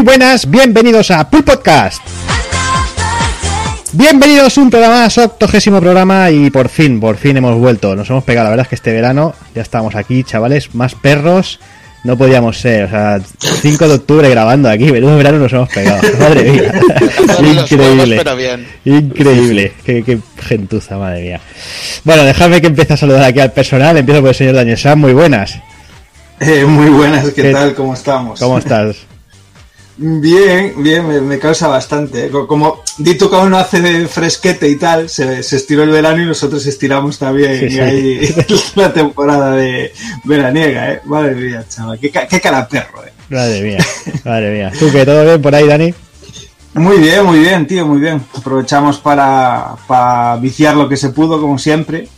Muy buenas, bienvenidos a Pool Podcast. Bienvenidos a un programa más, octogésimo programa y por fin, por fin hemos vuelto. Nos hemos pegado, la verdad es que este verano ya estamos aquí, chavales, más perros. No podíamos ser, o sea, 5 de octubre grabando aquí, menudo verano nos hemos pegado. Madre mía. Increíble. Increíble. Qué, qué gentuza, madre mía. Bueno, dejadme que empiece a saludar aquí al personal. Empiezo por el señor Daniel Sam, muy buenas. Eh, muy buenas, ¿qué, ¿Qué- tal? ¿Cómo estamos? ¿Cómo estás? Bien, bien, me, me causa bastante. ¿eh? Co- Como Dito cada uno hace de fresquete y tal, se, se estiró el verano y nosotros estiramos también Sí, y sí. ahí la temporada de veraniega, ¿eh? Madre mía, chaval, qué, qué cara perro, ¿eh? Madre mía, madre mía. ¿Tú qué? ¿Todo bien por ahí, Dani? Muy bien, muy bien, tío, muy bien. Aprovechamos para, para viciar lo que se pudo, como siempre.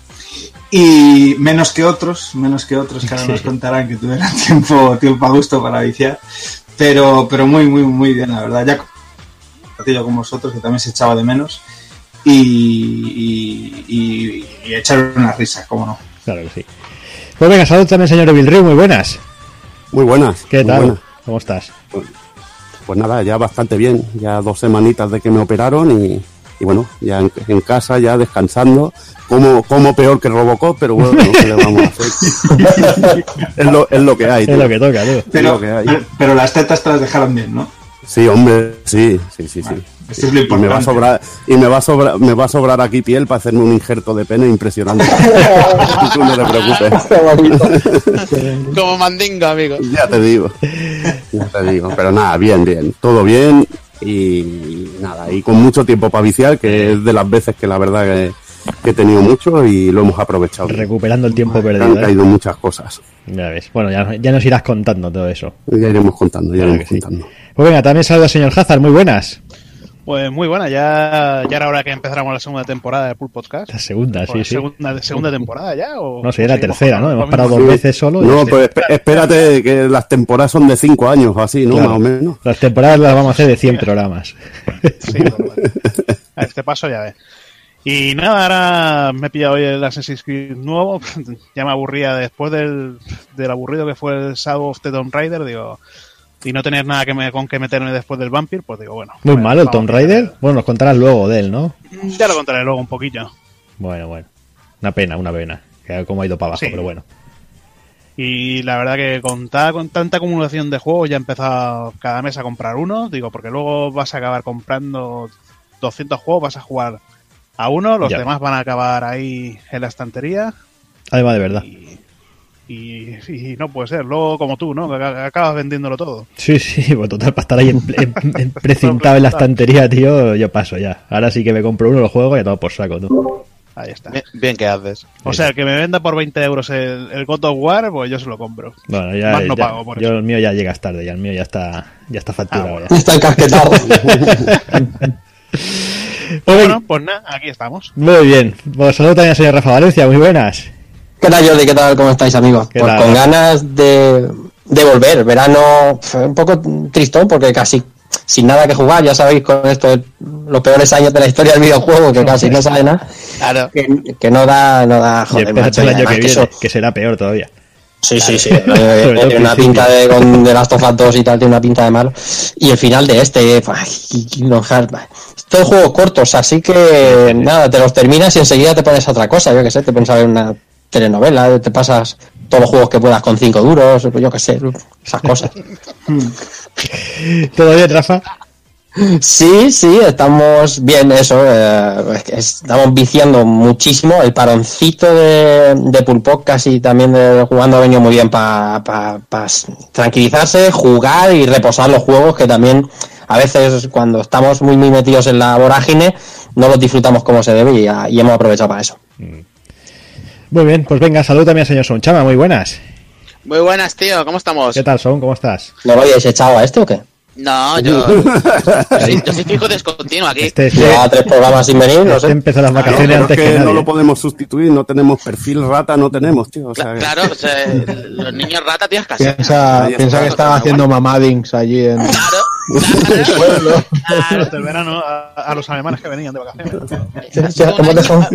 Y menos que otros, menos que otros que ahora Sí. nos contarán que tuvieran tiempo, tiempo a gusto para viciar. Pero, pero muy, muy, muy bien, la verdad. Ya compartido con vosotros, que también se echaba de menos. Y, y, y- y echar una risa, cómo no. Claro que sí. Pues venga, salud también, señor Evil Ryu, muy buenas. Muy buenas. ¿Qué muy tal? buenas. ¿Cómo estás? Pues nada, ya bastante bien. Ya dos semanitas de que me operaron y, y bueno, ya en, en casa, ya descansando. Como, como peor que Robocop, pero bueno, ¿qué le vamos a hacer? es, lo, es lo que hay. Es tío. lo que toca, tú. Pero, lo que hay. pero, pero las tetas te las dejaron bien, ¿no? Sí, hombre, sí, sí, sí, sí. Esto es lo Y me va a importante. sobrar, y me va a sobrar, me va a sobrar aquí piel para hacerme un injerto de pene impresionante. Tú no te preocupes. Como mandingo, amigo. Ya te digo. Ya te digo. Pero nada, bien, bien. Todo bien. Y nada, y con mucho tiempo para viciar, que es de las veces que la verdad que, que he tenido mucho y lo hemos aprovechado. Recuperando el tiempo Han perdido. ¿eh? caído muchas cosas. Ya ves. Bueno, ya, ya nos irás contando todo eso. Ya iremos contando, ya Claro iremos que sí. contando. Pues venga, también saluda al señor Hazard, muy buenas. Pues muy buena, ya, ya era hora que empezáramos la segunda temporada de Pool Podcast. La segunda, sí, Pues sí. Segunda, segunda temporada ya. O No sé, la tercera, ¿no? Hemos parado dos veces solo. No, pues esp- espérate que las temporadas son de cinco años o así, ¿no? Claro. Más o menos. Las temporadas las vamos a hacer de 100 programas. Sí, normal. A este paso ya ves. Y nada, ahora me he pillado hoy el Assassin's Creed nuevo. ya me aburría después del, del aburrido que fue el Shadow of the Tomb Raider, digo. Y no tener nada que me, con que meterme después del Vampire, pues digo, bueno. Muy bueno, malo el Tomb Raider. Bueno, nos contarás luego de él, ¿no? Ya lo contaré luego un poquillo. Bueno, bueno. Una pena, una pena. Que como ha ido para abajo, Sí. pero bueno. Y la verdad que con, ta- con tanta acumulación de juegos ya he empezado cada mes a comprar uno, digo, porque luego vas a acabar comprando 200 juegos, vas a jugar a uno, los Ya. demás van a acabar ahí en la estantería Además, de verdad. y, y, y no puede ser, luego como tú, ¿no? Acabas vendiéndolo todo. Sí, sí, pues total, para estar ahí en, en- en- precintado en la estantería, tío, yo paso ya. Ahora sí que me compro uno, lo juego y a todo por saco, tú. Ahí está. Bien, bien que haces. O sea, el que me venda por 20 euros el, el God of War, pues yo se lo compro. Bueno, ya, Más no ya- pago por yo eso. el mío ya llegas tarde, ya el mío ya está, ya está facturado. Ah, ya. Está encasquetado. Pues Bueno, pues nada, aquí estamos. Muy bien. Pues saludo también al señor Rafa Valencia, muy buenas. ¿Qué tal, Jordi? ¿Qué tal? ¿Cómo estáis, amigos? ¿Qué Pues tal? con ganas de, de volver. Verano fue un poco tristón porque casi sin nada que jugar. Ya sabéis con esto de los peores años de la historia del videojuego que casi no sabe nada. Claro. Que, que no da, no da, joder, espérate macho, el y año que eso- que será peor todavía. Sí, sí, sí. Al Tiene una pinta de, con, de Last of Us 2 y tal, tiene una pinta de malo. Y el final de este, Kingdom Hearts, todos juegos cortos, así que nada, te los terminas y enseguida te pones a otra cosa, yo que sé, te pones a ver una telenovela, te pasas todos los juegos que puedas con 5 duros, yo que sé, esas cosas. ¿Todo bien, Rafa? Sí, sí, estamos bien, eso. eh, estamos viciando muchísimo. El paroncito de, de Pulpok casi también de, jugando ha venido muy bien para tranquilizarse, jugar y reposar los juegos que también a veces cuando estamos muy, muy metidos en la vorágine no los disfrutamos como se debe y, y hemos aprovechado para eso. Muy bien, pues venga, saludo también al señor Sonchama, muy buenas. Muy buenas, tío. ¿Cómo estamos? ¿Qué tal, Son? ¿Cómo estás? ¿No lo habíais echado a este o qué? No, yo. yo, soy, yo soy fijo descontinuo aquí. Este, este, Lleva tres programas sin venir, no este sé. empezó las vacaciones antes es que, no lo podemos sustituir, no tenemos perfil rata, no tenemos, tío. O sea, que- Claro, o sea, los niños rata, tío, es casi. Piensa, piensa que estaba está haciendo mamadings allí en... Claro, Claro, del verano a, a los alemanes que venían de vacaciones. Ya hemos dejado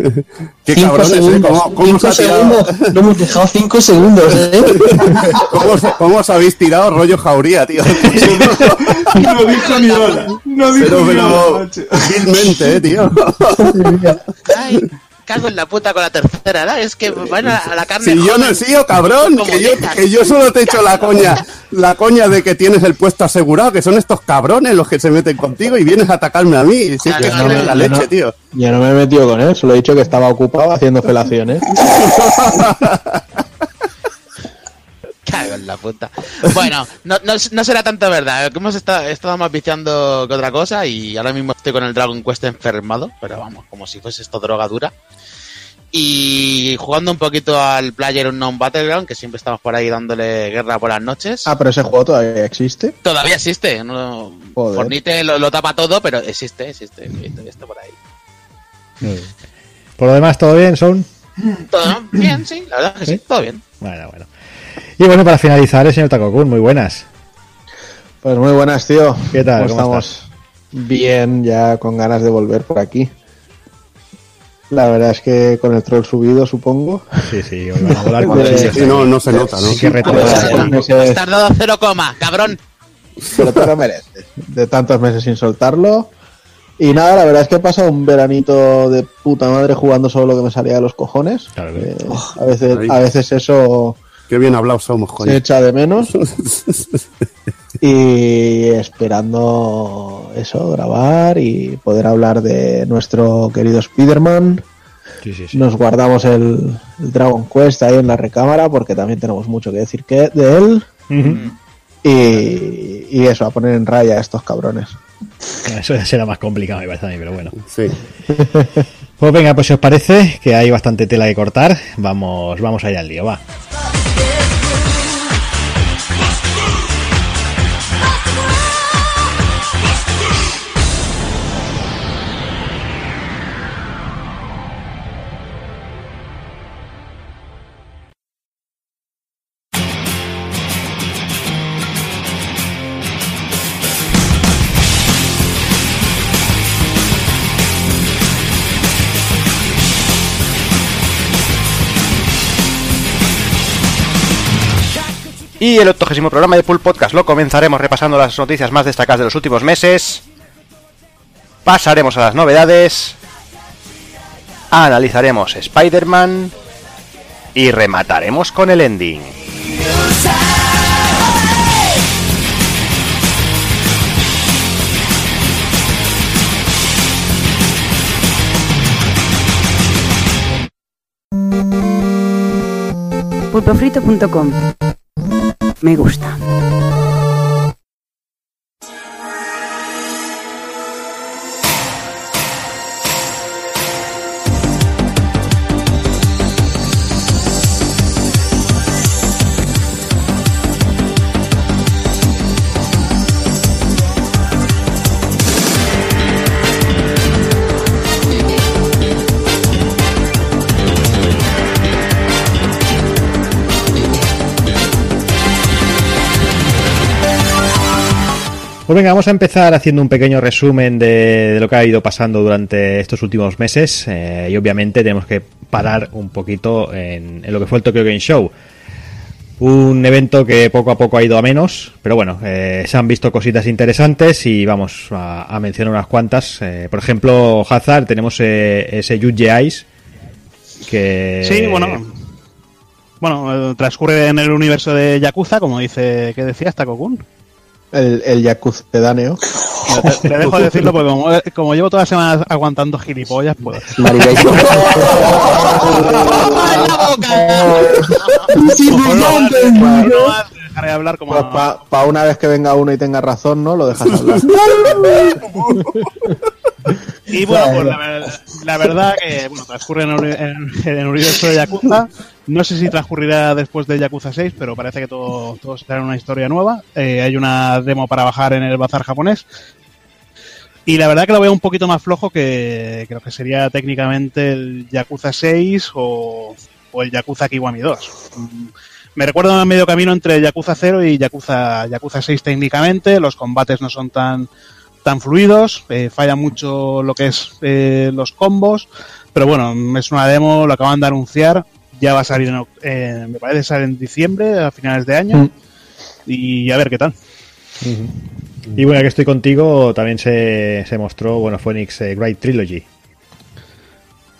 Qué cabrones, ¿eh? ¿Cómo, cómo Cinco ha tirado? segundos. No hemos dejado cinco segundos, ¿eh? ¿Cómo, os- cómo os habéis tirado rollo jauría, tío? No dijo ni hola. No dijo Pero, ni hola, vilmente, eh, tío. Ay, cago en la puta con la tercera, ¿verdad? Es que van a, a la carne. Si yo no he sido cabrón, que yo, nietas. que yo solo te echo la coña, la coña de que tienes el puesto asegurado, que son estos cabrones los que se meten contigo y vienes a atacarme a mí. Si es que Claro, es la leche, no. tío. Yo no me he metido con él, solo he dicho que estaba ocupado haciendo felaciones. Cago en la puta. Bueno, no, no, no será tanto verdad. que Hemos estado, he estado más viciando que otra cosa y ahora mismo estoy con el Dragon Quest enfermado, pero vamos, como si fuese esto droga dura. Y jugando un poquito al Player Unknown Battleground, que siempre estamos por ahí dándole guerra por las noches. Ah, pero ese juego todavía existe. Todavía existe. No, Joder. Fornite lo, lo tapa todo, pero existe, existe. Todavía está por ahí. Por lo demás, ¿todo bien, Son? Todo bien, sí, la verdad que sí, todo bien. Bueno, bueno. Y bueno, para finalizar, el señor Takokun, muy buenas. Pues muy buenas, tío. ¿Qué tal? ¿Cómo ¿Cómo estamos? Bien, ya con ganas de volver por aquí. La verdad es que con el troll subido, supongo. Sí, sí, a volar sí. Sí, no, no se nota, ¿no? Hay que la- meses- Has tardado cero coma, cabrón. pero te lo mereces. De tantos meses sin soltarlo. Y nada, la verdad es que he pasado un veranito de puta madre jugando solo lo que me salía de los cojones. Claro Eh, a, veces, Ahí. a veces eso Qué bien hablados somos, se coño. echa de menos. y esperando eso, grabar y poder hablar de nuestro querido Spider-Man. Sí, sí, sí. Nos guardamos el, el Dragon Quest ahí en la recámara porque también tenemos mucho que decir que de él. Y eso, a poner en raya a estos cabrones. Eso ya será más complicado, me parece a mí, pero bueno. Sí. Pues venga, pues si os parece que hay bastante tela que cortar, vamos, vamos allá al lío, va. Y el octogésimo programa de Pool Podcast lo comenzaremos repasando las noticias más destacadas de los últimos meses. Pasaremos a las novedades. Analizaremos Spider-Man. Y remataremos con el ending. Pulpofrito.com Me gusta. Pues venga, vamos a empezar haciendo un pequeño resumen de, lo que ha ido pasando durante estos últimos meses eh, y obviamente tenemos que parar un poquito en, lo que fue el Tokyo Game Show. Un evento que poco a poco ha ido a menos, pero bueno, eh, se han visto cositas interesantes y vamos a, mencionar unas cuantas. Eh, por ejemplo, Hazard, tenemos ese Yuji Ice que... Sí, bueno. Bueno, transcurre en el universo de Yakuza, como dice que decía hasta Kokun. El, el Yakuza pedáneo. Te, te dejo de decirlo porque como, como llevo todas las semanas aguantando gilipollas, pues. Pues dejaré hablar como. Pues para una vez que venga uno y tenga razón, ¿no? Lo dejas hablar. Y bueno, pues la, ver- la verdad que bueno, transcurre en, el uni- en- en el universo de Yakuza. No sé si transcurrirá después de Yakuza 6, pero parece que todo, todo será una historia nueva. Eh, hay una demo para bajar en el bazar japonés. Y la verdad que lo veo un poquito más flojo que, que lo que sería técnicamente el Yakuza 6 o, o el Yakuza Kiwami 2. Me recuerda a medio camino entre Yakuza 0 y Yakuza, Yakuza 6 técnicamente. Los combates no son tan, tan fluidos, eh, falla mucho lo que es eh, los combos, pero bueno, es una demo, lo acaban de anunciar, ya va a salir, en, eh, me parece en diciembre, a finales de año, Mm. y a ver qué tal. Y bueno, que estoy contigo, también se, se mostró, bueno, Phoenix eh, Great Trilogy.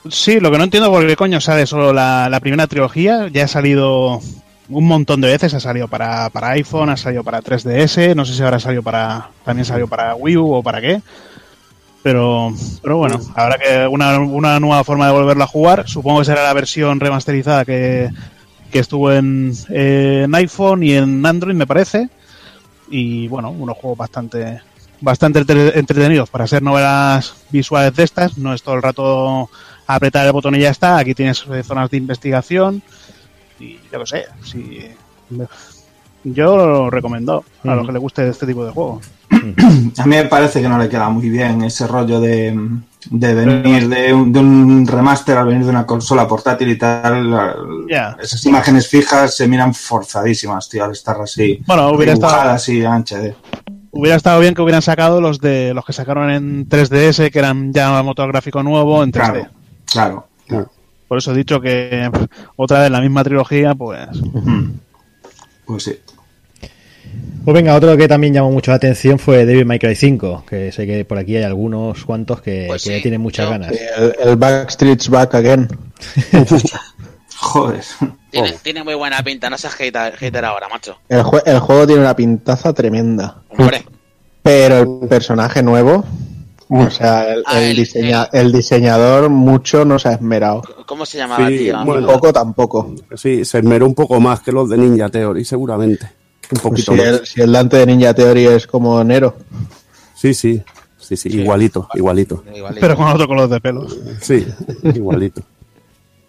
Sí, lo que no entiendo por qué coño sale solo la, la primera trilogía, ya ha salido un montón de veces, ha salido para, para iPhone, ha salido para 3DS, no sé si ahora salió para, también salió para Wii U o para qué. Pero, pero bueno, habrá que una, una nueva forma de volverlo a jugar. Supongo que será la versión remasterizada que, que estuvo en, iPhone y en Android, me parece. Y bueno, unos juegos bastante, bastante entre- entretenidos para hacer novelas visuales de estas. No es todo el rato apretar el botón y ya está. Aquí tienes eh, zonas de investigación. Y yo qué sé, si, yo lo recomiendo a los que les guste este tipo de juegos. A mí me parece que no le queda muy bien ese rollo de, de venir de un, de un remaster al venir de una consola portátil y tal. Esas imágenes fijas se miran forzadísimas, tío, al estar así. Bueno, hubiera estado- dibujadas y HD. Hubiera estado bien que hubieran sacado los de los que sacaron en 3DS, que eran ya motor gráfico nuevo en 3D. Claro, claro. claro. Por eso he dicho que pff, otra vez la misma trilogía, pues Pues sí. Pues venga, otro que también llamó mucho la atención fue Devil May Cry 5, que sé que por aquí hay algunos cuantos que, Pues que sí, tienen muchas yo- ganas. El, el Backstreet's Back Again. Joder. Tiene, tiene muy buena pinta, no seas hater, hater ahora, macho. El, jue- el juego tiene una pintaza tremenda. Hombre, Pero el personaje nuevo, o sea, el, Ah, el el- diseña- el diseñador mucho no se ha esmerado. ¿cómo se llamaba, Sí, tío? bueno. Poco tampoco. Sí, se esmeró un poco más que los de Ninja Theory, seguramente. Un Pues poquito si, más. el, si el Dante de Ninja Theory es como Nero. Sí, sí. Sí, sí, igualito, igualito. Igualito. pero con otro color de pelo. Sí, igualito.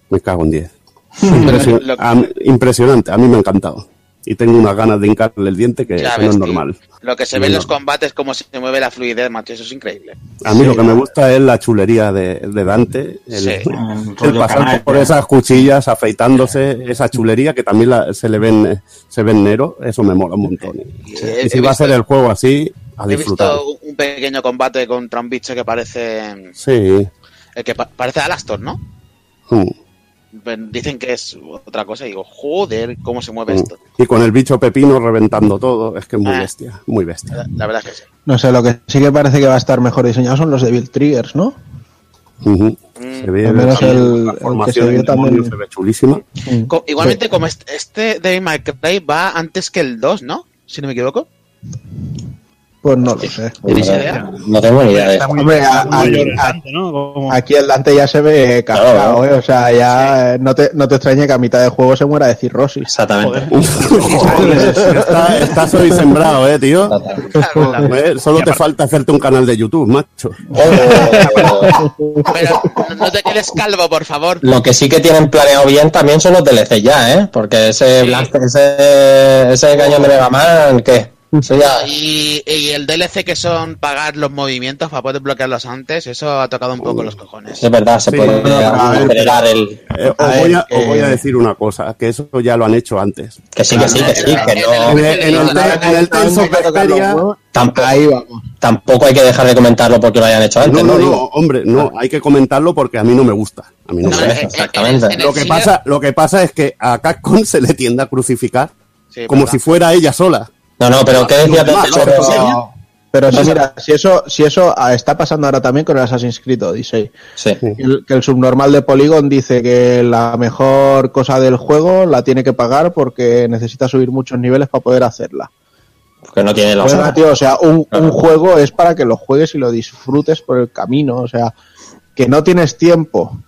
Me cago en 10. Pero Impresio- lo- a mí- impresionante, a mí me ha encantado. Y tengo unas ganas de hincarle el diente que, Ya no es tío. normal. Lo que se No ve en los normal. combates, cómo se mueve la fluidez, macho, eso es increíble. A mí lo que me gusta es la chulería de, de Dante, el, Sí. El pasar por esas cuchillas, afeitándose, esa chulería que también la- se le ven se ve en Nero, eso me mola un montón. Y, he- y si he va a ser el juego así, a He disfrutar. visto un pequeño combate contra un bicho que parece. Sí. El que pa- parece Alastor, ¿no? Mm, Dicen que es otra cosa y digo, joder, cómo se mueve mm. esto. Y con el bicho pepino reventando todo, es que es muy Ah. bestia, muy bestia. La, la verdad es que sí. No sé, lo que sí que parece que va a estar mejor diseñado son los Devil Triggers, ¿no? Mm. Se ve el- la el que se también. ve chulísima. Mm. Co- igualmente, Sí. como este, este Devil May Cry va antes que el 2, ¿no? Si no me equivoco. Pues no lo sé. No tengo ni idea de Está eso. muy, Hombre, a- a-. Como- Aquí el Dante ya se ve cascado, Claro. ¿eh? O sea, ya no, te, no te extrañe que a mitad del juego se muera de cirrosis. Exactamente. Estás hoy sembrado, eh, tío. Exactamente. Solo te falta hacerte un canal de YouTube, macho. Pero no, te quedes calvo, por favor. Lo que sí que tienen planeado bien también son los DLC ya, ¿eh? Porque ese, ese, ese cañón de Mega Man, ¿qué? Y, y el DLC que son pagar los movimientos para poder bloquearlos antes, eso ha tocado un poco los cojones. Es verdad, se Sí, puede acelerar el... Eh, os, voy a, os eh, voy a decir una cosa, que eso ya lo han hecho antes. Que sí, que sí, que sí, que En no... el, en el, en el Tampoco, Ahí vamos. tampoco hay que dejar de comentarlo porque lo hayan hecho antes, No, ¿no? no, hombre, no, hay que comentarlo porque a mí no me gusta. A mí no No, me gusta. en- exactamente. Lo que, pasa, lo que pasa es que a Capcom se le tiende a crucificar Sí, como verdad. si fuera ella sola. No, no, pero ¿qué sobre- Pero- Pero sí, mira, si eso, si eso ah, está pasando ahora también con el Assassin's Creed Odyssey. Sí. Que el, que el subnormal de Polygon dice que la mejor cosa del juego la tiene que pagar porque necesita subir muchos niveles para poder hacerla. Que no tiene la Bueno, tío, o sea, un, Claro. un juego es para que lo juegues y lo disfrutes por el camino. O sea, que no tienes tiempo,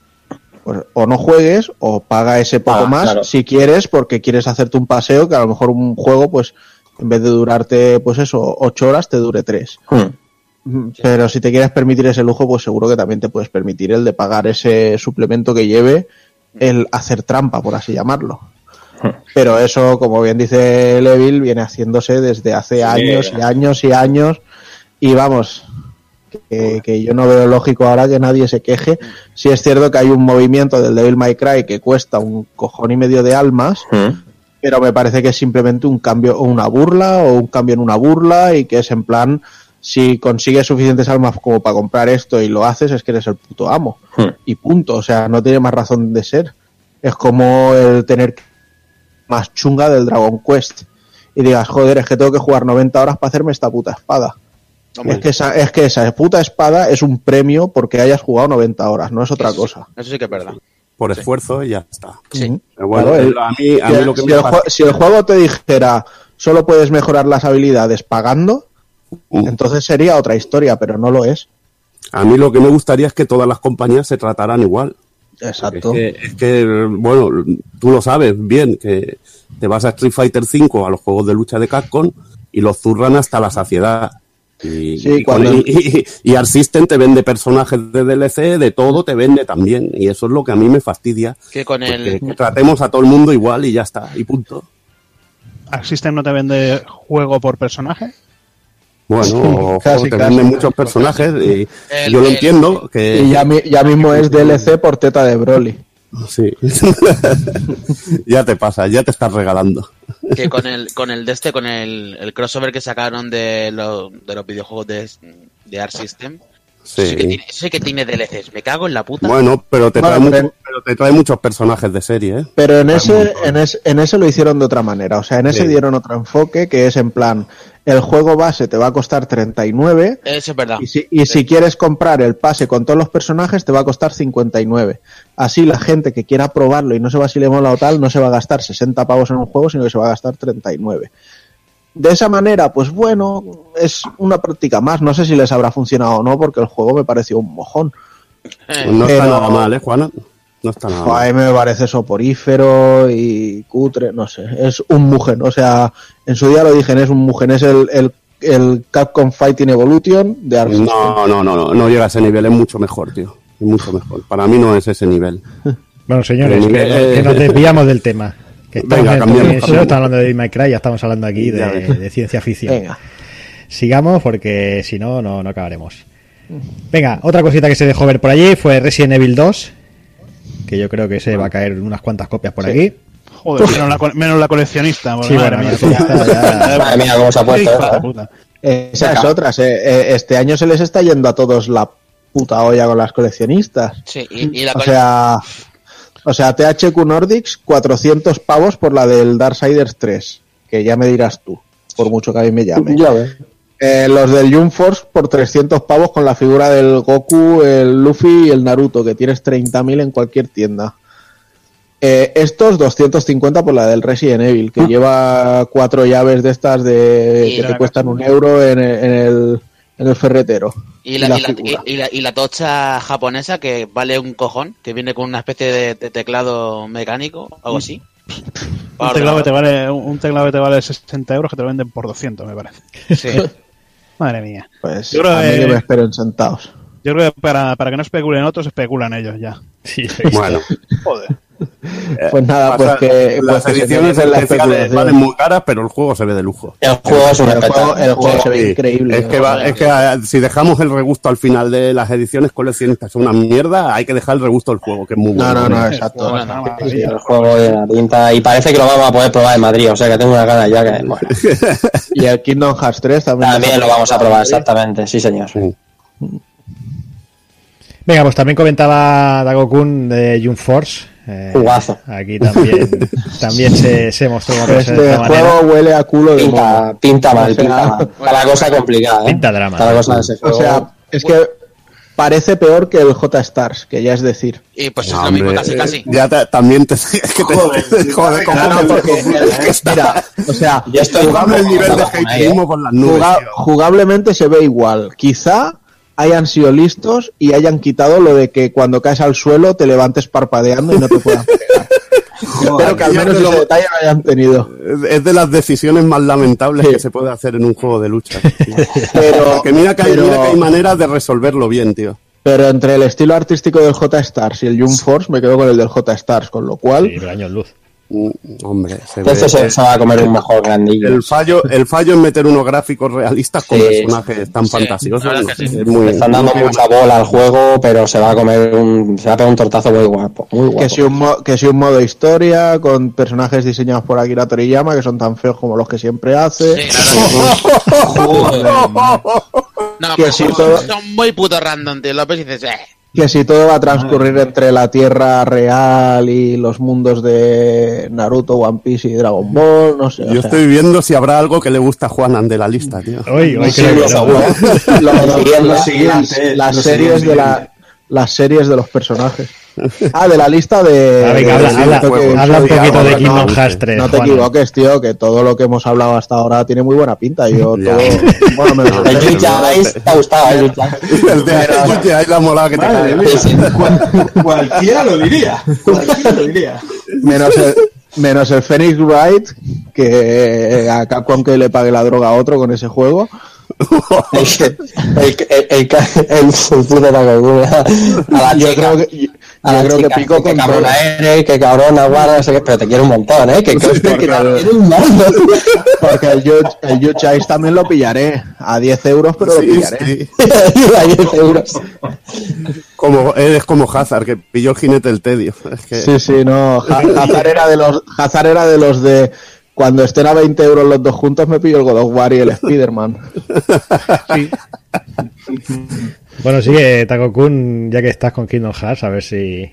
pues o no juegues o paga ese poco Ah, más claro. si quieres porque quieres hacerte un paseo que a lo mejor un juego, pues en vez de durarte, pues eso, ocho horas, te dure tres. Hmm. Pero si te quieres permitir ese lujo, pues seguro que también te puedes permitir el de pagar ese suplemento que lleve el hacer trampa, por así llamarlo. Pero eso, como bien dice Levil, viene haciéndose desde hace años y años y años. Y vamos, que, que yo no veo lógico ahora que nadie se queje. Si es cierto que hay un movimiento del Devil May Cry que cuesta un cojón y medio de almas, Hmm. Pero me parece que es simplemente un cambio o una burla o un cambio en una burla y que es en plan si consigues suficientes almas como para comprar esto y lo haces es que eres el puto amo Hmm. y punto, o sea, no tiene más razón de ser. Es como el tener más chunga del Dragon Quest y digas, joder, es que tengo que jugar 90 horas para hacerme esta puta espada. Es que, esa, es que esa puta espada es un premio porque hayas jugado 90 horas, no es otra cosa. Eso sí que es verdad. Por esfuerzo y ya está. Pero bueno, Claro, el- a mí, a si, lo que si me el, pasa- si el juego te dijera solo puedes mejorar las habilidades pagando, Mm. entonces sería otra historia, pero no lo es. a mí lo que me gustaría es que todas las compañías se trataran igual. Exacto. Es que, es que, bueno, tú lo sabes bien, que te vas a Street Fighter V, a los juegos de lucha de Capcom, y los zurran hasta la saciedad. Y, Sí, y, cuando- y- y- y Art System te vende personajes de DLC, de todo te vende también. Y eso es lo que a mí me fastidia. Que con el. que tratemos a todo el mundo igual y ya está, y punto. ¿Arc System no te vende juego por personaje? Bueno, Casi, te casi. venden muchos personajes y El- yo lo el- entiendo que... Y ya, ya mismo es DLC por teta de Broly. Sí. ya te pasa, ya te estás regalando. Que con el con el de este con el, el crossover que sacaron de, lo- de los videojuegos de, de Arc System Sí. sí que tiene, sí que tiene DLCs me cago en la puta Bueno, pero te, Bueno, trae pero- mucho- pero te trae muchos personajes de serie, ¿eh? Pero en ese, en, ese, en ese lo hicieron de otra manera. O sea, en ese Sí. dieron otro enfoque que es en plan, el juego base te va a costar 39 eso es verdad y si, y si quieres comprar el pase con todos los personajes te va a costar 59. Así la gente que quiera probarlo y no se va si le mola o tal, no se va a gastar 60 pavos en un juego, sino que se va a gastar 39. De esa manera, pues bueno, es una práctica más. No sé si les habrá funcionado o no, porque el juego me pareció un mojón. Eh, No está nada mal, ¿eh, Juana? No está nada A mal. mí me parece soporífero y cutre, no sé, es un mugen, o sea, en su día lo dije, es un mugen, es el, el, el Capcom Fighting Evolution de Arc. No, no, no, no, no llega a ese nivel, es mucho mejor, tío. Es mucho mejor. Para mí no es ese nivel. Bueno, señores, eh, que nos desviamos del tema. Que estamos Venga, cambiamos, cambiamos. hablando de May Cry, ya estamos hablando aquí de, ciencia ficción. Venga, Sigamos porque si no, no, no acabaremos. Venga, otra cosita que se dejó ver por allí fue Resident Evil 2, que yo creo que se va a caer unas cuantas copias por aquí. Joder, menos la, co- menos la coleccionista. Sí, madre bueno, mía. Madre mía, cómo se ha puesto, de ¿eh? puta. esa es otra, se- eh, este año se les está yendo a todos la puta olla con las coleccionistas. sí y, y la O sea, o sea, THQ Nordics, 400 pavos por la del Darksiders 3, que ya me dirás tú, por mucho que a mí me llame. Ya ves. Eh, los del Jump Force por 300 pavos con la figura del Goku, el Luffy y el Naruto, que tienes 30.000 en cualquier tienda. Eh, estos 250 por la del Resident Evil, que lleva cuatro llaves de estas de Y que te cuestan un euro en el, en el, en el ferretero. y la, y la y la- figura. y- y la- y la tocha japonesa que vale un cojón que viene con una especie de, de teclado mecánico algo así Un teclado, que te vale, un teclado que te vale 60 euros que te lo venden por 200, me parece. Sí. Madre mía. Pues Yo creo a mí que- que me esperen sentados. Yo creo que para, para que no especulen otros, especulan ellos ya. Sí, Bueno, Joder. Pues nada, pues que, las pues ediciones especiales especulación. valen muy caras, pero el juego se ve de lujo. El juego es un El juego, el juego Sí. se ve increíble. Es que, va- es que eh, si dejamos el regusto al final de las ediciones coleccionistas son una mierda, hay que dejar el regusto del juego, que es muy No, bueno. no, no, El exacto. una Sí. El juego de la pinta. Y parece que lo vamos a poder probar en Madrid. O sea que tengo una gana ya que. Bueno, Y el Kingdom Hearts 3 también. también lo vamos a probar, exactamente. Sí, señor. Sí. Venga, pues también comentaba Dagokun de Jump Force. Eh, Jugazo. Aquí también, también se, se mostró como Este de esta manera. juego huele a culo de mono. Pinta, pinta mal, O sea, pinta mal. Está la cosa complicada. ¿eh? Pinta drama. Está la cosa de ese O juego. sea, es que parece peor que el J-Stars, que ya es decir. y pues es No, lo mismo casi eh, casi Ya te- también te. es que te- Joder, joder, ¿cómo te- porque, es que está- mira, o sea, Yo estoy jugable el nivel de ¿eh? hateismo por las nubes. jugablemente se ve igual. Quizá hayan sido listos y hayan quitado lo de que cuando caes al suelo te levantes parpadeando y no te puedan pegar. Espero que al menos ese detalle lo hayan tenido. Es- de las decisiones más lamentables que se puede hacer en un juego de lucha. Pero, Porque mira que, hay, pero- mira que hay maneras de resolverlo bien, tío. pero entre el estilo artístico del J-Stars y el Jump Force me quedo con el del J-Stars, con lo cual Sí, pero años luz. Mm, Hombre, se Entonces ve- se, se va a comer un mejor grandillo. el fallo, el fallo en meter unos gráficos realistas con Sí, personajes tan sí, fantasiosos. es sí. es muy, están dando muy- mucha bola al juego, pero se va a comer un, se va a pegar un tortazo muy guapo, muy guapo. Que si, un mo- que si un modo historia con personajes diseñados por Akira Toriyama que son tan feos como los que siempre hace. Sí, claro. No, Que pero son, todo- son muy puto random, tío. López dices, eh. Que si todo va a transcurrir entre la Tierra real y los mundos de Naruto, One Piece y Dragon Ball, no sé. o Yo sea, estoy viendo si habrá algo que le gusta a Juanan de la lista, tío. Hoy, hoy Sí, creo que lo no. seguro. Lo- Lo siguiente, las- siguiente, las lo series siguiente. de la las series de los personajes. Ah, de la lista de. Ah, venga, habla, de- habla, de- que- habla un poquito de no, Kingdom no, Hearts 3. No te equivoques, tío, que todo lo que hemos hablado hasta ahora tiene muy buena pinta. Yo todo. Bueno, menos El el Yuja Ice te ha gustado, el Yuja. El de el la molada que te cae. cualquiera lo diría. Cualquiera lo diría. menos el, menos el Phoenix Wright, que a Capcom que le pague la droga a otro con ese juego. El, el, el, el, el puto Takagura. A la Yo creo que, yo a la creo que pico con cabrona eres, que cabrona guarda, no sé qué, pero te quiero un montón, ¿eh? Que, que, que un montón. Porque el Judge, el Ice también lo pillaré a 10 euros, pero lo Sí, pillaré. sí. A 10 euros. Como, eres como Hazard, que pilló el jinete del tedio. Es que, Sí, sí, no. Ha- Hazard era de los, Hazard era de los de cuando estén a 20 euros los dos juntos me pillo el God of War y el Spider-Man. Bueno, sigue, Taco-kun, ya que estás con Kingdom Hearts, a ver si.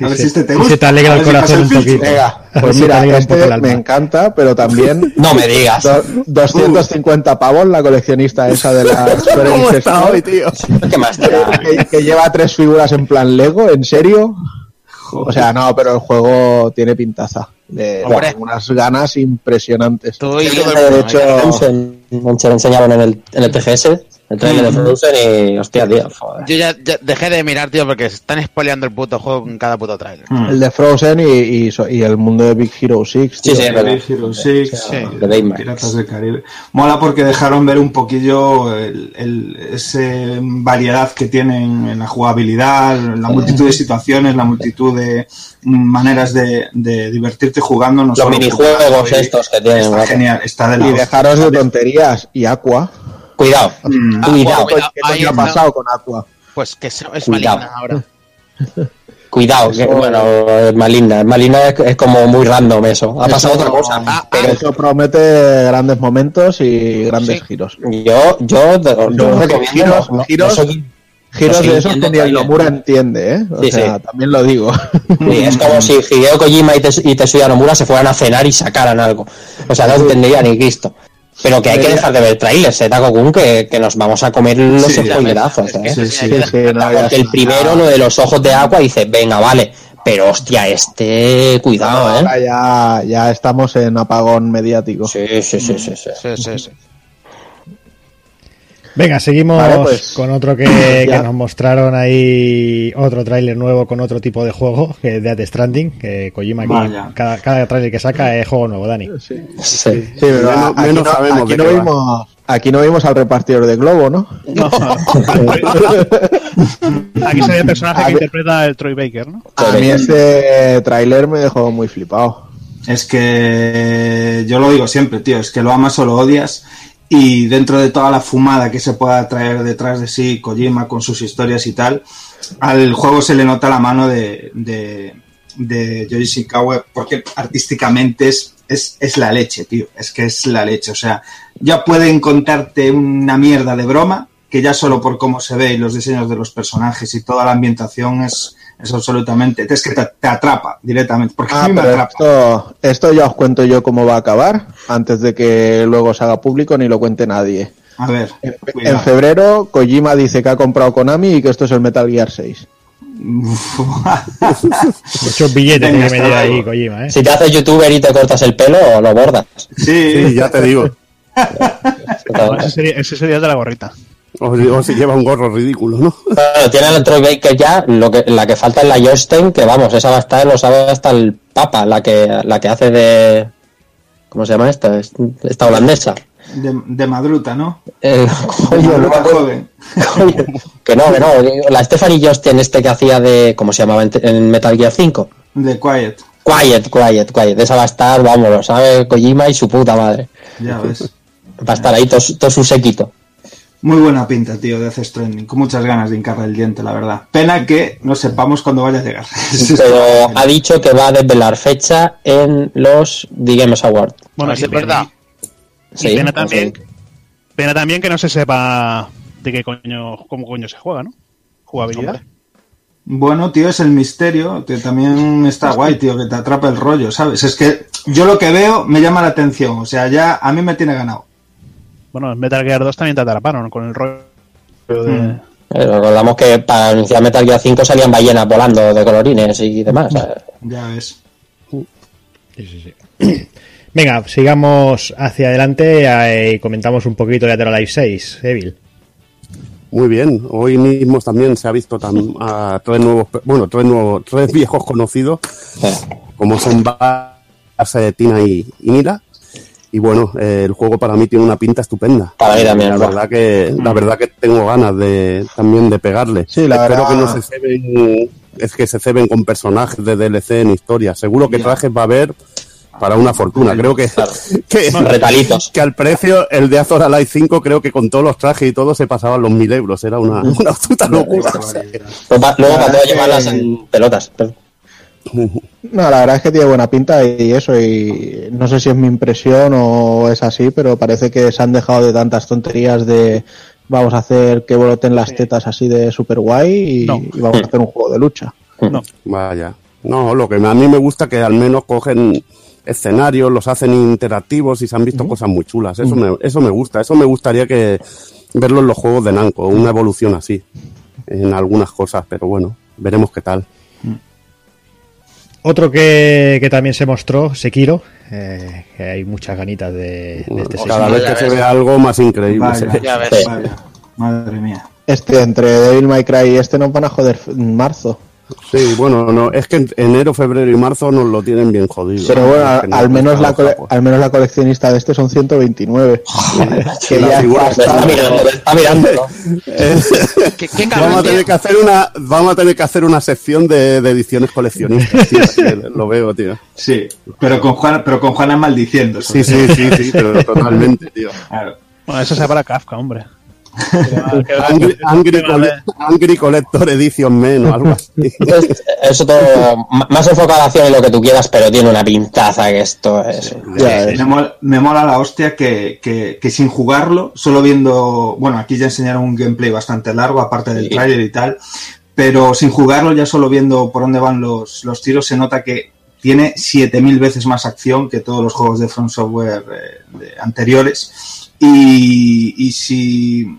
A ver se, si este te si gusta. se te alegra A el si corazón un poquito. Venga, pues si mira, este me encanta, pero también No me digas. do- 250 pavos la coleccionista esa de la ¿Cómo está hoy, tío? ¿Qué más te da? que, que lleva tres figuras en plan Lego, ¿en serio? O sea, no, pero el juego tiene pintaza. De, unas ganas impresionantes. Tú y De mundo, hecho, se, se lo enseñaron en el, en el TGS, el trailer de Frozen, y hostia, tío. joder. Yo ya, ya dejé de mirar, tío, porque se están spoileando el puto juego en cada puto trailer. El de Frozen y, y, so- y el mundo de Big Hero 6. Sí, tío. sí, verdad. Big Hero 6, Sí. de Baymax. Piratas del Caribe. Mola porque dejaron ver un poquillo el, el- ese variedad que tienen en la jugabilidad, la multitud de situaciones, la multitud de maneras de, de divertirte jugando. No Los solo minijuegos estos que tienen, Está genial, está de la Y dejaros de tonterías. Y Aqua. Cuidado, Mm. Ah, cuidado, bueno, ¿Qué ha pasado con Aqua? Pues que es, Cuidado. maligna ahora. cuidado, que bueno, es maligna, es maligna es, es como muy random eso. Ha pasado otra cosa. Ah, Pero eso promete grandes momentos y grandes Sí. giros. Yo, yo, yo No, recomiendo, giros- no- no giros- soy- Giros de esos que ni el. Nomura entiende, ¿eh? O Sí, sea, sí. también lo digo. Sí, es como si Hideo Kojima y Tetsuya Nomura se fueran a cenar y sacaran algo. O sea, no entendería ni Cristo. Pero que hay que dejar de ver trailers, ¿eh, Taco-kun? Que, que nos vamos a comer los Sí, spoilerazos, ¿eh? Sí, sí. Sí, sí, no, ya Porque el primero, lo de los ojos de agua, dice, venga, vale. Pero hostia, este, cuidado, ¿eh? Ahora ya, ya estamos en apagón mediático. Sí, sí, sí, sí, sí. Sí, sí, sí. Venga, seguimos Vale, pues, con otro que, nos mostraron ahí, otro tráiler nuevo con otro tipo de juego, que es Death Stranding, que Kojima aquí, cada, cada tráiler que saca es juego nuevo, Dani. Sí. Sí. Sí, pero Menos- aquí, no, sabemos aquí de no vimos, aquí no vimos al repartidor de globo, ¿no? Aquí sale el personaje A que interpreta el Troy Baker, ¿no? A mí este tráiler me dejó muy flipado. Es que yo lo digo siempre, tío, es que lo amas o lo odias. Y dentro de toda la fumada que se pueda traer detrás de sí, Kojima con sus historias y tal, al juego se le nota la mano de, de, de porque artísticamente es, es, es la leche, tío. Es que es la leche. O sea, ya pueden contarte una mierda de broma que ya solo por cómo se ve y los diseños de los personajes y toda la ambientación es, es absolutamente... Es que te, te atrapa directamente. Porque a Ah, mí me pero atrapa. esto, esto ya os cuento yo cómo va a acabar, antes de que luego se haga público ni lo cuente nadie. A ver, En, febrero, Kojima dice que ha comprado Konami y que esto es el Metal Gear 6. Muchos billetes tiene que meter ahí. Kojima, ¿eh? Si te haces youtuber y te cortas el pelo, lo bordas. sí, Sí, ya te digo. Ese, sería, ese sería el de la gorrita. O, o si lleva un gorro ridículo, ¿no? Bueno, tiene el Troy Baker ya, lo que, la que falta es la Jostein, que vamos, esa va a estar, lo sabe hasta el Papa, la que, la que hace de... ¿Cómo se llama esta? Esta holandesa. de, de madruta, ¿no? Eh, coño, no Madruta joven. Coño, que no, que no. La Stephanie Josten este que hacía de... ¿Cómo se llamaba en, en Metal Gear 5? De Quiet. Quiet, quiet, quiet. Esa va a estar, vamos, lo sabe Kojima y su puta madre. Ya ves. Va a estar ahí todo, su- todo su séquito. Muy buena pinta, tío, de Death Stranding. Con muchas ganas de hincarle el diente, la verdad. Pena que no sepamos cuándo vaya a llegar. Pero ha dicho que va a desvelar fecha en los The Games Awards. Bueno, A ver si y es verdad. Sí, pena también, pena también que no se sepa de qué coño, cómo coño se juega, ¿no? Jugabilidad. Bueno, tío, es el misterio, que también está guay, tío, que te atrapa el rollo, ¿sabes? Es que yo lo que veo me llama la atención, o sea, ya a mí me tiene ganado. Bueno, en Metal Gear 2 también te atraparon con el rollo de... Mm. Eh, Recordamos que para anunciar Metal Gear 5 salían ballenas volando de colorines y demás. ¿sabes? Ya ves. Sí, sí, sí. Venga, sigamos hacia adelante eh, y comentamos un poquito de Lateral Life 6, Evil. Muy bien, hoy mismo también se ha visto tam- a tres nuevos, bueno, tres nuevos, tres viejos conocidos, Eh, como son Base, Tina y, y Mira. Y bueno, eh, el juego para mí tiene una pinta estupenda. Para mí también, La va. verdad que, la verdad que tengo ganas de también de pegarle. Sí, la Espero verdad- que no se ceben, es que se ceben con personajes de DLC en historia. Seguro que trajes va a haber para una fortuna. Creo que, que, Retalitos. que al precio, el de Azor Alive 5, creo que con todos los trajes y todo se pasaban los mil euros. Era una, una puta locura. Luego para todo llevarlas en pelotas. pero- No, la verdad es que tiene buena pinta y eso, y no sé si es mi impresión o es así, pero parece que se han dejado de tantas tonterías de vamos a hacer que broten las tetas así de super guay y, No. y vamos a hacer un juego de lucha. No. Vaya. No, lo que a mí me gusta que al menos cogen escenarios, los hacen interactivos y se han visto cosas muy chulas. Eso, me, eso me gusta. Eso me gustaría que verlo en los juegos de Namco, una evolución así en algunas cosas, pero bueno, veremos qué tal. Otro que, que también se mostró, Sekiro, eh, que hay muchas ganitas de, de este Cada vez que se ve algo más increíble. se Vaya, ve. Ya ves. Sí. vaya. Madre mía. Este, entre Devil May Cry y este nos van a joder en marzo. Sí, bueno, no, es que en enero, febrero y marzo nos lo tienen bien jodido. Pero bueno, al, que no al menos la cole- pues. al menos la coleccionista de este son 129. que la ya figura está- mirando, me está mirando. ¿no? ¿Qué, qué Vamos a cabrón, tener tío. que hacer una, vamos a tener que hacer una sección de, de ediciones coleccionistas, tío, así lo veo, tío. Sí, pero con Juana, pero con Juana maldiciendo. Sí, sí, sí, sí, pero totalmente, tío. Claro. Bueno, eso se para Kafka, hombre. Angry, Angry Cole- Angry Collector Edition Men o algo así. Es- Eso todo, más enfocado a la acción y lo que tú quieras, pero tiene una pintaza que esto es. Ya. Me mola, me mola la hostia que, que, que sin jugarlo, solo viendo, bueno, aquí ya enseñaron un gameplay bastante largo, aparte del Sí. trailer y tal, pero sin jugarlo, ya solo viendo por dónde van los, los tiros, se nota que tiene 7000 veces más acción que todos los juegos de From Software eh, de- anteriores. Y, y si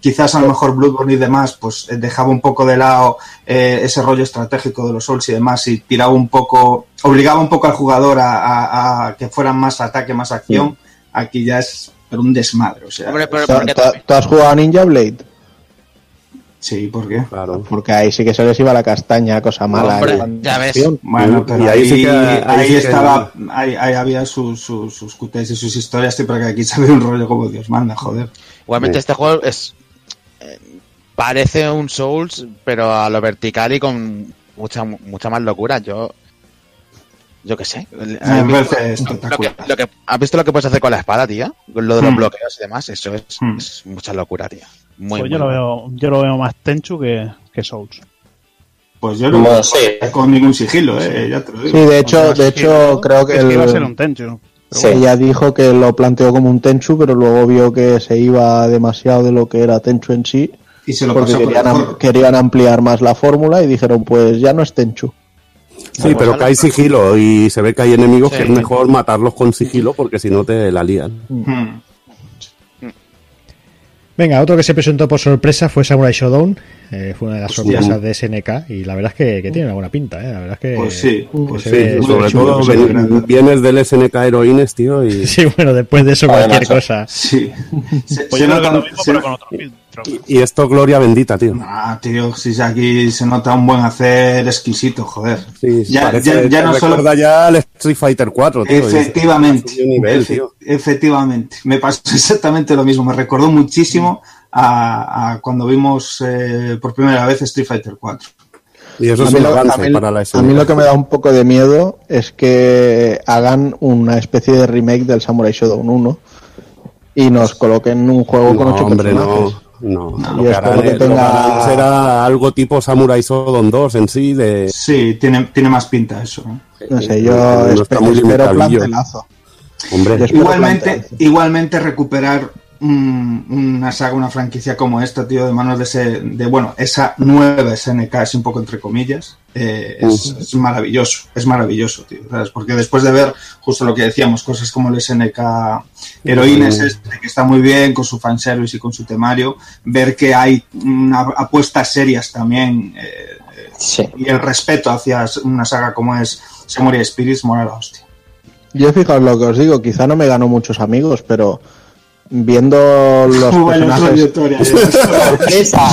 quizás a lo mejor Bloodborne y demás, pues eh, dejaba un poco de lado eh, ese rollo estratégico de los Souls y demás y tiraba un poco, obligaba un poco al jugador a, a- a que fueran más ataque, más acción, aquí ya es pero un desmadre, o sea, Hombre, pero ¿Tú, ¿por qué tú- también? tú has jugado a Ninja Blade? Sí, ¿por qué? Claro. Porque ahí sí que se les iba la castaña, cosa mala. Hombre, ya ves. Bueno, Y pero ahí ahí, sí que- ahí ahí que- estaba, ahí, ahí había sus, sus, sus y sus historias, tío, porque aquí se ve un rollo como Dios manda, joder. Igualmente Sí. este juego es eh, parece un Souls, pero a lo vertical y con mucha mucha más locura. Yo yo qué sé. Me ¿Has visto, parece lo que, lo ¿Has visto lo que puedes hacer con la espada? Con lo de los Hmm. bloqueos y demás. Eso es, Hmm. es mucha locura. Muy, Pues muy yo lo veo, yo lo veo más Tenchu que, que Souls. Pues yo no veo sí. con ningún sigilo, eh, ya te lo digo. Sí, de hecho, de hecho creo que es que iba a ser un Tenchu. Sí. ella dijo que lo planteó como un Tenchu, pero luego vio que se iba demasiado de lo que era Tenchu en sí, y se lo porque pasó por querían, am- querían ampliar más la fórmula y dijeron, pues ya no es Tenchu. Sí, pero que hay sigilo y se ve que hay enemigos Sí. que es mejor matarlos con sigilo porque si no te la lían. Hmm. Venga, otro que se presentó por sorpresa fue Samurai Shodown. Eh, fue una de las Hostia. sorpresas de SNK y la verdad es que, que tiene una buena pinta. Eh. La verdad es que, Pues sí, que pues sí, ve- Sobre todo ven- vienes del SNK Heroines, tío, y, Sí, bueno, después de eso Vale, cualquier cosa. Sí. Se, Pues se yo creo que nota- es lo mismo, se- pero con otro filtro. y esto gloria bendita, tío. Ah, tío, si aquí se nota un buen hacer exquisito, joder. Sí, ya, parece, ya, ya no solo recuerda ya al Street Fighter 4, tío. y- Efectivamente, subió nivel, efe- tío. efectivamente. Me pasó exactamente lo mismo. Me recordó muchísimo a, a cuando vimos eh, por primera vez Street Fighter 4. Y eso A es mí, un lo, a avance mí- para la a SNK. mí lo que me da un poco de miedo es que hagan una especie de remake del Samurai Shodown 1 y nos coloquen un juego con No, ocho hombre, personajes. no. No, Y lo, que espero harán, que lo tenga- harán será algo tipo Samurai Shodown 2 en sí, de... Sí, tiene, tiene más pinta eso. ¿no? No sé, yo No espero plantelazo. Hombre, Yo espero Igualmente, plantelazo. igualmente recuperar un- una saga, una franquicia como esta, tío, de manos de ese, de bueno, esa nueva SNK, es un poco entre comillas, eh, es, es maravilloso, es maravilloso, tío, ¿sabes? Porque después de ver justo lo que decíamos, cosas como el SNK Heroines, este, que está muy bien con su fanservice y con su temario, ver que hay una, apuestas serias también eh, Sí. y el respeto hacia una saga como es Samurai Spirits, mola la hostia. Yo fijaos lo que os digo, quizá no me ganó muchos amigos, pero viendo los personajes. ¡Sorpresa!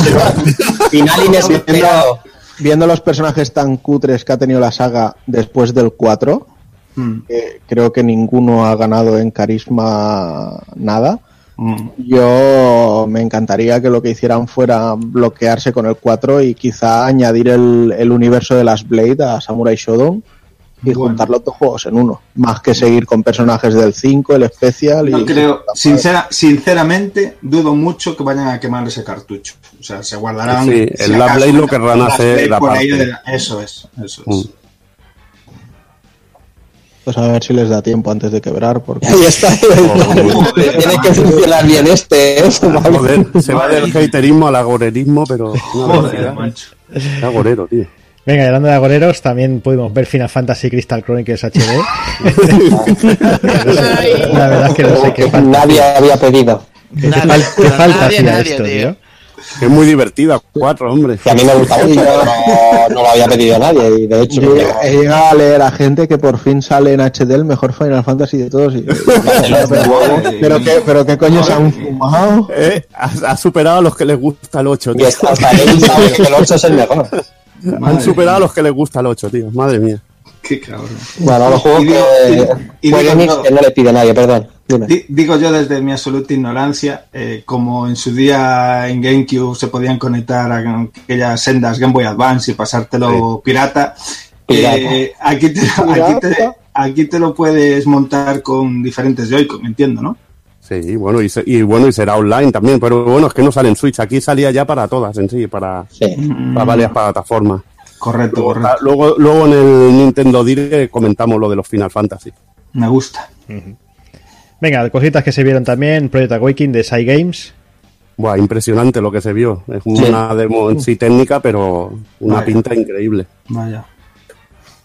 Final inesperado. viendo los personajes tan cutres que ha tenido la saga después del 4, Mm, que creo que ninguno ha ganado en carisma nada. mm. Yo me encantaría que lo que hicieran fuera bloquearse con el 4 y quizá añadir el, el universo de las Blade a Samurai Shodown y Bueno. juntar los dos juegos en uno. Más que seguir con personajes del 5, el especial y... No creo, sincera, sinceramente, dudo mucho que vayan a quemar ese cartucho. O sea, se guardarán. Sí, si el acaso, Blade lo querrán hacer aparte. de- Eso es, eso Mm. es. Pues a ver si les da tiempo antes de quebrar, porque... Ahí está. Tiene que funcionar bien este. ¿eh? joder, se va del haterismo al agorerismo, pero... Joder, macho. Agorero, tío. Venga, y hablando de agoreros, también pudimos ver Final Fantasy Crystal Chronicles HD. La verdad es que no sé qué falta. Nadie había pedido. ¿Qué, Nadie, fal- qué pero falta nadie, hacía esto, tío. Es muy divertida, cuatro, hombre. Que a mí me gusta mucho, pero no, no lo había pedido nadie. Y de hecho, Yo he llegado a leer a gente que por fin sale en HD el mejor Final Fantasy de todos. y- pero, qué, pero qué coño se han fumado. Eh, ha, ha superado a los que les gusta el 8, y tío. hasta hasta él sabe que el 8 es el mejor. Han superado a los que les gusta el 8, tío. Madre mía. Qué cabrón. Bueno, los juegos Y digo- que, y- y digo que no le pide a nadie, perdón. Dime. Di- Digo yo desde mi absoluta ignorancia, eh, como en su día en GameCube se podían conectar a aquellas sendas Game Boy Advance y pasártelo pirata, Pirata. eh, aquí, te, aquí, te, aquí te lo puedes montar con diferentes Joy-Con, entiendo, ¿no? Sí, bueno y, se- y bueno, y será online también, pero bueno, es que no sale en Switch. Aquí salía ya para todas en sí, para, Sí. para varias plataformas. Correcto, Luego, correcto. luego, luego en el Nintendo Direct comentamos lo de los Final Fantasy. Me gusta. Venga, cositas que se vieron también. Project Awakening de Psy Games. Buah, impresionante lo que se vio. Es una demo en sí técnica, pero una Vaya. pinta increíble. Vaya.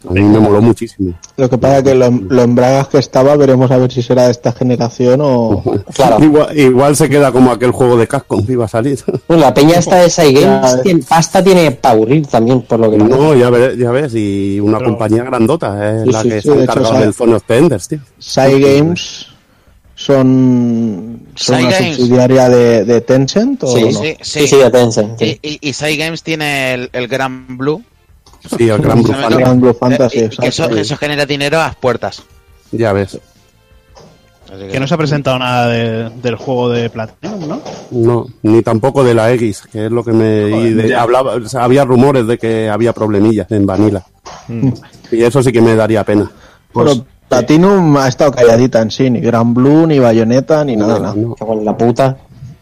A mí me moló muchísimo. Lo que pasa es que lo, lo en bragas que estaba, veremos a ver si será de esta generación o... Claro. Igual, igual se queda como aquel juego de que iba a salir. Bueno, la peña esta de Side Ya, Games, eh. tiene- pasta tiene para aburrir también, por lo que parece. No, ya ves, ya ves, y una compañía grandota es Sí, la sí, que sí, se sabe. del Phone of the Enders, tío. Sai Games son, son una Games. subsidiaria de, de Tencent o Sí, no? Sí, Sí, sí, de Tencent. sí. Y, y, Games tiene el, el Gran Blue. Sí, el Gran Blue Fantasy. Gran Blue Fantasy, eh, eso, eso genera dinero a las puertas. Ya ves. Que no se ha presentado nada de- del juego de Platinum, ¿no? No, ni tampoco de la X, que es lo que me y de- hablaba, o sea, había rumores de que había problemillas en Vanilla. Y eso sí que me daría pena. Pues, Pero Platinum ha estado calladita en sí, ni Gran Blue, ni Bayonetta, ni nada, No, nada. no. Que con la puta.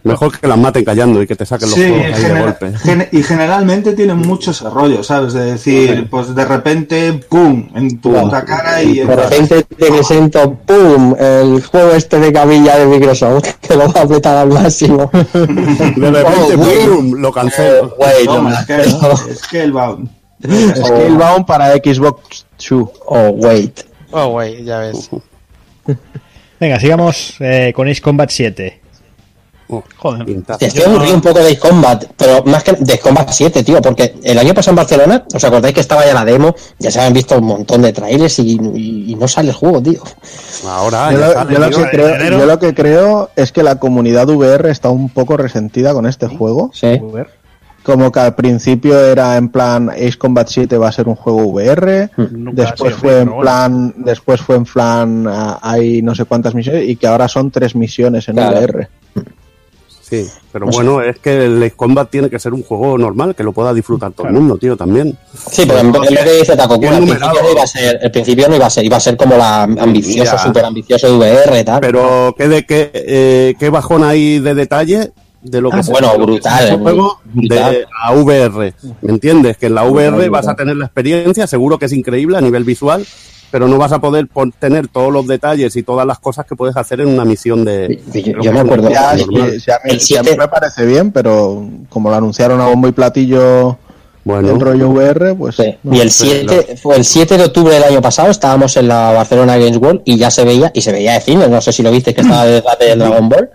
Mejor que las maten callando y que te saquen los Sí, juegos ahí de golpe. gen- y generalmente tienen muchos rollos, ¿sabes? De decir, pues de repente, ¡pum! en tu puta cara y... De repente te presento, ¡pum! El juego este de cabilla de Microsoft, que lo va a apretar al máximo. De repente, Oh. ¡pum! lo cancelo. Wait, Toma, no, Scale- Scalebound. Scalebound para Xbox 2. Oh, wait. Oh, güey, ya ves. Venga, sigamos eh, con Ace Combat 7. Joder. Te estoy aburrido un poco de Ace Combat, pero más que de Combat 7, tío, porque el año pasado en Barcelona, ¿os acordáis que estaba ya la demo? Ya se habían visto un montón de trailers y, y- y no sale el juego, tío. Ahora, Yo ya lo, sale, yo lo tío. que creo, yo lo que creo es que la comunidad VR está un poco resentida con este juego. Sí. Como que al principio era en plan Ace Combat 7 va a ser un juego VR, después fue en plan, después fue en plan ah, hay no sé cuántas misiones y que ahora son tres misiones en Claro. VR. Sí, pero bueno, es que el Ace Combat tiene que ser un juego normal, que lo pueda disfrutar todo el mundo, tío, también. Sí, pero en vez de lo que dice Taco al principio, no iba a ser, el principio no iba a ser, iba a ser como la ambicioso, súper ambicioso de VR y tal. Pero qué de qué, eh, qué bajón hay de detalle de lo que Ah, se- bueno, brutal, es un juego brutal. de a VR. ¿Me entiendes? Que en la VR Brutal, vas a tener la experiencia, seguro que es increíble a nivel visual, pero no vas a poder tener todos los detalles y todas las cosas que puedes hacer en una misión de. Yo, de yo me acuerdo. Ya, sí, normal. sí, a, mí, El sí, a mí 7 me parece bien, pero como lo anunciaron a bombo y platillo Bueno, el rollo VR, pues... Sí. no Y el sé. 7, fue el 7 de octubre del año pasado, estábamos en la Barcelona Games World y ya se veía, y se veía de cine, no sé si lo viste que estaba detrás del Dragon Ball,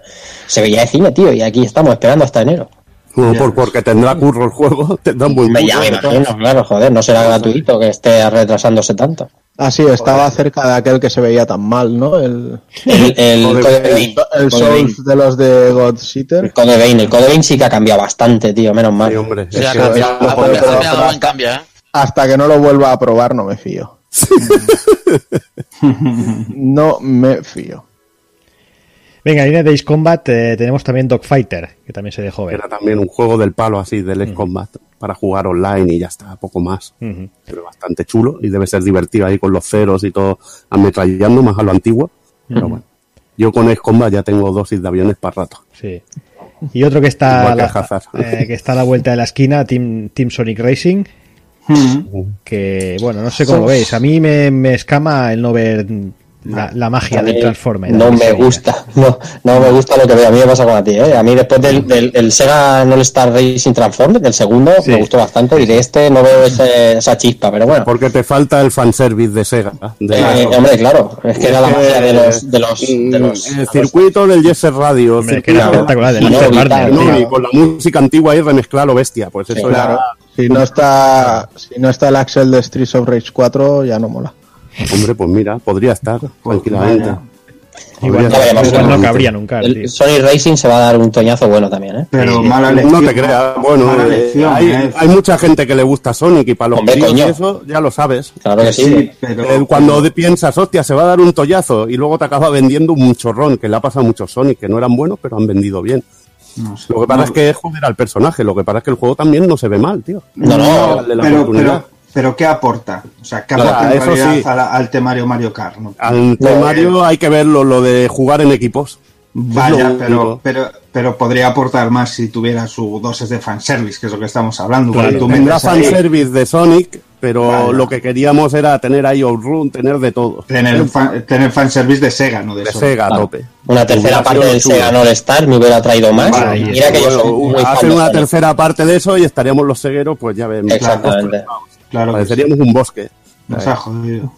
se veía de cine, tío, y aquí estamos esperando hasta enero. No, por- porque tendrá curro el juego, tendrá un buen Me, curro, ya me imagino, claro, joder, no será gratuito que esté retrasándose tanto. Ah, sí, estaba cerca de aquel que se veía tan mal, ¿no? El, El, el Code Code el Code Vein. Souls de los de God El Seater. Code Vein, el Code Vein sí que ha cambiado bastante, tío, menos mal. Sí, hombre. Sí, ha cambiado, ha cambiado, buen cambio, ¿eh? Hasta que no lo vuelva a probar, no me fío. no me fío. Venga, en línea de Ace Combat eh, tenemos también Dogfighter, que también se dejó ver. Era también un juego del palo así, del Ace Combat, para jugar online y ya está, poco más. Ujú. Pero bastante chulo y debe ser divertido ahí con los ceros y todo ametrallando más a lo antiguo. Pero bueno, yo con Ace Combat ya tengo dosis de aviones para rato. Sí. Y otro que está, que eh, que está a la vuelta de la esquina, Team, Team Sonic Racing, que bueno, no sé cómo lo veis. A mí me, me escama el no ver la, la magia del Transformer. No me gusta, no, no me gusta lo que veo. A mí me pasa con a ti, ¿eh? A mí después del, del, del Sega All Star Racing Transformer, del segundo, Sí. me gustó bastante y de este no veo ese- esa chispa, pero bueno. Porque te falta el fanservice de Sega. de la- Eh, hombre, claro, es que era la magia de los, de los, de los, el circuito del Yes Radio, Hombre, el que era circuito espectacular, del Y no, no, y con la música antigua ahí remezclar lo bestia, pues eso Sí, era Claro. Si no está, si no está el Axel de Streets of Rage 4, ya no mola. Hombre, pues mira, podría estar tranquilamente. vaya. Igual, no tranquilamente. cabría nunca, tío. el Sonic Racing se va a dar un toñazo bueno también, ¿eh? Pero mala lección. No te creas, bueno, Mala eh, lección, hay, eh. hay mucha gente que le gusta Sonic y para los Hombre, críos y eso ya lo sabes. Claro que sí. Sí, pero... Eh, cuando piensas, hostia, se va a dar un tollazo y luego te acaba vendiendo un chorrón, que le ha pasado a muchos Sonic, que no eran buenos, pero han vendido bien. No sé. Lo que pasa No, es que es joder al personaje, lo que pasa es que el juego también no se ve mal, tío. No, no, pero, pero, pero ¿qué aporta? O sea, ¿qué Claro, aporta en eso realidad sí. al temario Mario Kart? ¿no? Al No, Mario hay que verlo, lo de jugar en equipos. Vaya, pero, pero, pero podría aportar más si tuviera su dosis de fanservice, que es lo que estamos hablando. Claro. tú Tendrá fanservice de Sonic, pero Vaya. lo que queríamos era tener ahí Outrun, tener de todo. Tener, fan, tener fanservice de Sega, no de, De. Sega a Claro. tope. Una tercera parte del chulo. Sega All Star me hubiera traído más. Vale, Mira que yo soy Bueno, muy fan hacen de una tercera parte de eso y estaríamos los cegueros, pues ya ven. Exactamente. Claro sí. Pareceríamos un bosque. Nos ha jodido.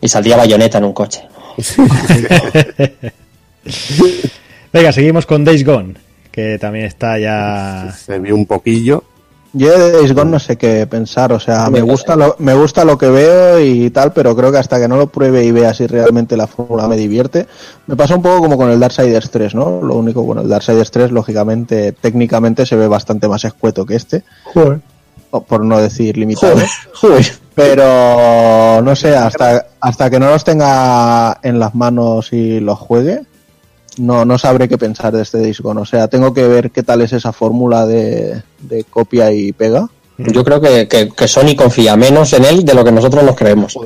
Y saldría bayoneta en un coche. Venga, seguimos con Days Gone, que también está ya... Se vio un poquillo. Yo de Days Gone no sé qué pensar, o sea, me gusta lo, me gusta lo que veo y tal, pero creo que hasta que no lo pruebe y vea si realmente la fórmula me divierte, me pasa un poco como con el Darksiders 3, ¿no? Lo único, bueno, el Darksiders 3 lógicamente, técnicamente se ve bastante más escueto que este, por no decir limitado. Joder. Pero no sé, hasta, hasta que no los tenga en las manos y los juegue, no, no sabré qué pensar de este disco. O sea, tengo que ver qué tal es esa fórmula de, de copia y pega. Yo creo que, que, que Sony confía menos en él de lo que nosotros nos creemos.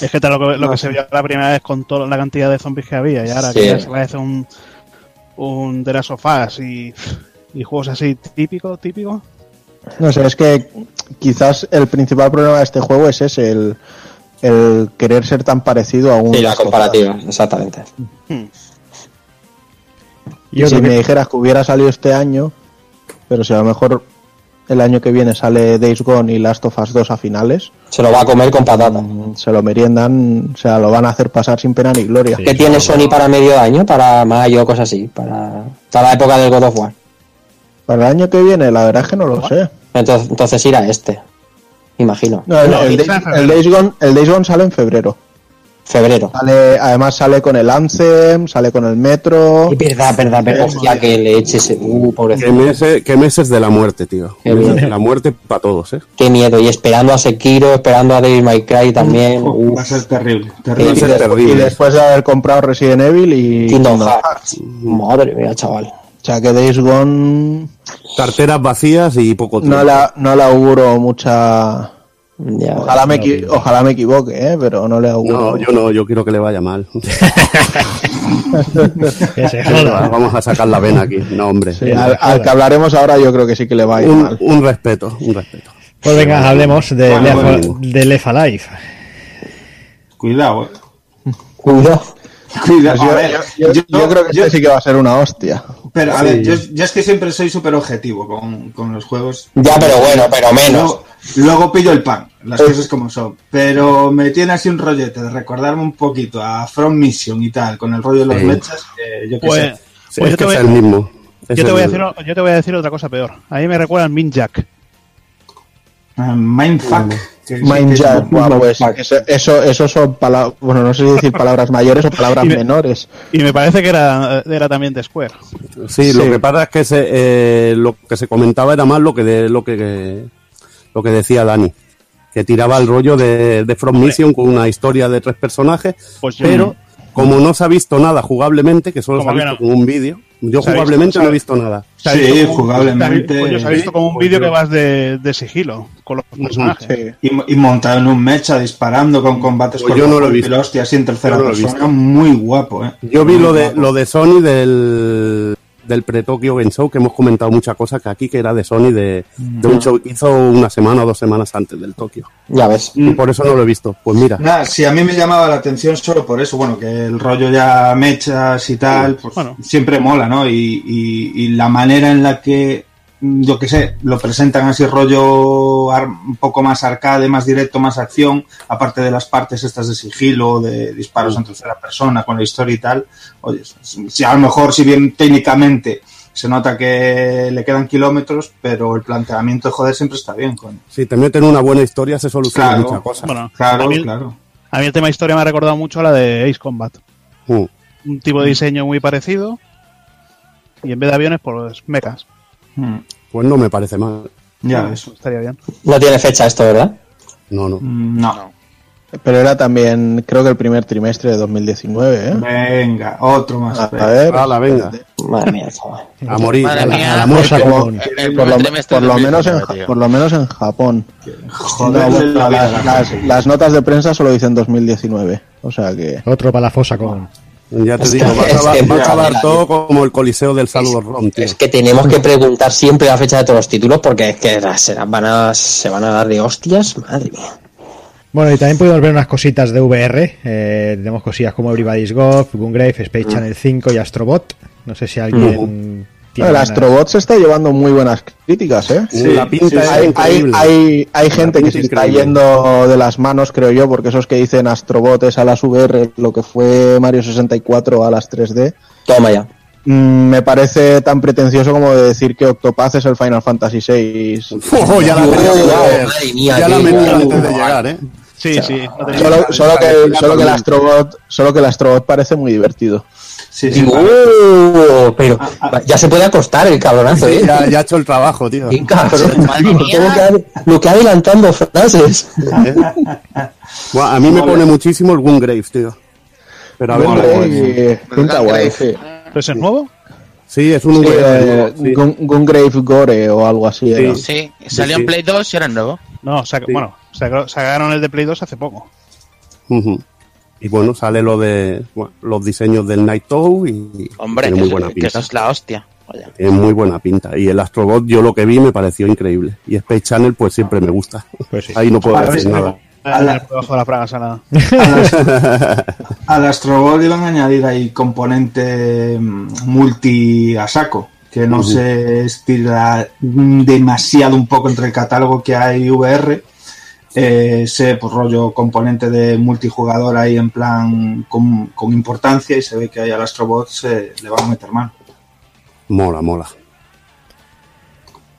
Es que tal lo que, lo que se vio la primera vez con toda la cantidad de zombies que había y ahora Sí. que ya se parece un, un The Last of Us y, y juegos así típicos, típicos. No sé, es que quizás el principal problema de este juego es ese, el, el querer ser tan parecido a un... Sí, la comparativa, exactamente. Y Y otro si que- me dijeras que hubiera salido este año, pero si a lo mejor el año que viene sale Days Gone y Last of Us 2 a finales, Se lo va a comer con patata. mm, se lo meriendan, o sea, lo van a hacer pasar sin pena ni gloria. Sí. ¿Qué tiene Sony para medio año? Para mayo, cosas así. Para, para la época del God of War. Para el año que viene, la verdad es que no lo sé. Entonces, entonces irá este. Imagino. No, el, No, el Days, el Gone, el Days Gone sale en febrero. Febrero. Sale, además sale con el Anthem, sale con el Metro. Es verdad, verdad, verdad. Hostia, que le eches. Uh, ¿Qué pobrecito. meses, qué meses de la muerte, tío? Qué bien. Meses de la muerte para todos, ¿eh? Qué miedo. Y esperando a Sekiro, esperando a Devil May Cry también. Uf, Uh, va a ser terrible. Va a terrible. ser Y terrible. después de haber comprado Resident Evil y Kingdom Hearts. Madre mía, chaval. O sea que Days Gone Carteras vacías y poco tiempo. no la, no le auguro mucha... Ya, Ojalá me, ojalá me equivoque, ¿eh? pero no le auguro. No, yo no, yo quiero que le vaya mal. Vamos a sacar la vena aquí. No, hombre. Sí, al, al que hablaremos ahora yo creo que sí que le va a ir un, mal. un respeto, un respeto. Pues venga, hablemos de, Bueno, bueno. de Left Alive. Cuidado, eh. Cuidado. Cuidado. Pues yo, a ver, yo- yo- yo creo que yo- este sí que va a ser una hostia. Pero a ver, yo, yo es que siempre soy súper objetivo con, con los juegos. Ya, pero bueno, pero menos. Luego, luego pillo el pan, las cosas como son. Pero me tiene así un rollete de recordarme un poquito a From Mission y tal, con el rollo de los Sí. mechas, que yo qué Pues, sé. Sí, pues es yo, te que voy, es el mismo. Es yo te el voy a mismo. decir, yo te voy a decir otra cosa peor. A mí me recuerda al Minjack. Ah, Mindfuck. que sí que Mind es Jack, muy- buah, pues, eso, eso, eso son palabras, bueno, no sé si decir palabras mayores o palabras Y me- menores. Y me parece que era, era también de Square. Sí, lo que pasa es que se, eh, lo que se comentaba era más lo que de, lo que lo que decía Dani, que tiraba el rollo de, de From Mission con una historia de tres personajes, Pues yo- pero como no se ha visto nada jugablemente, que solo se ha ¿Cómo que visto no? con un vídeo, yo jugablemente visto- no he visto nada. Sí, como- jugablemente. se ha- pues yo se ha visto como un vídeo que vas de, de sigilo con los personajes. Sí. Y, y montado en un mecha disparando con combates Pues con yo no lo he visto. hostia así en tercera no persona, muy guapo, eh. Yo vi Muy lo de guapo. lo de Sony del del pre-Tokyo Game Show, que hemos comentado muchas cosas que aquí que era de Sony de, de un show que hizo una semana o dos semanas antes del Tokio. Ya ves. Y por eso no lo he visto. Pues mira, Nada, si a mí me llamaba la atención solo por eso, bueno, que el rollo ya mechas y tal, pues Bueno. siempre mola, ¿no? Y, y- y la manera en la que, yo qué sé, lo presentan así rollo ar- un poco más arcade, más directo, más acción, aparte de las partes estas de sigilo, de disparos en tercera persona, con la historia y tal, oye, si a lo mejor, si bien técnicamente se nota que le quedan kilómetros, pero el planteamiento, joder, siempre está bien, coño. si te meten una buena historia se soluciona Claro. muchas cosas. Bueno, Claro, a, mí, claro. a mí el tema historia me ha recordado mucho a la de Ace Combat. Mm. Un tipo de diseño muy parecido. Y en vez de aviones, pues mechas. Mm, Pues no me parece mal. Ya ves. Estaría bien. No tiene fecha esto, ¿verdad? No, no. Mm, No. Pero era también, creo que el primer trimestre de 2019, ¿eh? Venga, otro más. A ver. Hala, venga. Madre mía, chaval. A morir. Madre A la- mía. a la. El por, lo, por menos en, 2019, Ja- tío. por lo menos en Japón. Joder, No, la vida, las, la las- gente. las notas de prensa solo dicen 2019. O sea que. Otro para la fosa común. Ya te Es digo, va a acabar, que- va a acabar mira, todo como el coliseo del saludo rom, tío. Es que tenemos que preguntar siempre la fecha de todos los títulos porque es que se van a, se van a dar de hostias. Madre mía. Bueno, y también podemos ver unas cositas de VR. Eh, tenemos cosillas como Everybody's Golf, Gungrave, Space Channel 5 y Astrobot. No sé si alguien El Astrobot se está llevando muy buenas críticas, ¿eh? la pinta sí, es Hay, hay, increíble. hay, hay gente que se es está increíble. yendo de las manos, creo yo, porque esos que dicen Astrobot es a las VR, lo que fue Mario 64 a las 3D. Toma ya. Mm, me parece tan pretencioso como de decir que Octopath es el Final Fantasy VI. Oh, ya la tenía que Ya la antes de llegar, ¿eh? Sí, sí. no Solo, solo que, solo que el Astrobot, solo que el Astrobot parece muy divertido. Sí, sí, Digo. "Oh", pero Ah, ya se puede acostar el cabronazo, Sí, ¿eh? ya, ya ha hecho el trabajo, tío. Qué cabrón, Madre tío, mía. lo que ha- adelantando frases. Bueno, a mí me pone muchísimo el Gungrave, tío. Pero a ver. Eh, pinta guay, sí. ¿Pero ese es nuevo? sí, es un Sí, eh, sí. Gun- Gungrave Gore o algo así. era. Sí, salió Sí. en Play 2 y era nuevo. No, Sí. bueno, saca- sacaron el de Play 2 hace poco. Y bueno, sale lo de bueno, los diseños del Night Tow y Hombre, tiene que, muy buena que pinta. eso es la hostia. Vaya. Tiene muy buena pinta. Y el Astrobot, yo lo que vi me pareció increíble. Y Space Channel, pues siempre me gusta. Pues sí. Ahí no puedo decir nada. La- de la salada. Al Astrobot iban a añadir ahí componente mm, multi a saco, que no se estira demasiado un poco entre el catálogo que hay VR. Eh, ese pues, rollo componente de multijugador ahí en plan con, con importancia y se ve que ahí al Astrobot se le va a meter mano. Mola, mola.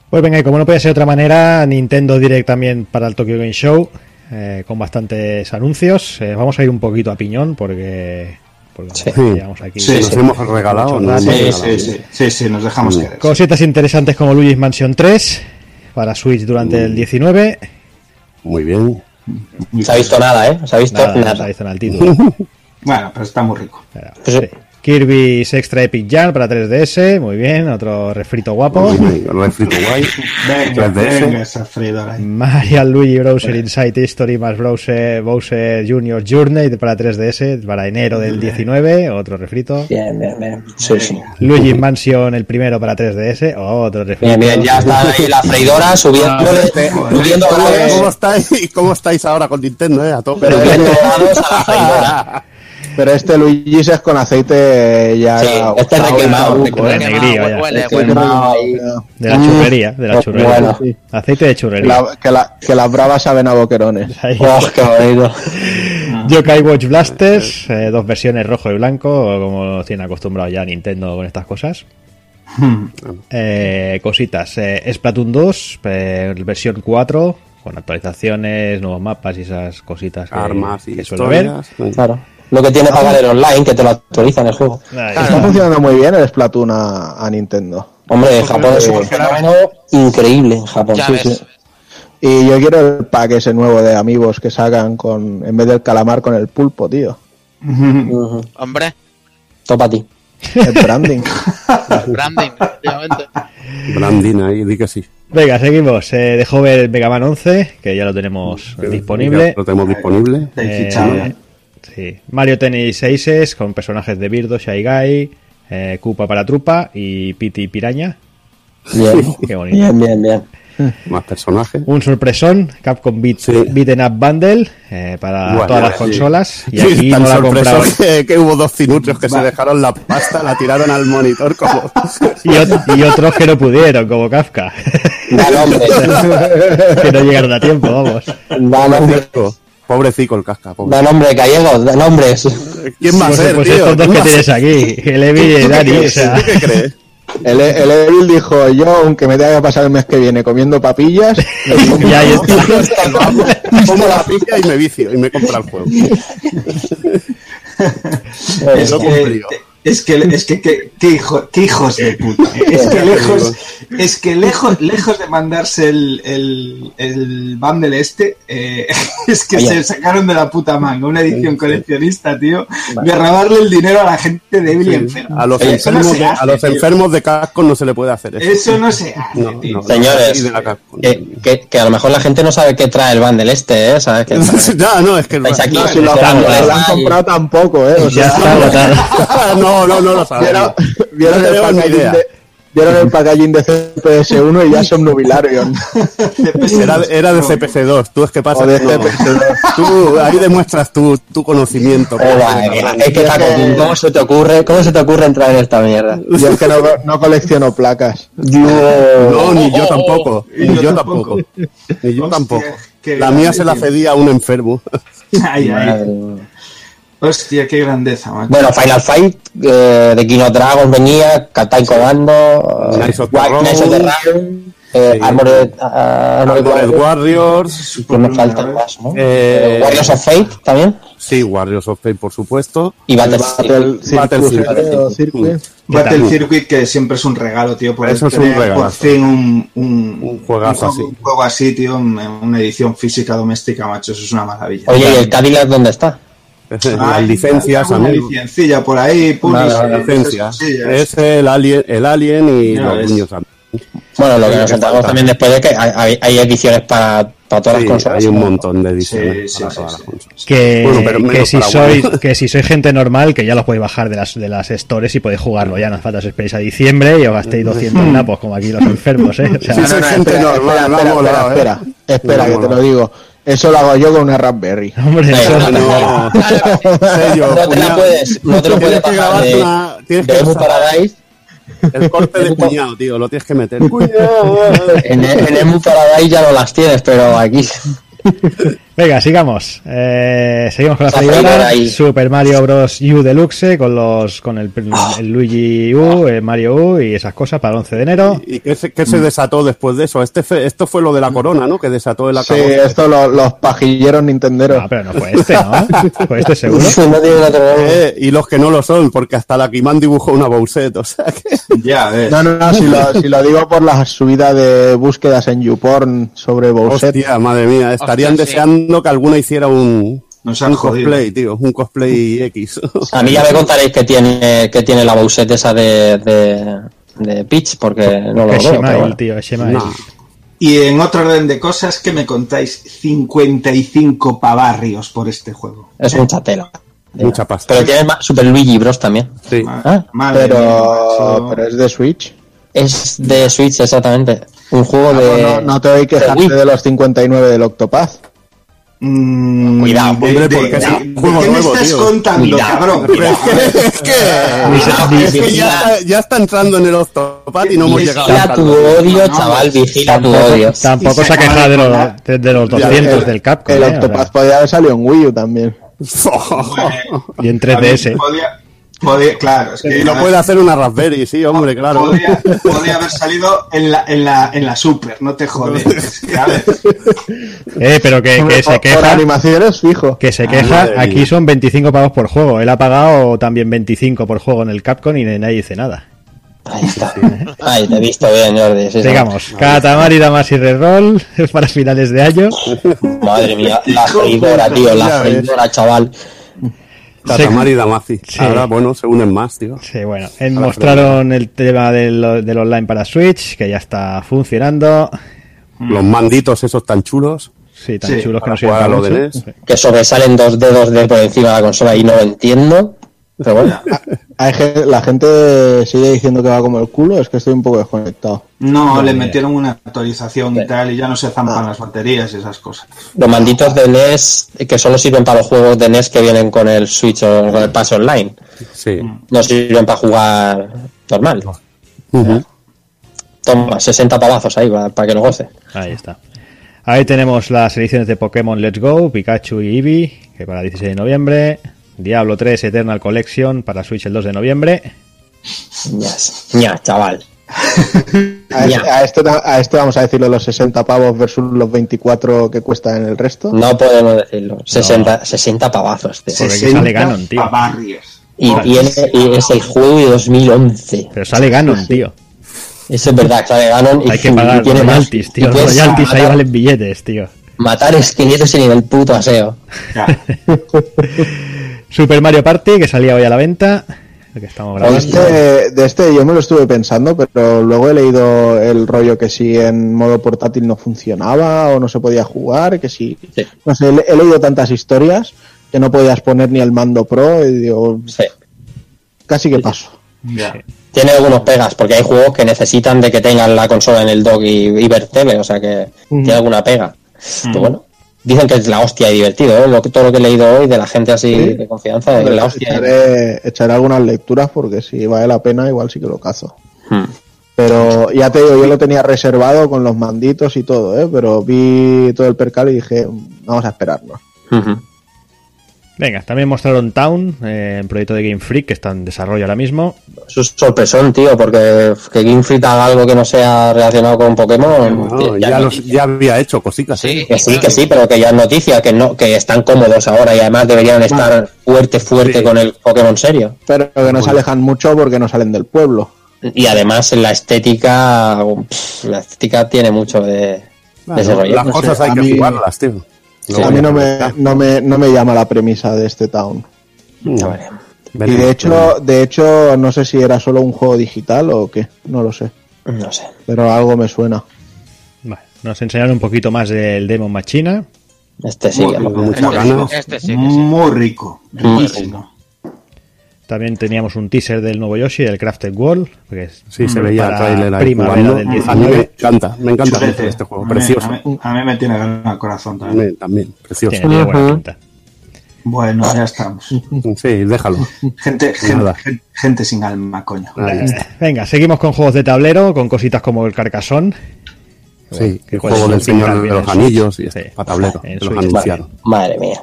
Pues venga, y como no puede ser de otra manera, Nintendo Direct también para el Tokyo Game Show, eh, con bastantes anuncios. Eh, vamos a ir un poquito a piñón porque, porque Sí. llevamos aquí. Sí, Nos hemos regalado. Mucho nos rato. hemos Sí, regalado. sí, sí, sí, sí, nos dejamos Mm. querer. Cositas interesantes como Luigi's Mansion 3 para Switch durante el 19. Muy bien. No se ha visto nada, ¿eh? No se ha visto Nada, nada. no se ha visto nada el título. Bueno, pero está muy rico. Pero, Pues, sí. Kirby's Extra Epic Jam para 3DS, muy bien, otro refrito guapo. refrito guay. Venga, venga, esa freidora ahí. Mario Luigi Browser Inside History más Browser, Bowser Junior Journey para 3DS para enero del 19, otro refrito. Bien, bien, bien. Sí, sí. Luigi Mansion el primero para 3DS, otro refrito. Bien, bien, ya está ahí la freidora subiendo, subiendo grados, ¿Cómo estáis, ¿Cómo estáis ahora con Nintendo, eh? A tope. Pero subiendo grados a la freidora. Pero este Luigi es con aceite ya. Sí, este es requemado, vaya. huele. De la churrería, de la Pues churrería. bueno. Sí. Aceite de churrería. La- que, la- que las bravas saben a boquerones. Oh, qué bonito. Yokai Watch Blasters, eh, dos versiones rojo y blanco, como tiene acostumbrado ya Nintendo con estas cosas. Eh, cositas, eh, Splatoon 2, eh, versión 4, con actualizaciones, nuevos mapas y esas cositas que, Armas y que suele haber. historias. Claro. Lo que tiene para el online, que te lo actualiza en el juego. Ahí Está funcionando muy bien el Splatoon a, a Nintendo. Hombre, en Japón es un fenómeno increíble en Japón. Ya sí, ves. sí. Y yo quiero el pack ese nuevo de amigos que sacan con en vez del calamar con el pulpo, tío. Hombre, Topa a ti. El branding. branding, efectivamente. Branding ahí, di que sí. Venga, seguimos. Eh, dejó ver el Mega Man 11, que ya lo tenemos disponible. Ya Lo tenemos disponible. Eh. Sí. Mario Tennis Aces con personajes de Birdo, Shy Guy, eh, Koopa para Trupa y Pity Piraña. Bien. Qué bonito. Bien, bien, bien. Más personajes. Un sorpresón, Capcom Beat, Sí. Beaten Up Bundle eh, para Bueno, todas las sí. consolas. Y aquí tan no la comprado. que, que hubo dos cinutrios que se dejaron la pasta, la tiraron al monitor como... Y, ot- y otros que no pudieron, como Kafka. Da nombre. que no llegaron a tiempo, vamos. Da Pobrecito el casca, pobre. Da nombre, gallegos, da nombres. ¿Quién va a Pues, ser, pues tío? estos dos ¿Quién que tienes aquí, el Evi y ¿Tú el qué Dani. O crees? sea, ¿Tú qué crees? El, el Evil dijo, yo aunque me tenga que pasar el mes que viene comiendo papillas, ya ahí está. Como la pica y me vicio y me compra el juego. Es Lo que, cumplió. Es que, es que, que- qué, hijo- qué hijos de puta. Es que lejos, es que lejos, lejos de mandarse el, el, el bundle este, eh, es que se sacaron de la puta manga una edición coleccionista, tío, de robarle el dinero a la gente débil y enferma. A los, Oye, no enfermos, de, hace, a los enfermos de casco no se le puede hacer eso. Eso no se hace, No, tío. no. Señores, que, que, que a lo mejor la gente no sabe qué trae el bundle este, ¿eh? ¿Sabes? Que ya, no, es que aquí. si lo, han comprado tampoco, ¿eh? O Ya sea, agotado. No, no, no lo sabemos. vieron, vieron No el packaging de, vieron el packaging de CPS1 y ya son Nubilarion. Era, era de CPC2, tú es que pasa de que no. CPC2. Tú ahí demuestras tu, tu conocimiento. Oh, madre mía, es que Paco, ¿cómo se te ocurre, cómo se te ocurre entrar en esta mierda? Yo es que no, no colecciono placas. No, ni yo tampoco. Y Ni yo tampoco. tampoco. Ni yo tampoco. La mía se la cedía a un enfermo. Ay, ay. Hostia, qué grandeza, macho. Bueno, Final Fight eh, de Kino Dragons venía, Katai Comando, eh, Knights of the Round. Eh, Sí. Armored, Armored Armored Warriors, Warriors. que me faltan más, ¿no? Eh, Eh, Warriors of Fate también, Sí, Warriors of Fate, por supuesto. y Battle Battle Battle Circuit, Circuit. o Circuit. Battle? Circuit, que siempre es un regalo, tío. Por Eso es un. Por fin un, un, Un juegazo un así. Un juego así, tío, una edición física doméstica, macho. Eso es una maravilla. Oye, ¿y el Cadillac dónde está? Las Ay, licencias, amigo. licencilla por ahí, Las licencias. Es el Alien, el alien y Ya los niños también. Bueno, lo que nos enteramos también después de que hay, hay- hay ediciones para, para todas Sí, las consolas. hay un ¿no? montón de ediciones Sí, sí, para sí, todas sí. las consolas. Que, Bueno, pero que, si sois, que si sois gente normal, que ya lo podéis bajar de las, de las stores y podéis jugarlo. Ya no hace falta os esperéis a diciembre y os gastéis 200 napos, como aquí los enfermos, ¿eh? O sea, gente espera, normal, espera, espera, espera, espera, que te lo digo. Eso lo hago yo con una Raspberry. hombre, eso- Venga, No, sello, No te la puedes, no te lo puedes Tienes que pasar de, una- tienes de que Paradise. el corte de cuñado, tío, lo tienes que meter. En, en Emu Paradise ya no las tienes, pero aquí. Venga, sigamos. Eh, seguimos con la freidora. Super Mario Bros. U Deluxe con los con el, el Luigi U, el Mario U y esas cosas para el 11 de enero. ¿Y qué se, qué se desató después de eso? Este fe- esto fue lo de la corona, ¿no? Que desató el Sí, acabose. esto lo- los pajilleros nintenderos. No, pero no fue este, ¿no? Fue este seguro. no tiene. Eh, y los que no lo son, porque hasta la Kiman dibujó una Bowset, o sea que... Ya, ves. No, no, no, si lo, si lo digo por la subida de búsquedas en YouPorn sobre Bowser. Hostia, madre mía, estarían Hostia, sí. deseando que alguna hiciera un, Nos cosplay, tío, un cosplay X. A mí ya me contaréis que tiene, que tiene la Bowsette esa de, de, de Peach, porque no lo Es veo. Shemael, bueno. tío, es. No. Y en otro orden de cosas, ¿qué me contáis? 55 pavarrios por este juego. Es mucha tela. Mucha pasta. Pero tiene Super Luigi Bros también. Sí. Ah, madre Pero, pero es de Switch. Es de Switch, exactamente. Un juego Ah, de. pues no, no te de quejarte Wii. de los 59 del Octopath. Mm, Cuidado, hombre, de- porque es de- un ¿de juego ¿Qué me nuevo, estás tío. contando, Cuidado, cabrón? cuidado. Es que, es que ya, está, ya está entrando en el Octopath y no hemos llegado Vigila tu odio, No, chaval, vigila tu Tampoco, odio. tampoco se ha quejado de de los, de, de los Ya, 200 el- del Capcom. El eh, Octopath podía haber salido en Wii U también. y en 3DS. Podía, podía- claro, es que lo puede hacer una Raspberry, sí, hombre, claro. Podría, podría haber salido en la, en, la, en la Super, no te jodes. Eh, pero que, que se por queja. animaciones, fijo. Que se Ah, queja, aquí mía. son 25 pavos por juego. Él ha pagado también 25 por juego en el Capcom y nadie dice nada. Ahí está. Ahí te he visto bien, Jordi. sí. Digamos, Katamari Damacy Reroll es para finales de año. Madre mía, la freidora, tío, la freidora, chaval. Katamari y Damacy. Sí. Ahora, bueno, se unen más, tío. Sí, bueno, mostraron el tema del, del online para Switch, que ya está funcionando. Los manditos esos tan chulos. Sí, tan Sí, chulos que no sirven a para mucho. Sí. Que sobresalen dos dedos de por encima de la consola y no lo entiendo. Pero bueno, Hay gen- la gente sigue diciendo que va como el culo, es que estoy un poco desconectado. no, le metieron una actualización y tal, y ya no se zampan las baterías y esas cosas. los manditos de NES que solo sirven para los juegos de NES que vienen con el Switch o con el Pass Online. Sí. No sirven para jugar normal. Toma, 60 pavazos ahí para, para que lo goce. Ahí está. Ahí tenemos las ediciones de Pokémon Let's Go, Pikachu y Eevee, que para el 16 de noviembre. Diablo 3 Eternal Collection para Switch el 2 de noviembre. Ñas, ña, chaval. A, Ya. este, a ta- a este vamos a decirle los 60 pavos versus los 24 que cuesta en el resto. No podemos decirlo. 60, 60 pavazos, tío. Porque sale Ganon, tío. Y, y es el juego de 2011. Pero sale Ganon, tío. Eso es verdad, sale Ganon y Hay que pagar y tiene más. royalties, tío. Y Los royalties ahí valen billetes, tío. matar esqueletos en el puto aseo. Ya. Super Mario Party, que salía hoy a la venta. El que estamos De grabando. este, de este yo me lo estuve pensando, pero luego he leído el rollo que si en modo portátil no funcionaba o no se podía jugar, que si... Sí. No sé, he, he leído tantas historias que no podías poner ni el mando pro y digo, Sí. casi que paso. Tiene algunos pegas, porque hay juegos que necesitan de que tengan la consola en el dock y, y ver tele, o sea que tiene alguna pega. Pero bueno, dicen que es la hostia y divertido, ¿eh? Lo que- todo lo que he leído hoy de la gente así Sí. de confianza, es la hostia. Echaré, echaré algunas lecturas porque si vale la pena igual sí que lo cazo. Hmm. Pero ya te digo, yo lo tenía reservado con los manditos y todo, ¿eh? pero vi todo el percal y dije, vamos a esperarnos. Ujú. Venga, también mostraron Town, eh, en proyecto de Game Freak, que está en desarrollo ahora mismo. Eso es sorpresón, tío, porque que Game Freak haga algo que no sea relacionado con Pokémon. No, tío, ya, los- ya había hecho cositas. Sí. ¿eh? Que sí, que sí, pero que ya es noticia, que no, que están cómodos ahora y además deberían estar fuerte, fuerte Sí. con el Pokémon serio. Pero que no se alejan mucho porque no salen del pueblo. Y además la estética, pff, la estética tiene mucho de, de Claro, ese rollo. las no sé, cosas hay que mí- jugarlas, tío. Sí, a mí no me, no, me, no me llama la premisa de este town. Y de hecho, de hecho, no sé si era solo un juego digital o qué, no lo sé. No sé. Pero algo me suena. Vale, nos enseñaron un poquito más del Demon Machina. Este sí que Muy lo- muchas Este, este sí, que sí. Muy rico, riquísimo. También teníamos un teaser del nuevo Yoshi, el Crafted World. Que es Sí, se veía el trailer ahí primavera jugando. del A mí 19. me encanta, me encanta Chulete. este juego, A mí- precioso. A mí, a mí me tiene ganado el corazón también. También, precioso. Tiene, tiene buena pinta. Bueno, ya estamos. Sí, déjalo. Gente, gente, gente, sin alma, coño. Venga, seguimos con juegos de tablero, con cositas como el Carcasón. Sí, que juego del Señor de los Anillos y este, Sí. para tablero, los anunciaron. Madre mía.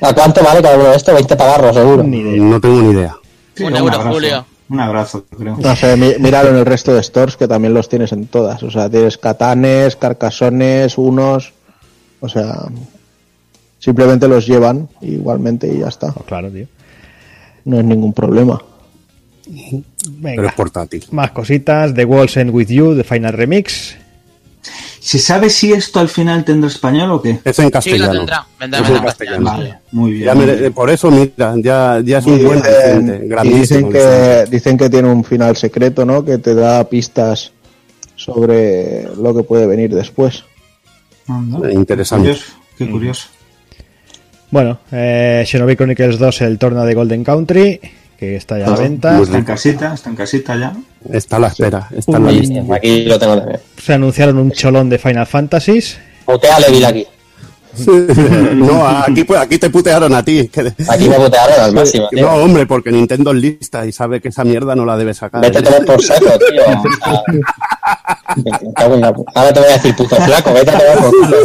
¿A cuánto vale cada uno de estos? 20 pagarros, seguro. No tengo ni idea. Sí, Un euro, abrazo. Julio. Un abrazo, creo. No sé, míralo en el resto de stores que también los tienes en todas. O sea, tienes catanes, carcasones, unos. O sea, simplemente los llevan igualmente y ya está. Oh, claro, tío. No es ningún problema. Pero es portátil. más cositas. The Walls End With You, The Final Remix. ¿Se sabe si esto al final tendrá español o qué? Es en Sí, castellano. lo tendrá. Vendrá, Es en castellano. castellano. Vale, muy bien. Ya por eso, mira, ya, ya es un Y buen y grandísimo. dicen que, dicen que tiene un final secreto, ¿no? Que te da pistas sobre lo que puede venir después. Anda, Interesante. curioso, Qué curioso. Bueno, eh, Shinobi Chronicles 2, el torneo de Golden Country, que está ya a la venta. Está en rico. casita, está en casita ya. Está a la espera, está en la lista. aquí lo tengo también. Se anunciaron un cholón de Final Fantasies. Putea a Levil aquí. no, aquí, pues, aquí te putearon a ti. Aquí me putearon al máximo, tío. No, hombre, porque Nintendo es lista y sabe que esa mierda no la debe sacar. Vete a tomar por saco, tío. Ahora te voy a decir puto flaco, vete a tomar por culo.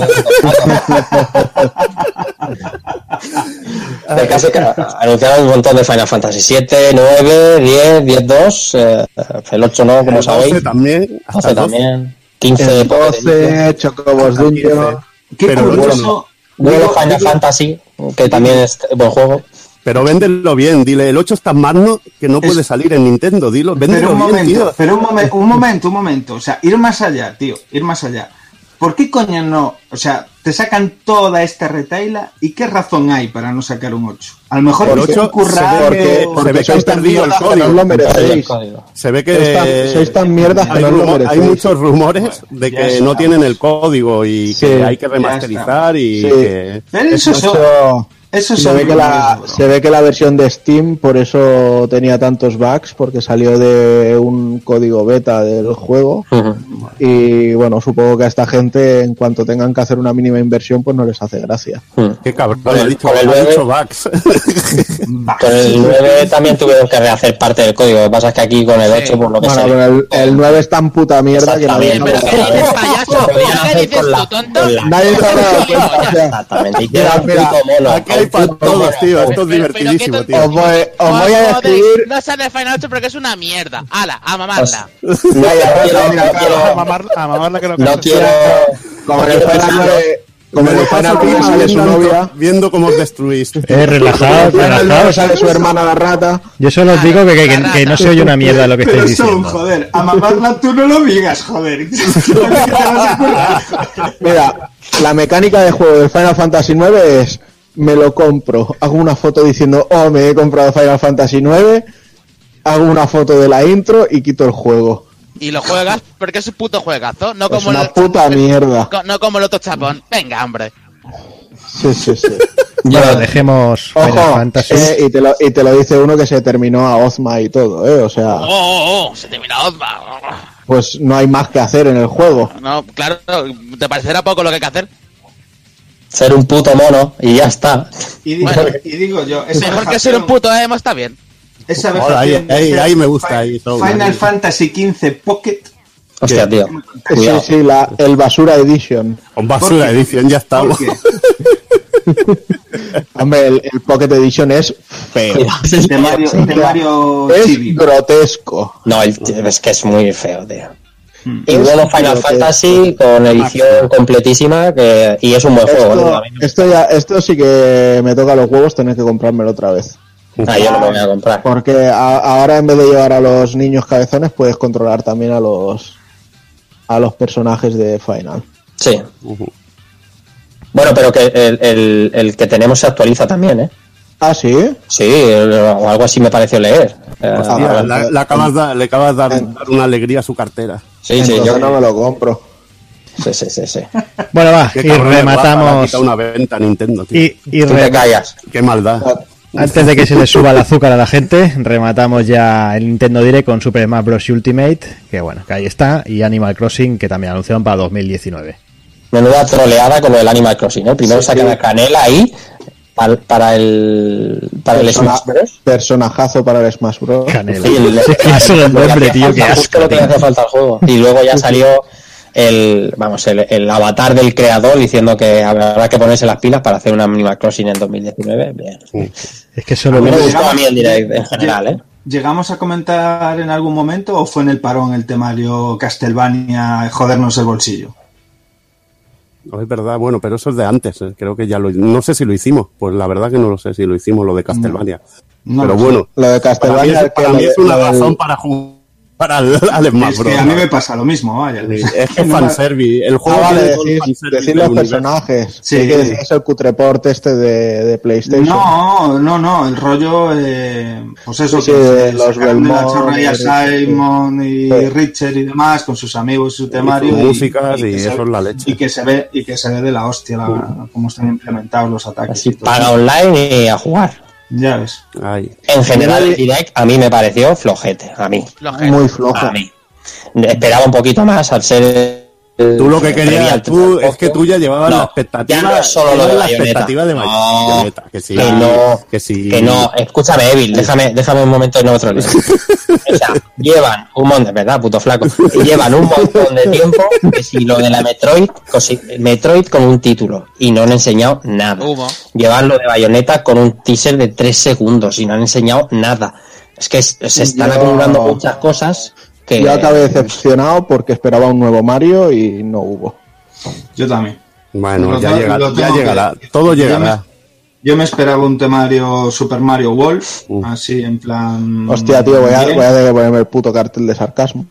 El caso es que anunciaron un montón de Final Fantasy 7, 9, 10, 10, 2, eh, el 8 no, como El 12 sabéis, también. hasta 12 el 12. también, 15 El 12, Chocobos Dungeon. Qué Pero curioso. Final digo- Fantasy, que también es buen juego. Pero véndelo bien, dile, el 8 es tan magno que no Es- puede salir en Nintendo, dilo, Pero véndelo un bien, momento, tío. pero un momento, un momento, un momento. O sea, ir más allá, tío, ir más allá. ¿Por qué coño no? O sea, te sacan toda esta retaila y qué razón hay para no sacar un 8. A lo mejor les ocho, currar se ve que- o- se ve que han tan perdido el código. no lo El merecéis. Se ve que Sois tan- sois tan mierdas que hay, no lo hay muchos rumores de que no tienen el código y Sí, que hay que remasterizar y Sí. que Pero eso, Eso- son- eso se ve, que la, se ve que la versión de Steam por eso tenía tantos bugs, porque salió de un código beta del juego. Y bueno, supongo que a esta gente, en cuanto tengan que hacer una mínima inversión, pues no les hace gracia. Qué cabrón, Con el- dicho, con el dicho bugs. Con el sí. 9 también tuvieron que rehacer parte del código. Lo que pasa es que aquí con el 8, por lo que Bueno, pero el, el 9 es tan puta mierda que Pero pero ¿qué dices, payaso? Podrían ¿Pero qué dices tonto? Nadie se ha dado cuenta, Exactamente. Y queda un mono. Hay para todos, tío, esto es divertidísimo, tío. Os voy, os voy a describir. No sale Final 8 porque es una mierda. Hala, a mamarla. No, no quiero, Mira, no A mamarla que lo que no quiero, Como no en el quiero Final pensar- 9, como el Final 9 bien sale su novia. viendo cómo os destruís. Eh, relajado, En el Final 9 relajado. sale su hermana la rata. Yo solo os digo que, que- que- que no se oye una mierda de lo que estáis son, diciendo. joder, a mamarla tú no lo digas, joder. Mira, la mecánica de juego del Final Fantasy 9 es me lo compro, hago una foto diciendo, oh, me he comprado Final Fantasy 9, hago una foto de la intro y quito el juego. Y lo juegas porque es un puto juegazo. No Es como una el, puta mierda. co- no como el otro chapón. Venga, hombre. Sí, sí, sí. Bueno, dejemos Final Fantasy. eh, y, te lo, y te lo dice uno que se terminó a Ozma y todo, ¿eh? O sea, Oh, oh, oh, se termina Ozma. pues no hay más que hacer en el juego. No, claro, ¿te parecerá poco lo que hay que hacer? Ser un puto mono y ya está. Y digo, Bueno. y digo yo, esa Mejor que ser un puto emo está bien. Esa ahí- vejación de ahí- me gusta, Fi- ahí, todo, Final ahí. Fantasy XV Pocket. Hostia, tío. Sí, Cuidado. sí, la, el Basura Edition. Basura edición ya estamos. Hombre, el, el Pocket Edition es feo. de Mario, de Mario Es Chibi. grotesco. No, el- es que es muy feo, tío. Mm. Y bueno, Final. Fantasy con edición completísima que, y es un buen juego. Esto, ¿no? esto ya, esto sí que me toca los huevos tener que comprármelo otra vez. Ah, yo no me voy a comprar. Porque a- ahora en vez de llevar a los niños cabezones puedes controlar también a los a los personajes de Final. Sí. Bueno, pero que el, el- el que tenemos se actualiza también, ¿eh? Ah, sí. Sí, o algo así me pareció leer. Hostia, Ah, la- le acabas de, le acabas de dar, dar una alegría a su cartera. Sí, sí, yo, no me lo compro. sí, sí, sí, sí. Bueno, va, Qué y guapa, rematamos. una venta a Nintendo, tío. Y, y Tú te callas. Qué maldad. antes de que se le suba el azúcar a la gente, rematamos ya el Nintendo Direct con Super Smash Bros. Ultimate, que bueno, que ahí está, y Animal Crossing, que también anunciaron para 2019. Menuda troleada con lo del Animal Crossing, ¿eh? Primero sacan a Canela ahí para, para el para el Persona- Smash Bros. personajazo para el Smash Bros. Canela. Sí, el- nombre, tío, justo lo que le falta al juego. Y luego ya salió el vamos el, el avatar del creador diciendo que habrá que ponerse las pilas para hacer una Animal Crossing en 2019. Bien. Es que solo Me lo- gustó a mí el direct en general, ¿eh? ¿Llegamos a comentar en algún momento o fue en el parón el temario Castlevania jodernos el bolsillo? No, es verdad, bueno, pero eso es de antes. eh, Creo que ya lo. No sé si lo hicimos. Pues la verdad que no lo sé si lo hicimos, lo de Castlevania. No pero bueno, Lo de para mí Castlevania es, para mí es una razón para jugar para al, al Smash Es que a mí me pasa lo mismo, vaya. Es que No, fanservice. El Ah, juego vale, todo el decir, los personajes. Sí. Sí. que decís el cutreport este de, de PlayStation. No, no, no, el rollo, eh, pues eso, Sí, que los sacaron de la Belmont. Simon y Sí. Richard y demás, con sus amigos y su temario. sus músicas y que se- eso es la leche. Y que se ve, y que se ve de la hostia la, cómo están implementados los ataques. Así y eso. online y a jugar. Ya ves. Ay. En general, el direct a mí me pareció flojete. A mí. Flojete. Muy flojo. A mí. Esperaba un poquito más al ser. El- Tú lo que querías, tú, tampoco. es que tú ya llevabas No, la expectativa, ya no es solo lo de la expectativa de No, Bayonetta, que sí, que no, que sí. que no. Escúchame, Evil, déjame, déjame un momento y no otro. O sea, llevan un montón, de verdad, puto flaco. Llevan un montón de tiempo que si lo de la Metroid, Metroid con un título y no han enseñado nada. Humo. Llevan lo de Bayonetta con un teaser de 3 segundos y no han enseñado nada. Es que se están Yo- acumulando muchas cosas que. Yo acabé decepcionado porque esperaba un nuevo Mario y no hubo. Yo también. Bueno, ya, tengo- llega- lo ya tengo que- llegará, todo yo llegará. me- Yo me esperaba un temario Super Mario Wolf, Uh. así en plan. Hostia, tío, voy a, voy a tener que ponerme el puto cartel de sarcasmo.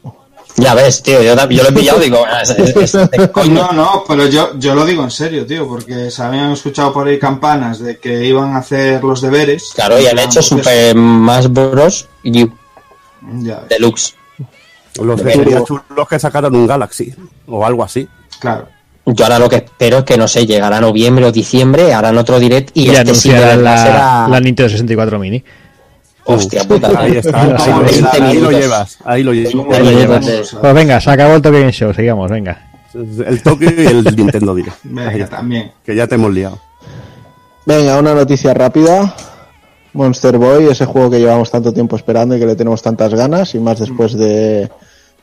Ya ves, tío, yo, yo lo he pillado digo, "Ah, es, es- es de coña". No, no, pero yo, yo lo digo en serio, tío, porque se habían escuchado por ahí campanas de que iban a hacer los deberes. Claro, y han hecho Super Smash Bros. U Ya ves, Deluxe. Los chulos que sacaron un Galaxy o algo así. claro. Yo ahora lo que espero es que, no sé, llegará noviembre o diciembre, harán otro direct y, Y, este sí la, será... la Nintendo 64 Mini. Hostia puta. Ahí está, ahí, lo- 20 ahí lo llevas, ahí lo llevas. Ahí lo llevas. Pues venga, se acabó el Tokyo Game Show, sigamos, venga. El Tokyo y el Nintendo Direct. Venga, también. que ya te hemos liado. Venga, una noticia rápida. Monster Boy, ese juego que llevamos tanto tiempo esperando y que le tenemos tantas ganas, y más después de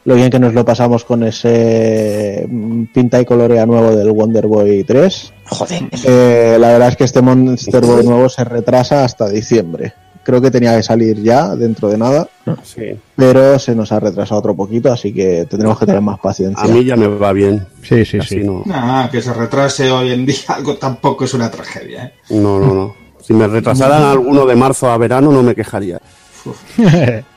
lo bien que nos lo pasamos con ese mm, pinta y colorea nuevo del Wonder Boy 3. Joder. Eh, la verdad es que este Monster Boy nuevo se retrasa hasta diciembre. Creo que tenía que salir ya dentro de nada, Sí. pero se nos ha retrasado otro poquito, así que tendremos que tener más paciencia. A mí ya me va bien. Sí, sí, Así sí. no, Nada, que se retrase hoy en día algo tampoco es una tragedia, ¿eh? no, no, no. Si me retrasaran alguno de marzo a verano no me quejaría.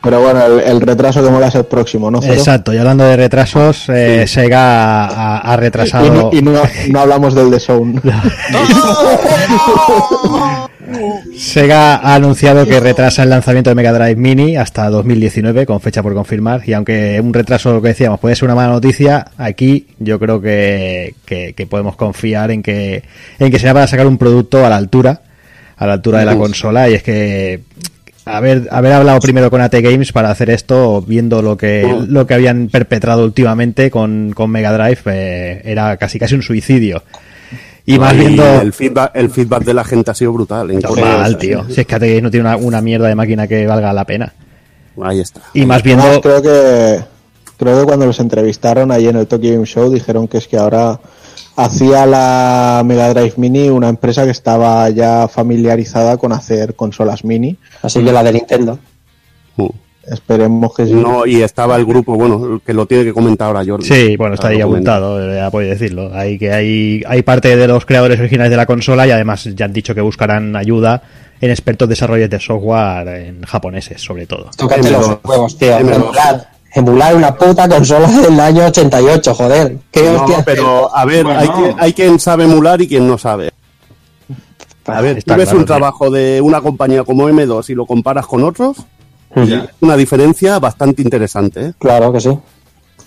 Pero bueno, el, el retraso que mola es el próximo, ¿no? Cero? Exacto, y hablando de retrasos, eh, Sega ha, ha Y, retrasado. no, y no- no hablamos del The Zone. Sega ha anunciado que retrasa el lanzamiento de Mega Drive Mini hasta 2019, con fecha por confirmar. Y aunque un retraso, lo que decíamos, puede ser una mala noticia, aquí yo creo que, que- que podemos confiar en que, en que será para sacar un producto a la altura, a la altura de la consola. Y es que haber, haber hablado primero con AT Games para hacer esto, viendo lo que, lo que habían perpetrado últimamente con, con Mega Drive, eh, era casi casi un suicidio. Y más viendo. el feedback, el feedback de la gente ha sido brutal. Corea. tío. Si es que AT Games no tiene una, una mierda de máquina que valga la pena. Ahí está. Y más viendo. Además, creo que creo que cuando los entrevistaron ahí en el Tokyo Game Show dijeron que es que ahora hacía la Mega Drive Mini una empresa que estaba ya familiarizada con hacer consolas mini. Así que la de Nintendo. Mm. Esperemos que sí. No, y estaba el grupo, bueno, que lo tiene que comentar ahora Jordi. Sí, bueno, está ahí apuntado, ya podéis decirlo. Hay que hay, hay parte de los creadores originales de la consola y además ya han dicho que buscarán ayuda en expertos desarrollos de software en japoneses, sobre todo. Tócate los M2. huevos, tío. M2. Emular, emular una puta consola del año 88, joder. ¿Qué No, hostia? pero a ver, Bueno. hay, que, hay quien sabe emular y quien no sabe. A ver, Está tú ves claro, un tío. trabajo de una compañía como M2 y lo comparas con otros, Ya. una diferencia bastante interesante. ¿eh? Claro que sí.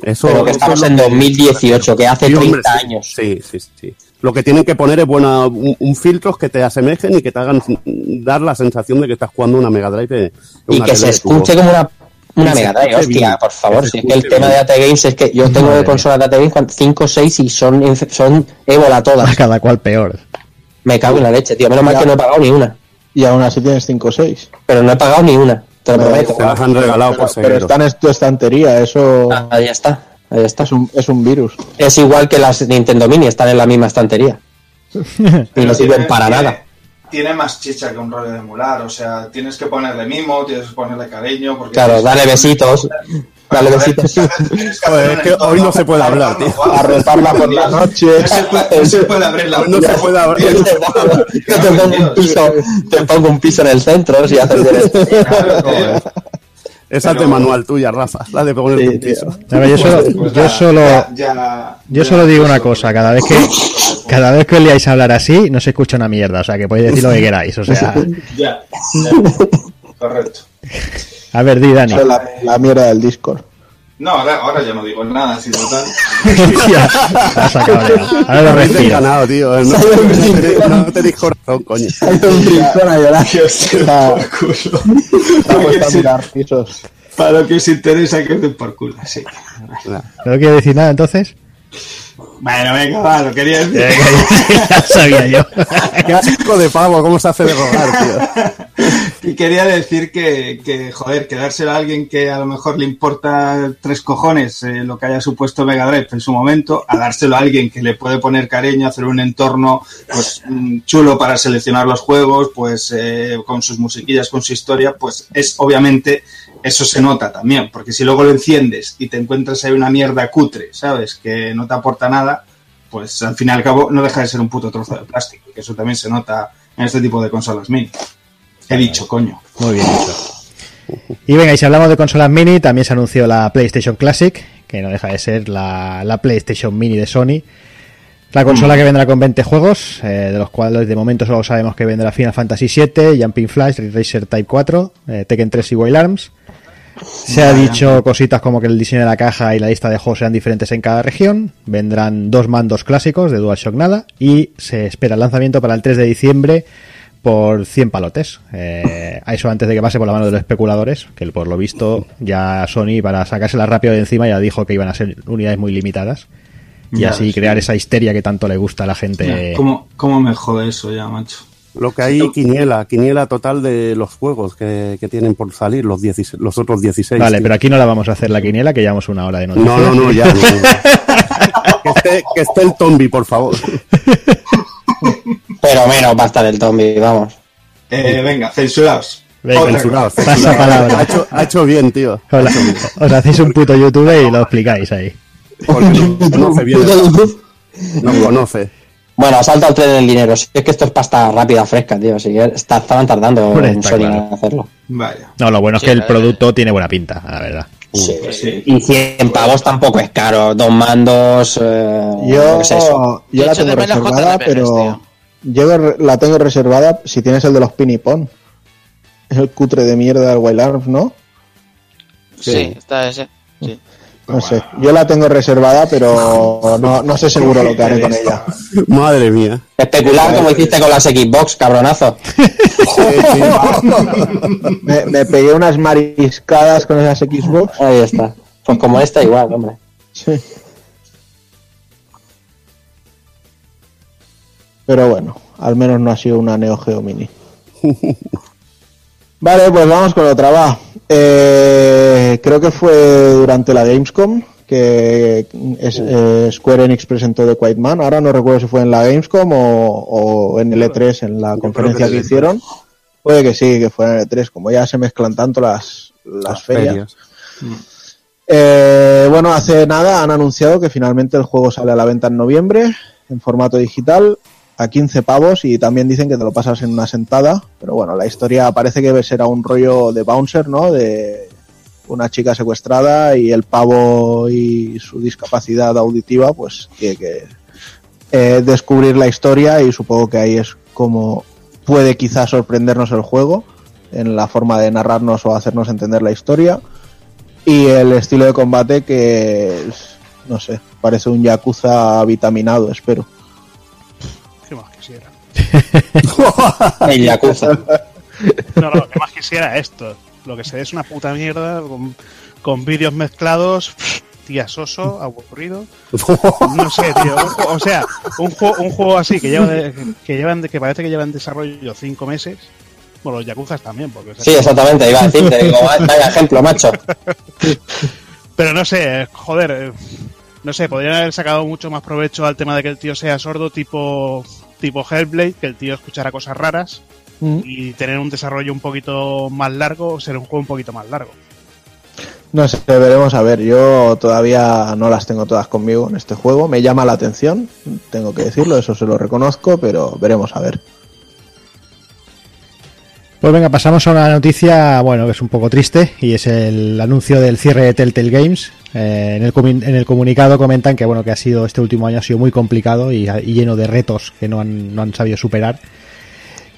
Eso, Pero que eso estamos es lo en que- 2018, que hace Sí, 30 hombre, sí. años. Sí, sí, sí. Lo que tienen que poner es buena, un, un filtros que te asemejen y que te hagan dar la sensación de que estás jugando una Mega Drive. Y que se escuche como una, una Mega Drive, hostia, bien, por favor. Si es que el tema de. AT Games es que yo tengo Madre de consolas de AT Games 5 o 6 y son, son ébola todas. Cada cual peor. Me cago en la leche, tío. Menos mal que no he pagado ni una. Y aún así tienes 5 o 6. Pero no he pagado ni una, te lo Pero prometo. Se las han regalado Pero, por pero seguido. está en tu estantería, eso Ah, Ahí está, ahí está. es un, es un virus. Es igual que las Nintendo Mini, están en la misma estantería. y no Pero sirven para tiene- nada. Tiene más chicha que un rollo de emular, o sea, tienes que ponerle mimo, tienes que ponerle cariño. Porque Claro, dale besitos. Dale besitos. Joder, es que hoy no se puede hablar, tío. A retarla por la noche. No se puede, abrir la No se puede abrir. Yo te pongo un piso, te pongo un piso en el centro si haces. Claro. Esa es de manual tuya, Rafa, la de poner Sí, un piso. A ver, yo solo, Pues yo ya- solo, ya- ya- yo ya- solo digo una cosa, cada vez que, cada vez que os liáis a hablar así, no se escucha una mierda, o sea, que podéis decir lo que queráis, o sea, Ya, ya. Correcto. a ver, di, Dani. Eso es la, la mierda del Discord. No, ahora, ahora ya no digo nada, si total. Ahora lo respiro. ganado, tío. No, no, te- no tenéis corazón, coño. Hay un rincón a llorar. Que a mirar pisos. Para lo que os interesa, que os den por culo, sí. ¿No quiere decir nada entonces? Bueno, venga, va, lo quería decir. ya sabía yo. Qué asco de pavo, cómo se hace de rogar, tío. Y quería decir que, que, joder, que dárselo a alguien que a lo mejor le importa tres cojones eh, lo que haya supuesto Mega Drive en su momento, a dárselo a alguien que le puede poner cariño, hacer un entorno pues mm, chulo para seleccionar los juegos, pues eh, con sus musiquillas, con su historia, pues es obviamente eso se nota también, porque si luego lo enciendes y te encuentras ahí una mierda cutre, ¿sabes? Que no te aporta nada, pues al fin y al cabo no deja de ser un puto trozo de plástico, que eso también se nota en este tipo de consolas mini. He dicho, coño. Muy bien dicho. Y venga, y si hablamos de consolas mini, también se anunció la PlayStation Classic, que no deja de ser la, la PlayStation Mini de Sony. La consola que vendrá con 20 juegos, eh, de los cuales de momento solo sabemos que vendrá Final Fantasy VII, Jumping Flash, Racer Type 4, eh, Tekken 3 y Wild Arms. Se ha dicho cositas como que el diseño de la caja y la lista de juegos serán diferentes en cada región. Vendrán dos mandos clásicos de DualShock Nada y se espera el lanzamiento para el 3 de diciembre por 100 palotes. Eh, a eso antes de que pase por la mano de los especuladores, que por lo visto ya Sony para sacársela rápido de encima ya dijo que iban a ser unidades muy limitadas y Ya así crear esa histeria que tanto le gusta a la gente. Ya, ¿Cómo, ¿Cómo me jode eso ya, macho? Lo que hay, quiniela, quiniela total de los juegos que, que tienen por salir, los, 16 los otros 16. Vale, tío. pero aquí no la vamos a hacer la quiniela, que llevamos una hora de noticias. No, no, no, ya. no, no. que, esté, que esté el Tombi, por favor. Pero menos va a estar el Tombi, vamos. Eh, venga, censuraos. Venga, cosa. Pasa palabra. Ha hecho, ha hecho bien, tío. Hola. Os hacéis un puto YouTube y lo explicáis ahí. Porque no conoce bien. No conoce. Bueno, salta el tren del dinero. Si es que esto es pasta rápida, fresca, tío. Si que está- estaban tardando Hombre, en está Sony claro. en hacerlo. Vaya. No, lo bueno es Sí, que el eh. producto tiene buena pinta, la verdad. Sí. Pues sí. Y 100 pavos tampoco es caro. Dos mandos. Eh, Yo, ¿qué es eso? yo la tengo reservada, pero tío. yo la tengo reservada si tienes el de los pinipón. Es el cutre de mierda del Wild Arms, ¿no? Sí, está ese. Sí. No sé. Yo la tengo reservada, pero no, no sé seguro lo que haré con ella. Madre mía. Especular como hiciste con las Xbox, cabronazo. Me, me pegué unas mariscadas con esas Xbox. Ahí está. Pues como esta, igual, hombre. Sí. Pero bueno, al menos no ha sido una Neo Geo Mini. Vale, pues vamos con otra, va. Eh, creo que fue durante la Gamescom que es- eh, Square Enix presentó The Quiet Man. Ahora no recuerdo si fue en la Gamescom o, o en el E3, en la conferencia que que sí. hicieron. Puede que sí, que fue en el E3, como ya se mezclan tanto las, las ferias. Eh, bueno, hace nada han anunciado que finalmente el juego sale a la venta en noviembre en formato digital a 15 pavos y también dicen que te lo pasas en una sentada. Pero bueno, la historia parece que será un rollo de bouncer, ¿no? De una chica secuestrada y el pavo y su discapacidad auditiva, pues que, que eh, descubrir la historia y supongo que ahí es como puede quizás sorprendernos el juego en la forma de narrarnos o hacernos entender la historia y el estilo de combate que no sé, parece un yakuza vitaminado, espero. Yakuza. No, no, ¿qué más quisiera esto? Lo que se ve es una puta mierda con, con vídeos mezclados, tía soso, aburrido. No sé, tío. un o sea, un juego, un juego así que lleva de- que llevan de- que parece que lleva en desarrollo cinco meses. Bueno, los Yakuzas también, porque o sea, Sí, exactamente, iba a decirte. Digo, vaya ejemplo, macho. Pero no sé, joder, eh, no sé, podrían haber sacado mucho más provecho al tema de que el tío sea sordo, tipo tipo Hellblade, que el tío escuchara cosas raras y tener un desarrollo un poquito más largo, ser un juego un poquito más largo. No sé, veremos a ver. Yo todavía no las tengo todas conmigo en este juego. Me llama la atención, tengo que decirlo, eso se lo reconozco, pero veremos a ver. Pues venga, pasamos a una noticia, bueno, que es un poco triste y es el anuncio del cierre de Telltale Games. Eh, en, el comunicado comentan que bueno que ha sido este último año ha sido muy complicado y, lleno de retos que no han, no han sabido superar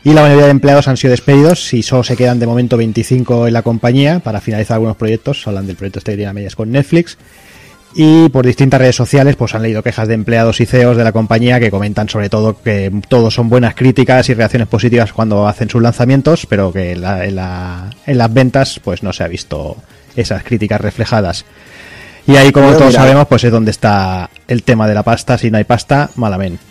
y la mayoría de empleados han sido despedidos y solo se quedan de momento 25 en la compañía para finalizar algunos proyectos. Hablan del proyecto este que tiene medias con Netflix. Y por distintas redes sociales pues han leído quejas de empleados y CEOs de la compañía que comentan sobre todo que todos son buenas críticas y reacciones positivas cuando hacen sus lanzamientos, pero que en, la, en, las ventas pues no se ha visto esas críticas reflejadas. Y ahí, como todos sabemos, pues es donde está el tema de la pasta. Si no hay pasta, malamente.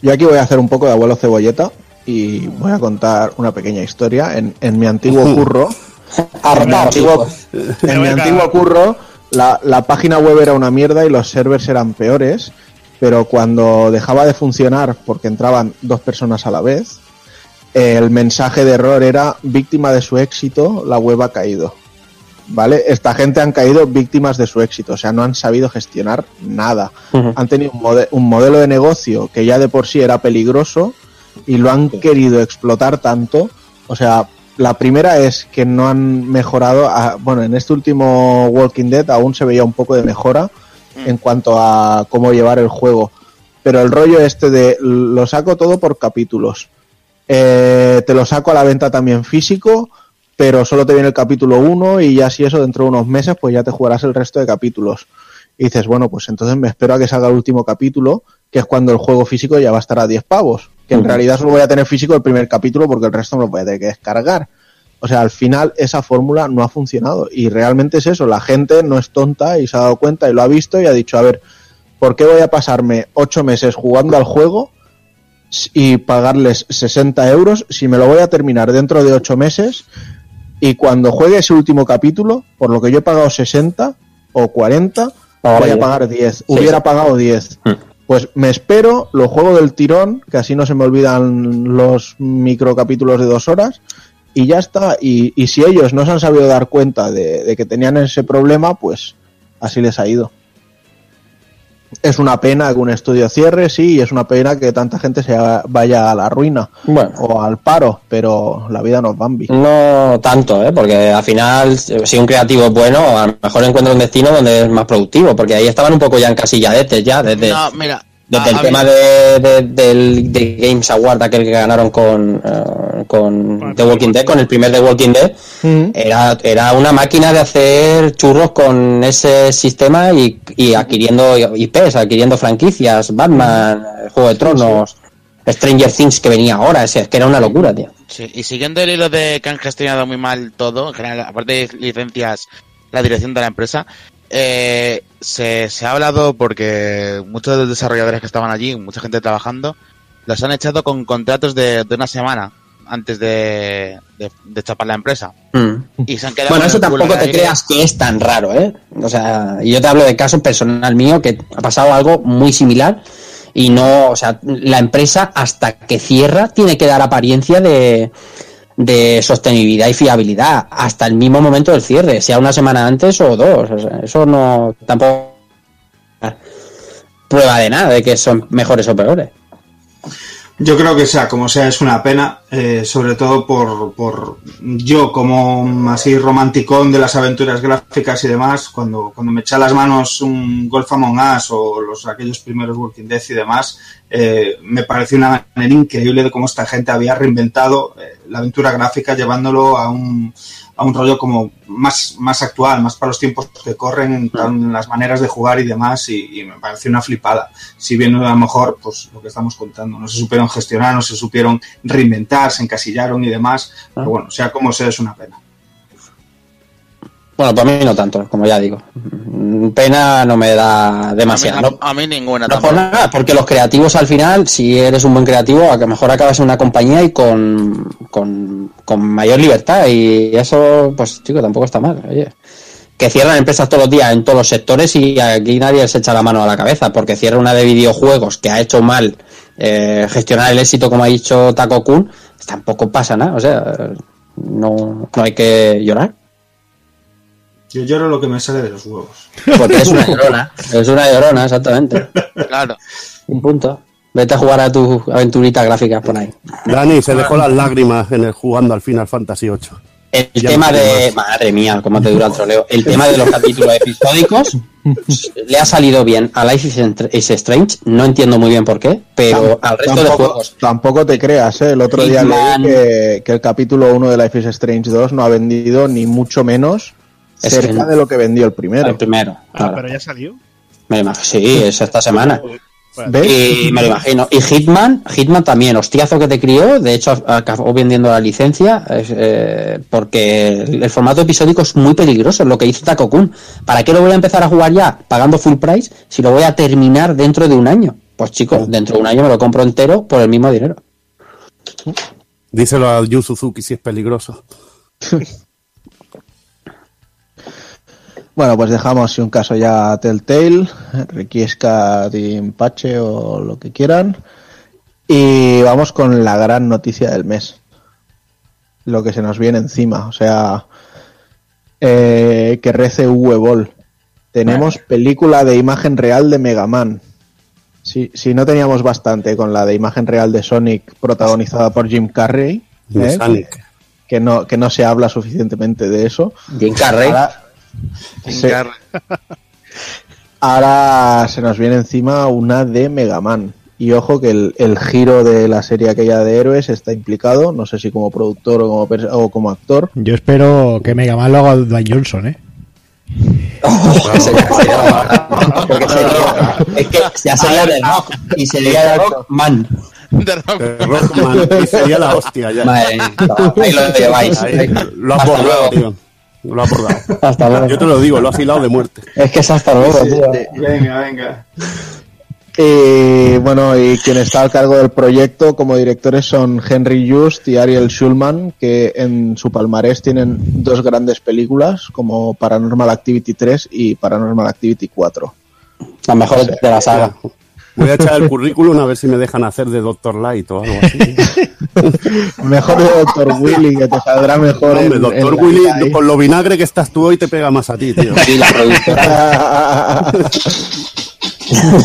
Yo aquí voy a hacer un poco de abuelo cebolleta y voy a contar una pequeña historia. En, en mi antiguo curro, en mi antiguo, en mi antiguo curro, la, la página web era una mierda y los servers eran peores, pero cuando dejaba de funcionar porque entraban dos personas a la vez, el mensaje de error era víctima de su éxito, la web ha caído. ¿Vale? Esta gente han caído víctimas de su éxito, o sea, no han sabido gestionar nada. Han tenido un, un modelo de negocio que ya de por sí era peligroso, y lo han querido explotar tanto. O sea, la primera es que no han mejorado. bueno, en este último Walking Dead aún se veía un poco de mejora mm. en cuanto a cómo llevar el juego. Pero el rollo este de lo saco todo por capítulos. Eh, te lo saco a la venta también físico, pero solo te viene el capítulo 1 y ya si eso dentro de unos meses pues ya te jugarás el resto de capítulos. Y dices, bueno, pues entonces me espero a que salga el último capítulo, que es cuando el juego físico ya va a estar a 10 pavos que en realidad solo voy a tener físico el primer capítulo porque el resto me lo voy a tener que descargar. O sea, al final esa fórmula no ha funcionado y realmente es eso, la gente no es tonta y se ha dado cuenta y lo ha visto y ha dicho, a ver, ¿por qué voy a pasarme ocho meses jugando al juego y pagarles 60 euros si me lo voy a terminar dentro de ocho meses y cuando juegue ese último capítulo, por lo que yo he pagado 60 o 40, voy a pagar 10. Hubiera pagado 10. Pues me espero, lo juego del tirón, que así no se me olvidan los microcapítulos de dos horas, y ya está. Y, y si ellos no se han sabido dar cuenta de, de, que tenían ese problema, pues así les ha ido. Es una pena que un estudio cierre, sí, y es una pena que tanta gente se vaya a la ruina o al paro, pero la vida no es Bambi. No tanto, ¿eh? porque al final, si un creativo es bueno, a lo mejor encuentra un destino donde es más productivo, porque ahí estaban un poco ya encasilladetes, ya, desde... No, mira, desde el tema de, del de Games Award, aquel que ganaron con, uh, con The Walking Dead, con el primer The Walking Dead, era, era una máquina de hacer churros con ese sistema y, y adquiriendo IPs, adquiriendo franquicias, Batman, Juego de Tronos, Stranger Things que venía ahora, es, que era una locura, tío. Sí, y siguiendo el hilo de que han gestionado muy mal todo, en general, aparte de licencias, la dirección de la empresa, eh, se, se, ha hablado porque muchos de los desarrolladores que estaban allí, mucha gente trabajando, los han echado con contratos de, de una semana antes de, de, de chapar la empresa. Mm. Y se han quedado bueno, eso tampoco te creas que es tan raro, ¿eh? O sea, yo te hablo de caso personal mío que ha pasado algo muy similar y no, o sea, la empresa hasta que cierra tiene que dar apariencia de de sostenibilidad y fiabilidad hasta el mismo momento del cierre, sea una semana antes o dos. eso no tampoco prueba de nada de que son mejores o peores. Yo creo que sea como sea es una pena, eh, sobre todo por, por yo como así romanticón de las aventuras gráficas y demás, cuando, cuando me echa las manos un Golf Among Us o los aquellos primeros Walking Dead y demás, eh, me pareció una manera increíble de cómo esta gente había reinventado eh, la aventura gráfica llevándolo a un, a un rollo como más, más actual, más para los tiempos que corren, en las maneras de jugar y demás, y, me pareció una flipada. Si bien a lo mejor, pues lo que estamos contando, no se supieron gestionar, no se supieron reinventar, se encasillaron y demás, pero bueno, sea como sea, es una pena. Bueno, para mí no tanto, como ya digo. Pena no me da demasiado. A mí, ninguna. No por nada, porque los creativos al final, si eres un buen creativo, a que mejor acabas en una compañía y con, con, mayor libertad. Y eso, pues chico, tampoco está mal. Oye. Que cierran empresas todos los días en todos los sectores y aquí nadie se echa la mano a la cabeza, porque cierra una de videojuegos que ha hecho mal eh, gestionar el éxito, como ha dicho Taco Kun, tampoco pasa nada. O sea, no, no hay que llorar. Yo lloro lo que me sale de los huevos. Porque es una llorona. Es una llorona, exactamente. Claro. Un punto. Vete a jugar a tus aventuritas gráficas por ahí. Dani se dejó las lágrimas en el jugando al Final Fantasy VIII. El Ya tema de. más. Madre mía, cómo te dura el troleo. El tema de los capítulos episódicos le ha salido bien a Life is Str- is Strange. No entiendo muy bien por qué, pero al resto de tampoco, juegos. tampoco te creas, ¿eh? El otro día leí que, que el capítulo 1 de Life is Strange 2 no ha vendido ni mucho menos Es cerca que- de lo que vendió el primero. El primero. Ah, claro. pero ya salió. Me imagino. Sí, es esta semana. ¿Ves? Y me lo imagino. Y Hitman, Hitman también, hostiazo que te crió. De hecho, acabó vendiendo la licencia eh, porque el, el formato episódico es muy peligroso, es lo que hizo Taco Kun. ¿Para qué lo voy a empezar a jugar ya pagando full price si lo voy a terminar dentro de un año? Pues chicos, dentro de un año me lo compro entero por el mismo dinero. Díselo a Yu Suzuki si es peligroso. Bueno, pues dejamos si un caso ya Telltale, Requiesca Team Pache o lo que quieran. Y vamos con la gran noticia del mes. Lo que se nos viene encima. O sea, eh, que rece Boll. Tenemos película de imagen real de Mega Man. Si, si no teníamos bastante con la de imagen real de Sonic protagonizada por Jim Carrey, ¿eh? Sonic. que no, que no se habla suficientemente de eso. Jim Carrey. Ahora, ahora se nos viene encima una de Mega Man. Y ojo que el, el giro de la serie aquella de héroes está implicado, no sé si como productor o como, o como actor. Yo espero que Mega Man lo haga Dwayne Johnson, ¿eh? Porque sería- es que ya sería de rock y sería de rock man. De rock. De Rockman. Y sería la hostia ya. Madre ahí lo lleváis. Ahí, lo has Hasta bordado, Lo has bordado. Hasta luego. Yo te lo digo, lo has hilado de muerte. Es que es hasta luego, tío. Venga, venga. Y bueno, y quien está al cargo del proyecto como directores son Henry Just y Ariel Schulman, que en su palmarés tienen dos grandes películas como Paranormal Activity 3 y Paranormal Activity 4. La mejor de la saga. Voy a echar el currículum a ver si me dejan hacer de Doctor Light o algo así. Mejor de Doctor Willy, que te saldrá mejor. Hombre, en- Doctor en Willy, con lo vinagre que estás tú hoy te pega más a ti, tío. Y la productora.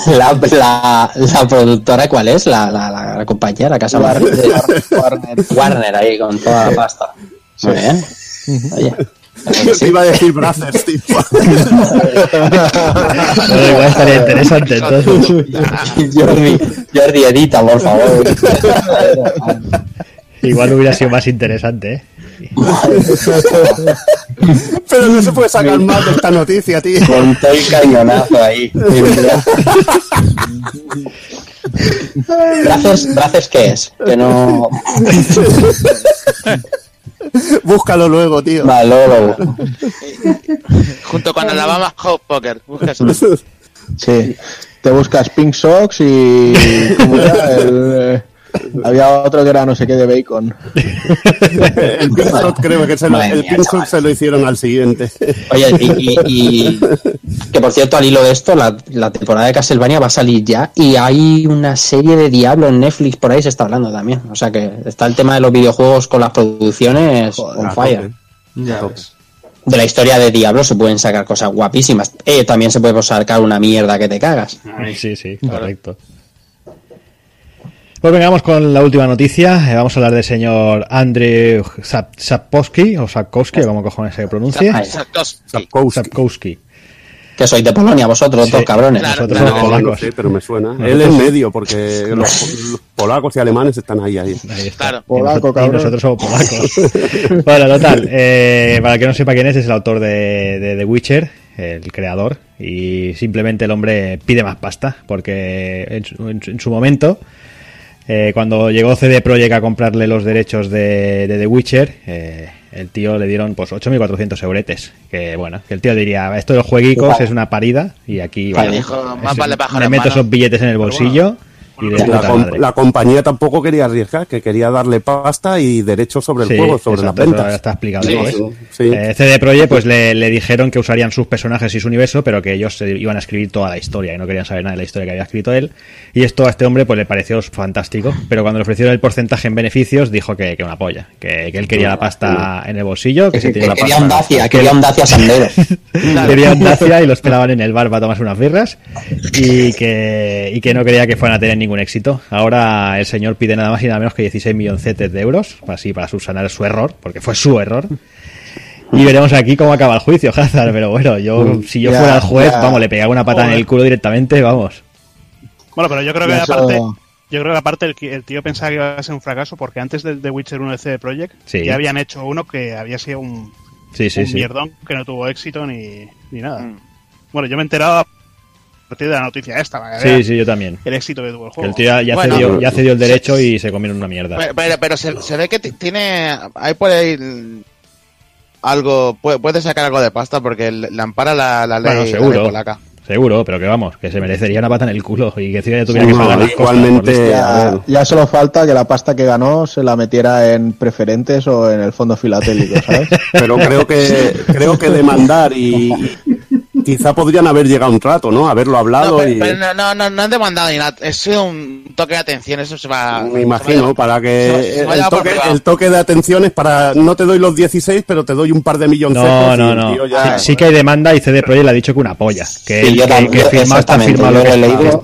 La, la, la productora, ¿cuál es? La, la, la, la compañía, la casa Warner. Warner. Warner ahí con toda la pasta. Muy bien. Oye. Te iba a decir Brothers, tío. Igual estaría interesante entonces. Jordi, Jordi, edita, por favor. Igual hubiera sido más interesante, ¿eh? Pero no se puede sacar más de esta noticia, tío. Con todo el cañonazo ahí. ¿Braces, ¿Braces qué es? Que no. Búscalo luego, tío. Vale, luego lo busco. Junto con Alabama Hot Poker. Busca eso. Sí. Te buscas Pink Socks y. ¿cómo era? El, eh, había otro que era no sé qué de bacon. El Pink Shot creo que se lo, el mía, se lo hicieron al siguiente. Oye, y, y- y- que por cierto, al hilo de esto, la, la temporada de Castlevania va a salir ya y hay una serie de Diablo en Netflix, por ahí se está hablando también. O sea que está el tema de los videojuegos con las producciones on A fire. Ya ves. De la historia de Diablo se pueden sacar cosas guapísimas. Eh, también se puede sacar una mierda que te cagas. Sí, sí, correcto. Pues venga, vamos con la última noticia. Eh, Vamos a hablar del señor Andrei Zap- Sapkowski, o Sapkowski, o como cojones se pronuncia. Sapkowski. Que sois de Polonia vosotros, Sí. dos cabrones. Claro, Nosotros claro. somos No, no polacos. sé, pero me suena. Nosotros Él en sí. medio, porque los, los polacos y alemanes están ahí, ahí. Ahí está. Claro. Y Polaco, nosotros- y cabrón. nosotros somos polacos. bueno, total. eh, para el que no sepa quién es, es el autor de, de The Witcher, el creador. Y simplemente el hombre pide más pasta. Porque en su- en su momento, eh, cuando llegó CD Projekt a comprarle los derechos de, de The Witcher, eh, el tío le dieron pues 8.400 euretes. Que bueno, que el tío diría, esto de los jueguicos es una parida. Y aquí Vale, más me meto mano. esos billetes en el bolsillo. Y de La, com- madre. la compañía tampoco quería arriesgar, que quería darle pasta y derechos sobre el Sí, juego, sobre exacto, las ventas. está explicado. Sí, ¿ves? sí. Eh, CD Projekt pues le, le dijeron que usarían sus personajes y su universo, pero que ellos se iban a escribir toda la historia y no querían saber nada de la historia que había escrito él. Y esto a este hombre pues le pareció fantástico, pero cuando le ofrecieron el porcentaje en beneficios dijo que, que una polla, que, que él quería la pasta en el bolsillo, que, Que, se que tenía la quería un pasta. Dacia, quería un Dacia Sandero. Quería un Dacia y lo esperaban en el bar para tomarse unas birras y que, y que no quería que fueran a tener ningún éxito. Ahora el señor pide nada más y nada menos que 16 milloncetes de euros, así para subsanar su error, porque fue su error. Y veremos aquí cómo acaba el juicio, Hazard. Pero bueno, yo, si yo ya, fuera el juez, ya. vamos, le pegaba una pata en el culo directamente, vamos. Bueno, pero yo creo que aparte, yo creo que aparte el, el tío pensaba que iba a ser un fracaso porque antes del The Witcher 1 de CD Projekt Sí. ya habían hecho uno que había sido un, Sí, sí, un sí. mierdón que no tuvo éxito ni, ni nada. Mm. Bueno, yo me he enterado a partir de la noticia esta, Sí, sí, yo también. el éxito que tuvo el juego. el tío ya, Bueno. cedió, ya cedió el derecho y se comieron una mierda. Pero, pero, pero se, se ve que ti- tiene. Ahí puede ir. Algo. Puede, puede sacar algo de pasta porque le, ampara la, la ley, Bueno, la ley seguro. polaca. Seguro, pero que vamos, que se merecería una pata en el culo y que ya tuviera Sí, que no, pagar costas igualmente- por Ya, ya solo falta que la pasta que ganó se la metiera en preferentes o en el fondo filatélico, ¿sabes? Pero creo que creo que demandar y y quizá podrían haber llegado un trato, ¿no? Haberlo hablado No, pero, y pero no, no, no, no han demandado ni nada. Es un toque de atención, eso se va. me imagino para se va- que se va el toque, privado. el toque de atención es para no te doy los 16, pero te doy un par de millones. No, no, no. Sí, sí que hay demanda y CD Projekt le ha dicho que una polla. Que, Sí, yo que, está firmado lo que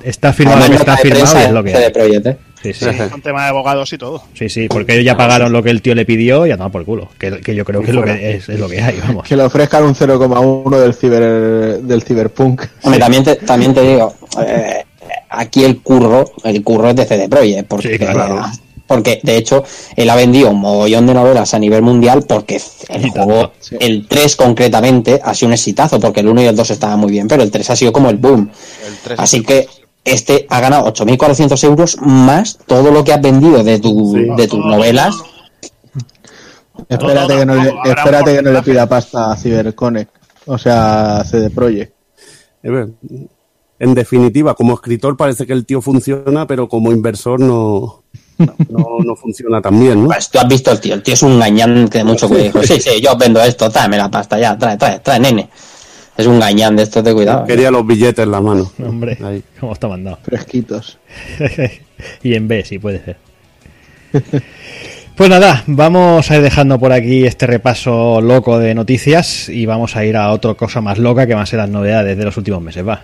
está, firmado lo Además, que está firmado es lo que CD. Projekt, ¿eh? Sí, sí. Un tema de abogados y todo. Sí, sí, porque ellos ya pagaron lo que el tío le pidió y a tomar por culo. Que, que yo creo que es lo que, es, es lo que hay, vamos. Que le ofrezcan un 0,1 del ciber del ciberpunk. Hombre, también te, también te digo, eh, aquí el curro, el curro es de CD Projekt, porque, Sí, claro. porque de hecho él ha vendido un mogollón de novelas a nivel mundial porque el juego, tanto, sí. el 3 concretamente, ha sido un exitazo, porque el 1 y el 2 estaban muy bien, pero el 3 ha sido como el boom. El Así que este ha ganado 8.400 euros más todo lo que has vendido de, tu, Sí. de tus novelas. Espérate que no le, espérate que no pida pasta a CyberConnect. O sea, CD Projekt. Eh, En definitiva, como escritor parece que el tío funciona, pero como inversor no, no, no funciona tan bien, ¿no? Pues tú has visto el tío, el tío es un gañán que de mucho cuidado. Dijo, sí, sí, yo os vendo esto, tráeme la pasta, ya, trae, trae, trae, nene. Es un gañán de estos de cuidado. Quería los billetes en la mano. Hombre, Ahí. cómo está mandado. Fresquitos. y en B, sí puede ser. Pues nada, vamos a ir dejando por aquí este repaso loco de noticias y vamos a ir a otra cosa más loca que van a ser las novedades de los últimos meses, va.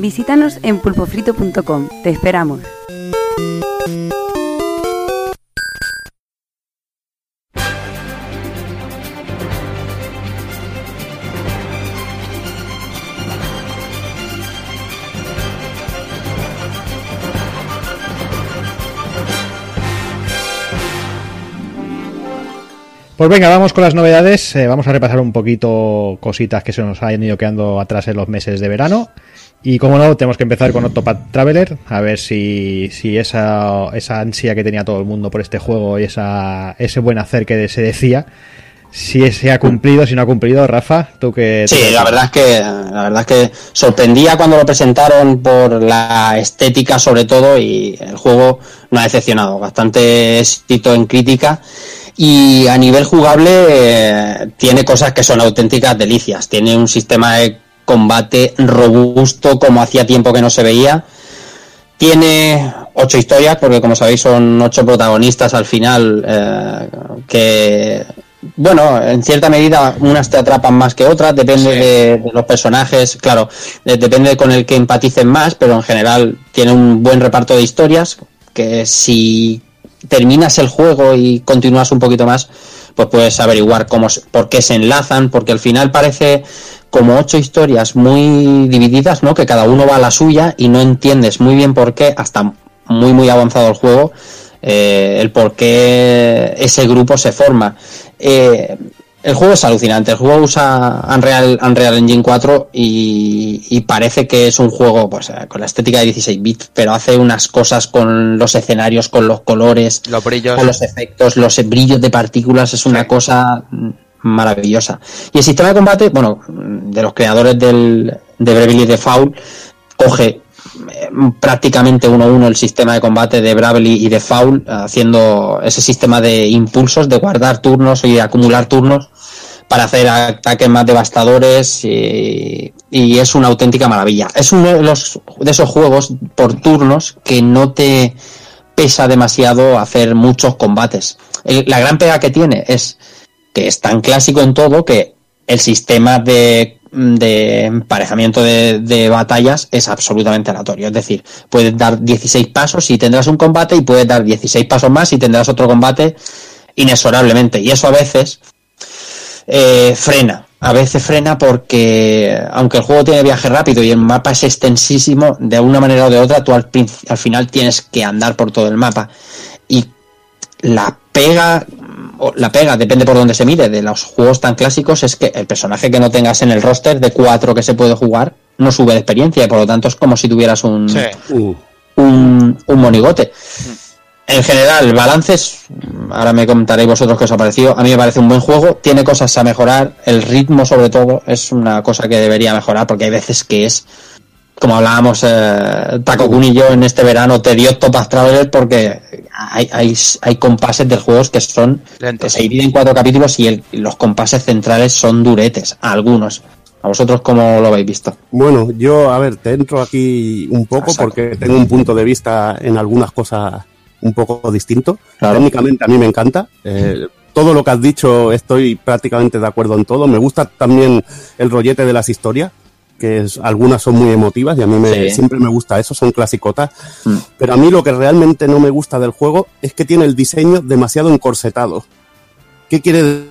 Visítanos en pulpofrito.com. Te esperamos. Pues venga, vamos con las novedades. Eh, vamos a repasar un poquito cositas que se nos han ido quedando atrás en los meses de verano. Y como no, tenemos que empezar con Octopath Traveler, a ver si, si esa, esa ansia que tenía todo el mundo por este juego y esa, ese buen hacer que se decía, si se ha cumplido, si no ha cumplido. Rafa, tú que... Sí, la verdad es que la verdad es que sorprendía cuando lo presentaron por la estética sobre todo y el juego no ha decepcionado, bastante éxito en crítica y a nivel jugable eh, tiene cosas que son auténticas delicias, tiene un sistema de combate robusto como hacía tiempo que no se veía. Tiene ocho historias, porque como sabéis son ocho protagonistas al final eh, que bueno, en cierta medida unas te atrapan más que otras, depende Sí. de, de los personajes, claro, de- depende con el que empaticen más, pero en general tiene un buen reparto de historias que si terminas el juego y continúas un poquito más, pues puedes averiguar cómo, por qué se enlazan, porque al final parece como ocho historias muy divididas, ¿no? Que cada uno va a la suya y no entiendes muy bien por qué, hasta muy muy avanzado el juego, eh, el por qué ese grupo se forma. Eh, el juego es alucinante, el juego usa Unreal, Unreal Engine 4 y, y parece que es un juego pues, eh, con la estética de 16 bits, pero hace unas cosas con los escenarios, con los colores, Los brillos. con los efectos, los brillos de partículas, es una cosa maravillosa. Y el sistema de combate, bueno, de los creadores del, de Bravely Default, coge eh, prácticamente uno a uno el sistema de combate de Bravely y de Foul, haciendo ese sistema de impulsos, de guardar turnos y de acumular turnos para hacer ataques más devastadores y, es una auténtica maravilla. Es uno de, los, de esos juegos por turnos que no te pesa demasiado hacer muchos combates. La gran pega que tiene es que es tan clásico en todo que el sistema de, de emparejamiento de, de batallas es absolutamente aleatorio. Es decir, puedes dar 16 pasos y tendrás un combate y puedes dar 16 pasos más y tendrás otro combate inexorablemente. Y eso a veces eh, frena. A veces frena porque, aunque el juego tiene viaje rápido y el mapa es extensísimo, de una manera o de otra, tú al, final tienes que andar por todo el mapa. Y la pega, la pega, depende por dónde se mire, de los juegos tan clásicos, es que el personaje que no tengas en el roster de cuatro que se puede jugar no sube de experiencia y por lo tanto es como si tuvieras un, Sí. Uh, un, un monigote. En general, el balance es, ahora me comentaréis vosotros qué os ha parecido, a mí me parece un buen juego, tiene cosas a mejorar, el ritmo sobre todo es una cosa que debería mejorar porque hay veces que es, como hablábamos eh, Taco Kun y yo en este verano, te dio Topas Traveler porque hay, hay, hay compases del juego que son, Lentos. que se dividen en cuatro capítulos y el- los compases centrales son duretes, algunos. ¿A vosotros cómo lo habéis visto? Bueno, yo, a ver, te entro aquí un poco Exacto. porque tengo un punto de vista en algunas cosas un poco distinto. Claro. Técnicamente a mí me encanta. Eh, todo lo que has dicho estoy prácticamente de acuerdo en todo. Me gusta también el rollete de las historias, que es- algunas son muy emotivas y a mí me, Sí. siempre me gusta eso, son clasicotas. Mm. Pero a mí lo que realmente no me gusta del juego es que tiene el diseño demasiado encorsetado. ¿Qué quiere decir?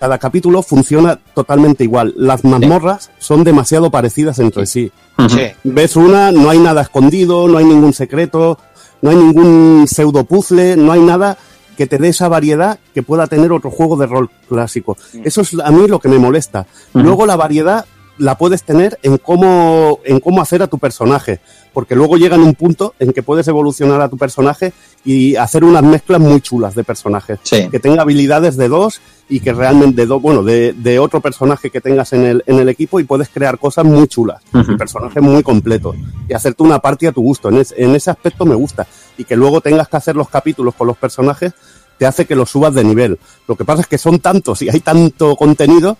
Cada capítulo funciona totalmente igual. Las mazmorras son demasiado parecidas entre sí. Sí. Ves una, no hay nada escondido, no hay ningún secreto, no hay ningún pseudo puzzle, no hay nada que te dé esa variedad que pueda tener otro juego de rol clásico. Eso es a mí lo que me molesta. Luego la variedad la puedes tener en cómo, en cómo hacer a tu personaje, porque luego llega en un punto en que puedes evolucionar a tu personaje y hacer unas mezclas muy chulas de personajes Sí. que tenga habilidades de dos y que realmente de dos, bueno, de, de otro personaje que tengas en el, en el equipo y puedes crear cosas muy chulas, y personajes muy completos y hacerte una party a tu gusto. En, es- en ese aspecto me gusta y que luego tengas que hacer los capítulos con los personajes te hace que los subas de nivel. Lo que pasa es que son tantos y hay tanto contenido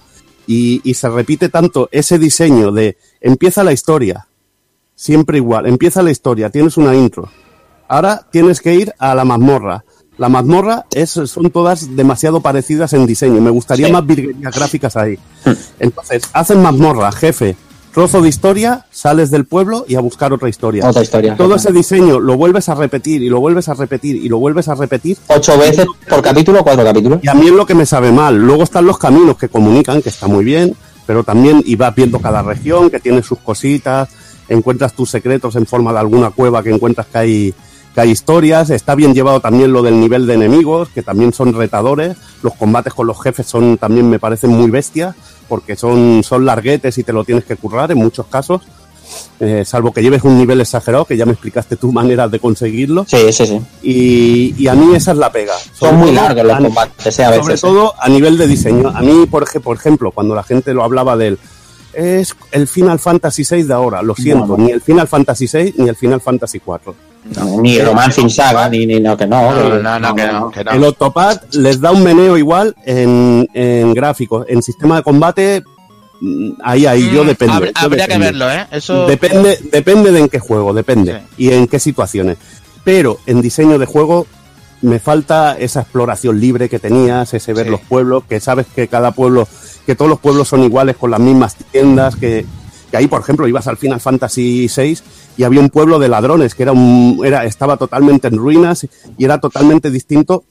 y, y se repite tanto ese diseño de empieza la historia, siempre igual, empieza la historia, tienes una intro. Ahora tienes que ir a la mazmorra. La mazmorra es, son todas demasiado parecidas en diseño. Me gustaría Sí. más virguerías gráficas ahí. Entonces, hacen mazmorra, jefe, trozo de historia, sales del pueblo y a buscar otra historia. Otra historia. Todo ese diseño lo vuelves a repetir y lo vuelves a repetir y lo vuelves a repetir. ¿Ocho veces por capítulo cuatro capítulos? Y a mí es lo que me sabe mal. Luego están los caminos que comunican, que está muy bien, pero también y vas viendo cada región que tiene sus cositas, encuentras tus secretos en forma de alguna cueva que encuentras que hay, que hay historias. Está bien llevado también lo del nivel de enemigos, que también son retadores. Los combates con los jefes son también me parecen muy bestias, porque son, son larguetes y te lo tienes que currar en muchos casos. Eh, salvo que lleves un nivel exagerado, que ya me explicaste tu manera de conseguirlo. Sí, sí, sí. Y, y a mí esa es la pega. Son Sobre muy largos los combates, eh, a sobre veces. eh. todo a nivel de diseño. A mí, por, ej- por ejemplo, cuando la gente lo hablaba del es el Final Fantasy VI de ahora, lo siento, No, no. ni el Final Fantasy VI ni el Final Fantasy IV. No, ni Romancing Saga, ni, ni no, que no. No, que- no, no, que no, que no. El Octopad les da un meneo igual en, en gráficos, en sistema de combate. mm, Ahí, ahí, yo Mm, depende. yo habría que verlo, ¿eh? Eso. Depende, depende de en qué juego, depende. Y en qué situaciones. Pero en diseño de juego me falta esa exploración libre que tenías, ese ver Sí. los pueblos, que sabes que cada pueblo, que todos los pueblos son iguales con las mismas tiendas, que, que ahí, por ejemplo, ibas al Final Fantasy VI y había un pueblo de ladrones que era un, era, estaba totalmente en ruinas y era totalmente distinto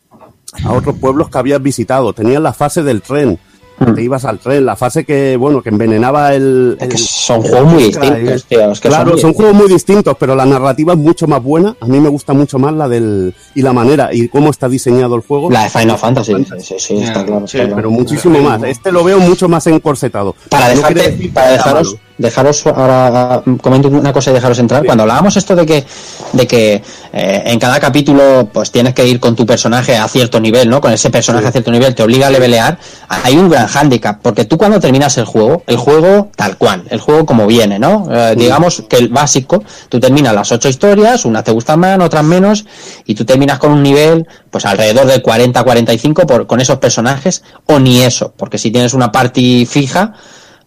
a otros pueblos que habías visitado. Tenías la fase del tren, que te ibas al tren, la fase que, bueno, que envenenaba el... Es que el- son juegos muy distintos, tío. Es que claro, son, son juegos muy distintos, pero la narrativa es mucho más buena. A mí me gusta mucho más la del. y la manera y cómo está diseñado el juego. La de Final Fantasy, sí, sí, sí, está claro. está claro. pero muchísimo más. Este lo veo mucho más encorsetado. Para, No dejarte, para dejaros, malo. Dejaros ahora mm, comento una cosa y dejaros entrar. Cuando hablábamos esto de que, de que eh, en cada capítulo pues tienes que ir con tu personaje a cierto nivel, ¿no? Con ese personaje a cierto nivel, te obliga a levelear, hay un gran hándicap, porque tú cuando terminas el juego, el juego tal cual, el juego como viene, ¿no? Eh, digamos que el básico, tú terminas las ocho historias, unas te gustan más, otras menos, y tú terminas con un nivel, pues alrededor del 40-45 por, con esos personajes, o ni eso, porque si tienes una party fija,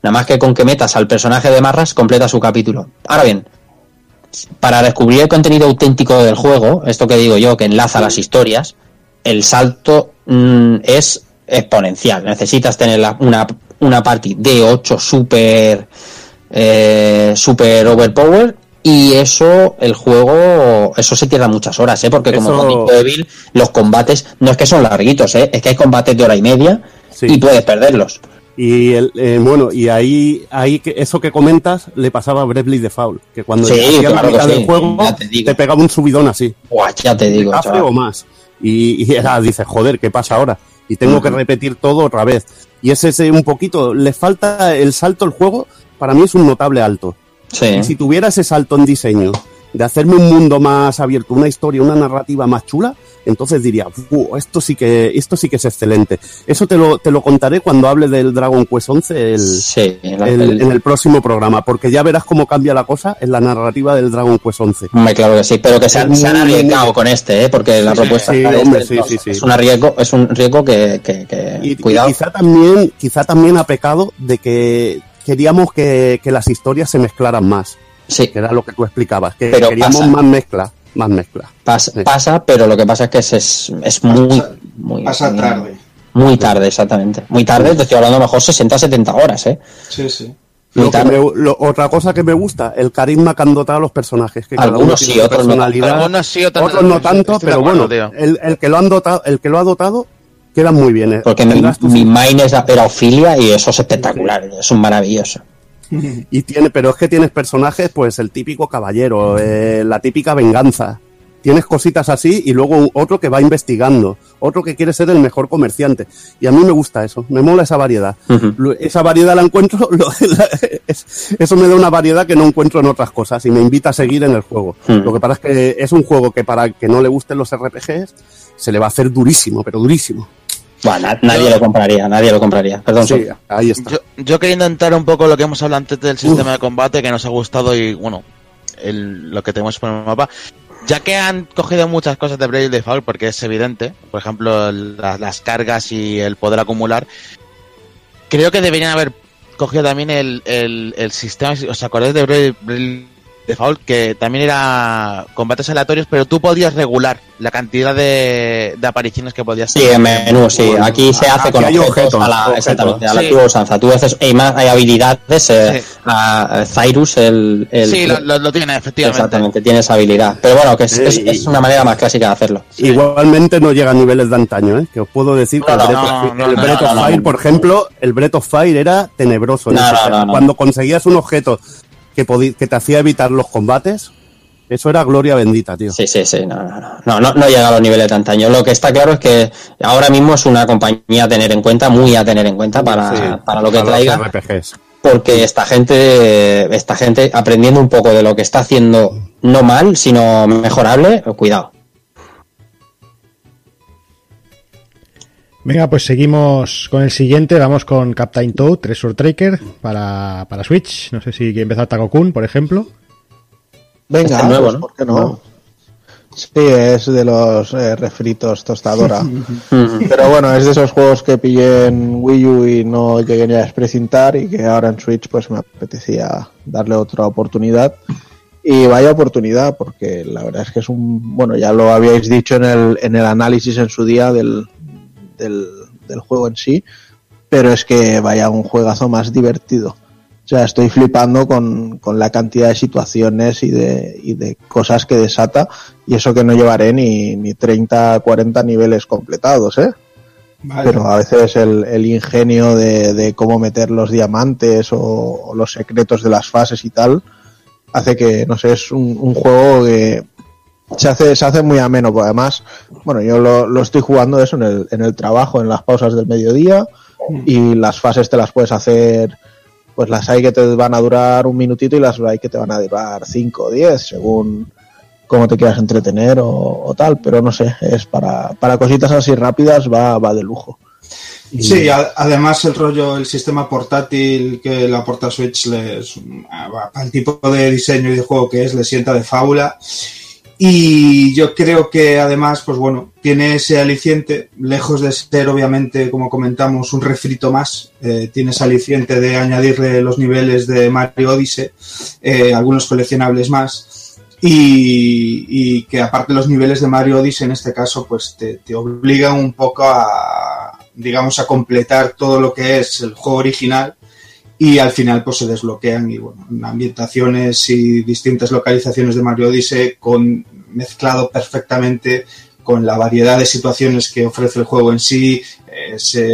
Nada más que con que metas al personaje de Marras, completa su capítulo. Ahora bien, para descubrir el contenido auténtico del juego, esto que digo yo, que enlaza las historias, el salto mm, es exponencial. Necesitas tener la- una, una party de 8 super, eh, super overpower. Y eso, el juego, eso se tira muchas horas, ¿eh? Porque como Eso- con Evil, los combates no es que son larguitos, ¿eh? Es que hay combates de hora y media Sí. y puedes perderlos. Y el, eh, bueno, y ahí, ahí que eso que comentas le pasaba a Bravely Default, que cuando Sí, la claro que sí, del juego te te pegaba un subidón así, Buah, ya te digo, chaval. o más. Y, y era, dices, joder, ¿qué pasa ahora? Y tengo que repetir todo otra vez. Y es ese un poquito, le falta el salto al juego, para mí es un notable alto. Sí. Si tuviera ese salto en diseño, de hacerme un mundo más abierto, una historia, una narrativa más chula, entonces diría, "Fu, esto sí que, esto sí que es excelente. Eso te lo, te lo contaré cuando hable del Dragon Quest 11 el, Sí, la- el- el- en el próximo programa, porque ya verás cómo cambia la cosa en la narrativa del Dragon Quest 11. Hombre, claro que sí, pero que se han, se han arriesgado con este, ¿eh? porque la propuesta sí, hombre, este, sí, es un riesgo, es un riesgo que, que- que- Y, y cuidado. quizá también, quizá también ha pecado de que queríamos que, que las historias se mezclaran más, Sí, que era lo que tú explicabas, que Pero queríamos pasa. más mezcla, más mezcla. pasa, Sí. pasa, pero lo que pasa es que es, es, es muy, Pasa- muy, Pasa muy- tarde. Muy tarde, exactamente. Muy tarde, te estoy hablando a lo mejor 60, 70 horas, ¿eh? Sí, sí. Muy Lo que tarde. me- lo- otra cosa que me gusta, el carisma que han dotado a los personajes. Que Algunos uno sí, tiene otros no. personalidad. Algunos sí, otros otros no. no tanto, Estoy de pero acuerdo, bueno, el, el que lo han dotado, el que lo ha dotado, quedan muy bien. eh. Porque mi, mi main es, era Ophelia y eso es espectacular, es un maravilloso. y tiene, pero es que tienes personajes, pues el típico caballero, eh, la típica venganza. Tienes cositas así y luego otro que va investigando, otro que quiere ser el mejor comerciante. Y a mí me gusta eso, me mola esa variedad. Esa variedad la encuentro, lo- la- es- eso me da una variedad que no encuentro en otras cosas y me invita a seguir en el juego. Lo que pasa es que es un juego que para que no le gusten los RPGs se le va a hacer durísimo, pero durísimo. Bueno, nadie lo compraría, nadie lo compraría. Perdón, Sí, ahí está. Yo, yo queriendo entrar un poco lo que hemos hablado antes del sistema de combate que nos ha gustado y bueno, el- lo que tenemos por el mapa. Ya que han cogido muchas cosas de Brave Default, porque es evidente, por ejemplo, la- las cargas y el poder acumular, creo que deberían haber cogido también el, el, el sistema. ¿Os acordáis de Brave, Brave Default? Que también era combates aleatorios, pero tú podías regular la cantidad de, de apariciones que podías Sí, en menú, sí. Bueno, Aquí se hace aquí con objetos, objetos, a la, objetos. exactamente, a la Sí. usanza. Tú haces, hay más, hay habilidades, eh, Sí. a- a Cyrus, el, el- Sí, lo, lo- lo tiene, efectivamente. exactamente, tiene esa habilidad. Pero bueno, que es, es- Sí. es una manera más clásica de hacerlo. Igualmente no llega a niveles de antaño, ¿eh? que os puedo decir que No, el no, el no, Breath no, of no, Fire, no. por ejemplo, el Breath of Fire era tenebroso. en No, ese no, sentido. no, no. Cuando conseguías un objeto que, te hacía evitar los combates, eso era gloria bendita, tío. Sí, sí, sí, no, no, no, no, no, no llega a los niveles de antaño. Lo que está claro es que ahora mismo es una compañía a tener en cuenta, muy a tener en cuenta para, Sí, para lo que para traiga. los RPGs. porque esta gente, esta gente aprendiendo un poco de lo que está haciendo, no mal, sino mejorable, cuidado. Venga, pues seguimos con el siguiente. Vamos con Captain Toad, Treasure Tracker para, para Switch. No sé si quiere empezar Takokun, por ejemplo. Venga, Este nuevo, pues, ¿no? ¿por qué no? Sí, es de los eh, refritos tostadora. Pero bueno, es de esos juegos que pillé en Wii U y no llegué ni a desprecintar y que ahora en Switch pues me apetecía darle otra oportunidad. Y vaya oportunidad, porque la verdad es que es un... Bueno, ya lo habíais dicho en el, en el análisis en su día del, del, del juego en sí, pero es que vaya un juegazo más divertido. O sea, estoy flipando con, con la cantidad de situaciones y de, y de cosas que desata, y eso que no llevaré ni, ni 30, 40 niveles completados, ¿eh? Vale. Pero a veces el, el ingenio de, de cómo meter los diamantes o, o los secretos de las fases y tal, hace que, no sé, es un, un juego que se hace, se hace muy ameno, porque además, bueno, yo lo, lo estoy jugando eso en el, en el trabajo, en las pausas del mediodía, y las fases te las puedes hacer, pues las hay que te van a durar un minutito y las hay que te van a durar 5 o 10, según cómo te quieras entretener o, tal, pero no sé, es para, para cositas así rápidas va, va de lujo. Sí, además el rollo, el sistema portátil que la porta Switch les, el tipo de diseño y de juego que es, le sienta de fábula. Y yo creo que además, pues bueno, tiene ese aliciente, lejos de ser obviamente, como comentamos, un refrito más, eh, tiene ese aliciente de añadirle los niveles de Mario Odyssey, eh, algunos coleccionables más, y, que aparte los niveles de Mario Odyssey en este caso, pues te, te obligan un poco a, digamos, a completar todo lo que es el juego original y al final pues se desbloquean y bueno, ambientaciones y distintas localizaciones de Mario Odyssey con mezclado perfectamente con la variedad de situaciones que ofrece el juego en sí,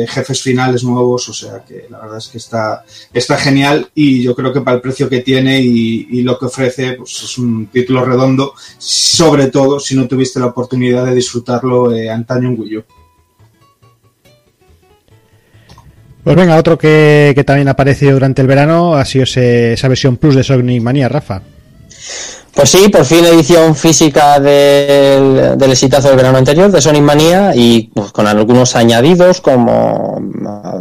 jefes finales nuevos, o sea que la verdad es que está, está genial y yo creo que para el precio que tiene y, y lo que ofrece, pues es un título redondo, sobre todo si no tuviste la oportunidad de disfrutarlo eh, antaño en Wii U. Pues venga, otro que, que, también ha aparecido durante el verano ha sido ese, esa versión Plus de Sonic Mania, Rafa. Pues sí, por fin edición física del, del exitazo del verano anterior de Sonic Mania y pues, con algunos añadidos como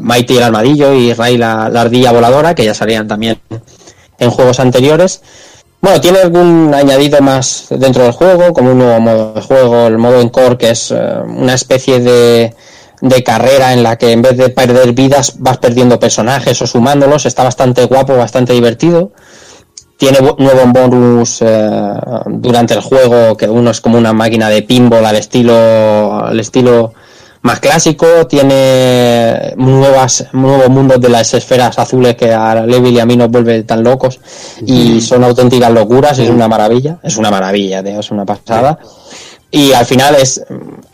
Mighty el Armadillo y Ray la, la ardilla voladora, que ya salían también en juegos anteriores. Bueno, tiene algún añadido más dentro del juego, como un nuevo modo de juego, el modo Encore, que es uh, una especie de, de carrera en la que en vez de perder vidas vas perdiendo personajes o sumándolos. Está bastante guapo, bastante divertido. Tiene nuevo bonus eh, durante el juego, que uno es como una máquina de pinball al estilo, al estilo más clásico. Tiene nuevas, nuevos mundos de las esferas azules que a Levil y a mí nos vuelve tan locos. Y son auténticas locuras, es una maravilla. Es una maravilla, tío, es una pasada. Y al final es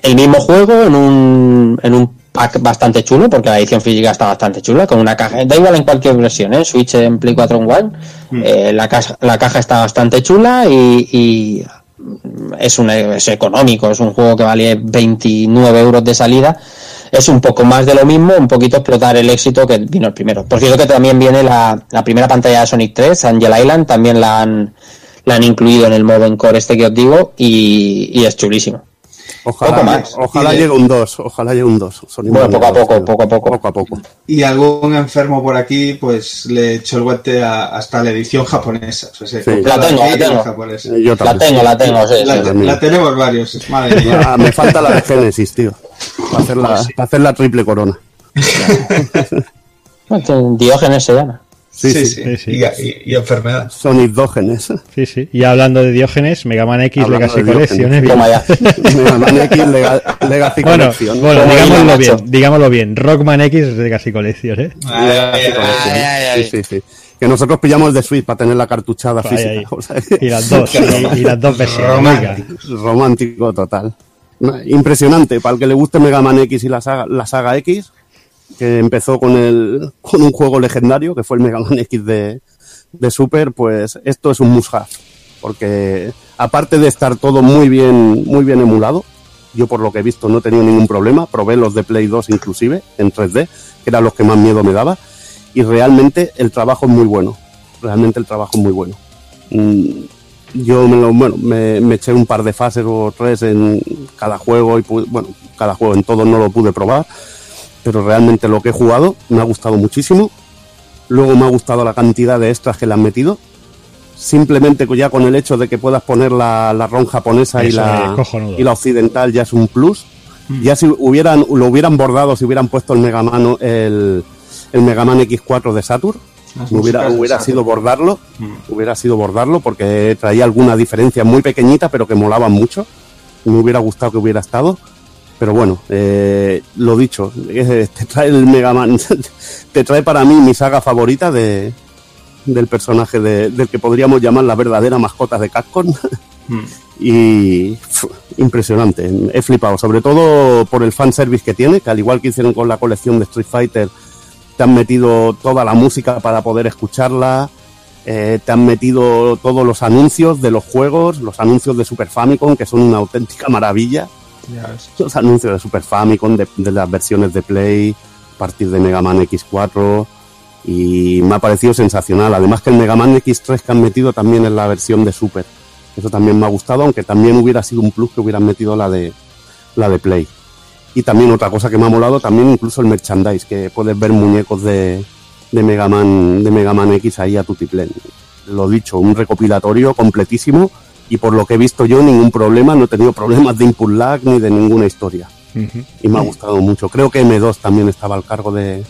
el mismo juego en un, en un pack bastante chulo, porque la edición física está bastante chula, con una caja, da igual en cualquier versión, ¿eh? Switch en Play 4 en One, mm. eh, la, caja, la caja está bastante chula y, y es, un, es económico, es un juego que vale 29 euros de salida, es un poco más de lo mismo, un poquito explotar el éxito que vino el primero. Por cierto que también viene la, la primera pantalla de Sonic 3, Angel Island, también la han, la han incluido en el modo Encore este que os digo y, y es chulísimo. Ojalá, más. ojalá llegue un 2, ojalá llegue un 2. Bueno, poco a poco, poco a poco. Poco a poco. Y algún enfermo por aquí, pues le echo el guante a, hasta la edición japonesa. O sea, sí. La tengo, la tengo. Yo la tengo, la tengo, sí, la, sí, la tenemos varios, madre mía. Ah, me falta la de Genesis, tío. Para hacer la, para hacer la triple corona. Diógenes se llama. Sí, sí, sí. Y, y, y, enfermedad. Son idógenes. Sí, sí. Y hablando de Diógenes, Mega Man X hablando Legacy Collection. ¿eh? Mega Man X Lega, Legacy bueno, Collection. Bueno, digámoslo bien, digámoslo bien. Rockman X Legacy Collection, ¿eh? Ay, ay, ay, sí, sí, sí. Que nosotros pillamos de Switch para tener la cartuchada Ay, física. ay. O sea, Y las dos, y, y las dos versiones. Romántico. romántico total. Impresionante. Para el que le guste Mega Man X y la saga, la saga X, que empezó con, el, con un juego legendario, que fue el Mega Man X de, de Super, pues esto es un must have. Porque aparte de estar todo muy bien, muy bien emulado, yo por lo que he visto no he tenido ningún problema, probé los de Play 2 inclusive, en 3D, que eran los que más miedo me daba, y realmente el trabajo es muy bueno, realmente el trabajo es muy bueno. Mm, Yo me, lo, bueno, me, eché un par de fases o tres en cada juego, y pude- bueno, cada juego en todos no lo pude probar, pero realmente lo que he jugado me ha gustado muchísimo. Luego me ha gustado la cantidad de extras que le han metido. Simplemente ya con el hecho de que puedas poner la, la ROM japonesa y la, y la occidental ya es un plus. Ya si hubieran, lo hubieran bordado, si hubieran puesto el Mega Man, el, el Mega Man X4 de Saturn, hubiera, hubiera sido bordarlo, Mm. hubiera sido bordarlo porque traía alguna diferencia muy pequeñita pero que molaban mucho. Me hubiera gustado que hubiera estado. Pero bueno, eh, lo dicho, eh, te trae el Mega Man, te trae para mí mi saga favorita de, del personaje de- del que podríamos llamar la verdadera mascota de Capcom. Mm. y impresionante. He flipado, sobre todo por el fanservice que tiene, que al igual que hicieron con la colección de Street Fighter, te han metido toda la música para poder escucharla, eh, te han metido todos los anuncios de los juegos, los anuncios de Super Famicom, que son una auténtica maravilla. Los anuncios de Super Famicom, de, las versiones de Play, a partir de Mega Man X4, y me ha parecido sensacional. Además que el Mega Man X3 que han metido también en la versión de Super. Eso también me ha gustado, aunque también hubiera sido un plus que hubieran metido la de, la de Play. Y también otra cosa que me ha molado, también incluso el merchandise, que puedes ver muñecos de, de Mega Man, de Mega Man X ahí a tutiplén. Lo dicho, un recopilatorio completísimo y por lo que he visto yo, ningún problema, no he tenido problemas de input lag ni de ninguna historia. Y me ha gustado mucho. Creo que M2 también estaba al cargo de,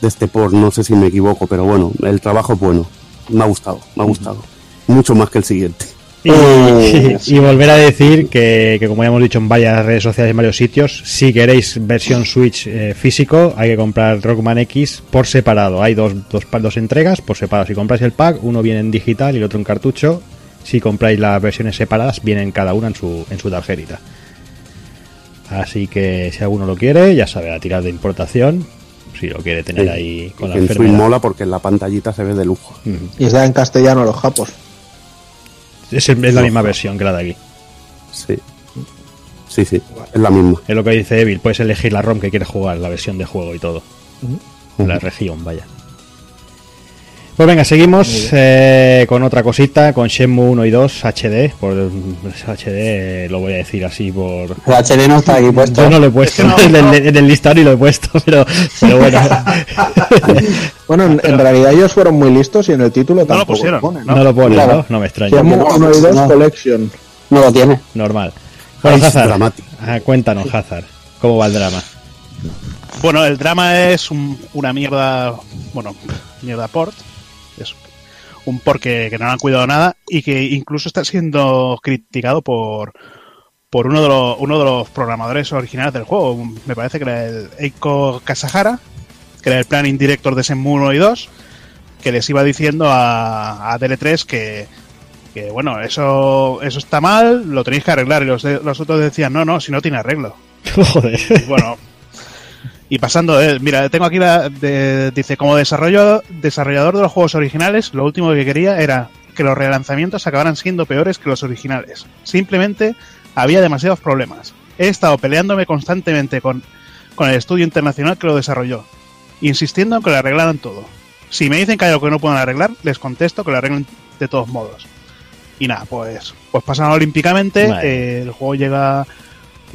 de este port, no sé si me equivoco, pero bueno, el trabajo es bueno. Me ha gustado, me ha gustado. Mucho más que el siguiente. Y, y volver a decir que, que, como ya hemos dicho en varias redes sociales y en varios sitios, si queréis versión Switch eh, físico, hay que comprar Rockman X por separado. Hay dos, dos, dos entregas por separado. Si compráis el pack, uno viene en digital y el otro en cartucho. Si compráis las versiones separadas, vienen cada una en su, en su tarjetita. Así que si alguno lo quiere, ya sabe, a tirar de importación. Si lo quiere tener Sí. ahí con Y la en enfermedad. Mola porque en la pantallita se ve de lujo. Y está en castellano los japos. Es, el- es la misma versión que la de aquí. Sí. Sí, sí, es la misma. Es lo que dice Evil, puedes elegir la ROM que quieres jugar, la versión de juego y todo. La región, vaya. Pues venga, seguimos eh, con otra cosita, con Shenmue 1 y 2 HD. Por HD lo voy a decir así por... El HD no está aquí puesto. Yo no lo he puesto en, el, en el listado y lo he puesto, pero, pero bueno. Bueno, en, en realidad ellos fueron muy listos y en el título No lo tampoco pusieron, ponen. No lo pone, Claro. ¿no? No me extraña. Shenmue no, 1 y 2 no. Collection. No lo tiene. Normal. Bueno, Ay, Hazard, dramático. ah, cuéntanos, Hazard. ¿Cómo va el drama? Bueno, el drama es un- una mierda, bueno, mierda port. Un port que, no han cuidado nada y que incluso está siendo criticado por por uno de los uno de los programadores originales del juego. Me parece que era el Eiko Kasahara, que era el planning director de Shenmue 1 y 2, que les iba diciendo a, a DL3 que, que bueno, eso eso está mal, lo tenéis que arreglar y los, de- los otros decían, "No, no, si no tiene arreglo." Joder. Y bueno, y pasando de él, mira, tengo aquí la. de- dice: Como desarrollo, desarrollador de los juegos originales, lo último que quería era que los relanzamientos acabaran siendo peores que los originales. Simplemente había demasiados problemas. He estado peleándome constantemente con, con el estudio internacional que lo desarrolló, insistiendo en que lo arreglaran todo. Si me dicen que hay algo que no pueden arreglar, les contesto que lo arreglen de todos modos. Y nada, pues, pues pasan olímpicamente, Vale. eh, el juego llega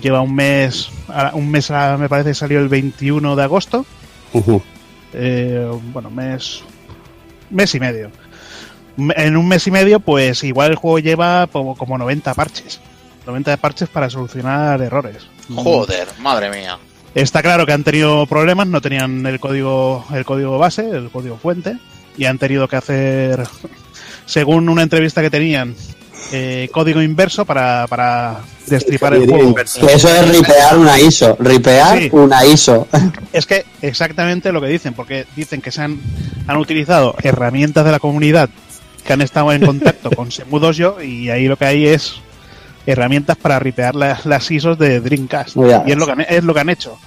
lleva un mes, un mes ah, me parece que salió el 21 de agosto, eh, bueno, mes, mes y medio. Me- En un mes y medio, pues igual el juego lleva como, como 90 parches. 90 parches para solucionar errores. Joder, madre mía. Está claro que han tenido problemas, no tenían el código, el código base, el código fuente, y han tenido que hacer, según una entrevista que tenían, eh, código inverso para, para destripar el juego. inversa. Que eso es ripear una ISO. Ripear Sí. una ISO. Es que exactamente lo que dicen, porque dicen que se han, han utilizado herramientas de la comunidad que han estado en contacto con Semudojo y ahí lo que hay es herramientas para ripear la- las ISOs de Dreamcast. Y es lo, que han, es lo que han hecho.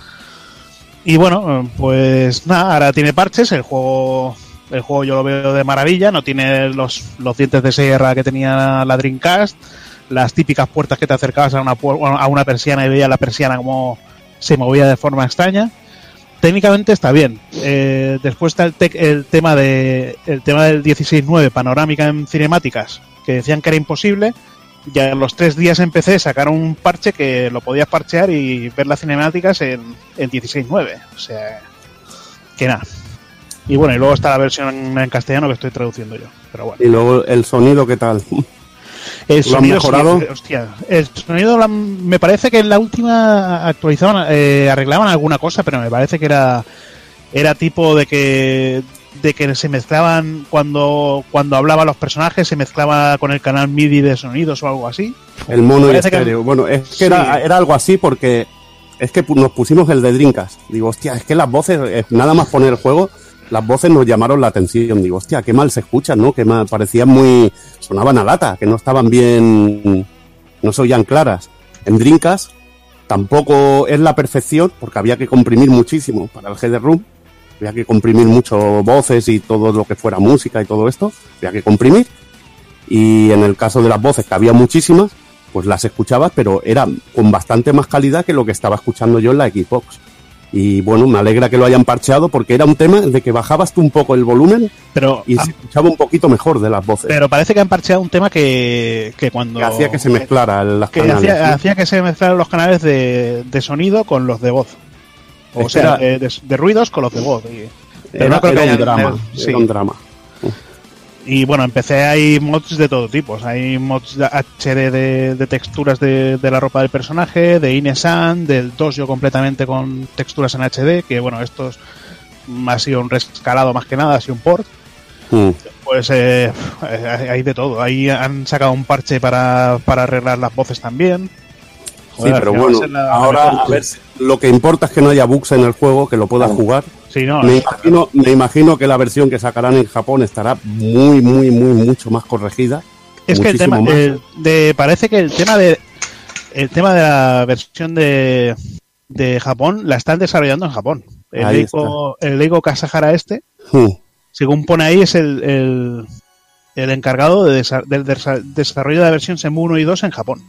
Y bueno, pues nada, ahora tiene parches, el juego el juego yo lo veo de maravilla, no tiene los, los dientes de sierra que tenía la Dreamcast, las típicas puertas que te acercabas a una, a una persiana y veías la persiana como se movía de forma extraña. Técnicamente está bien. Eh, después está el, tec- el tema de el tema del 16.9 panorámica en cinemáticas, que decían que era imposible. Ya los tres días en PC sacaron un parche que lo podías parchear y ver las cinemáticas en, en 16.9. O sea, que nada. Y bueno, y luego está la versión en castellano que estoy traduciendo yo. Pero bueno. Y luego el sonido, ¿qué tal? El ¿Lo han sonido mejorado? sí, hostia, el sonido han- me parece que en la última actualizaban, eh, arreglaban alguna cosa, pero me parece que era era tipo de que de que se mezclaban cuando cuando hablaban los personajes se mezclaba con el canal MIDI de sonidos o algo así. El mono y que- estéreo. Bueno, es que Sí. era, era algo así porque es que nos pusimos el de Drinkas. Digo, hostia, es que las voces, nada más poner el juego, las voces nos llamaron la atención. Digo, hostia, qué mal se escuchan, ¿no? Que mal, parecían muy, sonaban a lata, que no estaban bien, no se oían claras. En Drinkas tampoco es la perfección porque había que comprimir muchísimo para el header room. Había que comprimir mucho voces y todo lo que fuera música y todo esto. Había que comprimir y en el caso de las voces, que había muchísimas, pues las escuchabas, pero era con bastante más calidad que lo que estaba escuchando yo en la Xbox. Y bueno, me alegra que lo hayan parcheado porque era un tema de que bajabas tú un poco el volumen Pero y ah, se escuchaba un poquito mejor de las voces. pero parece que han parcheado un tema que, que cuando que hacía que se mezclara las que canales. hacía, hacía que se mezclaran los canales de, de sonido con los de voz. O Es que sea, era- de, ruidos con los de voz. Y- pero Era, no creo que era un hayan- drama, sí. era un drama. Y bueno, empecé hay mods de todo tipo. O sea, Hay mods de HD de, de texturas de, de la ropa del personaje, de Inesan, del Dojo completamente con texturas en HD, que bueno, esto es- ha sido un rescalado más que nada, ha sido un port. Mm. Pues eh, hay de todo. Ahí han sacado un parche para, para arreglar las voces también. Sí, pero bueno, la- ahora a ver, lo que importa es que no haya bugs en el juego, que lo puedas jugar. Sí, no, me, imagino, me imagino que la versión que sacarán en Japón estará muy, muy, muy, mucho más corregida. Es que el tema, el- de, parece que el tema de el tema de la versión de, de Japón la están desarrollando en Japón. El Eiko, el Eiko Kasahara este, Hmm. según pone ahí, es el, el, el encargado de desa- del desa- desarrollo de la versión SEMU 1 y 2 en Japón.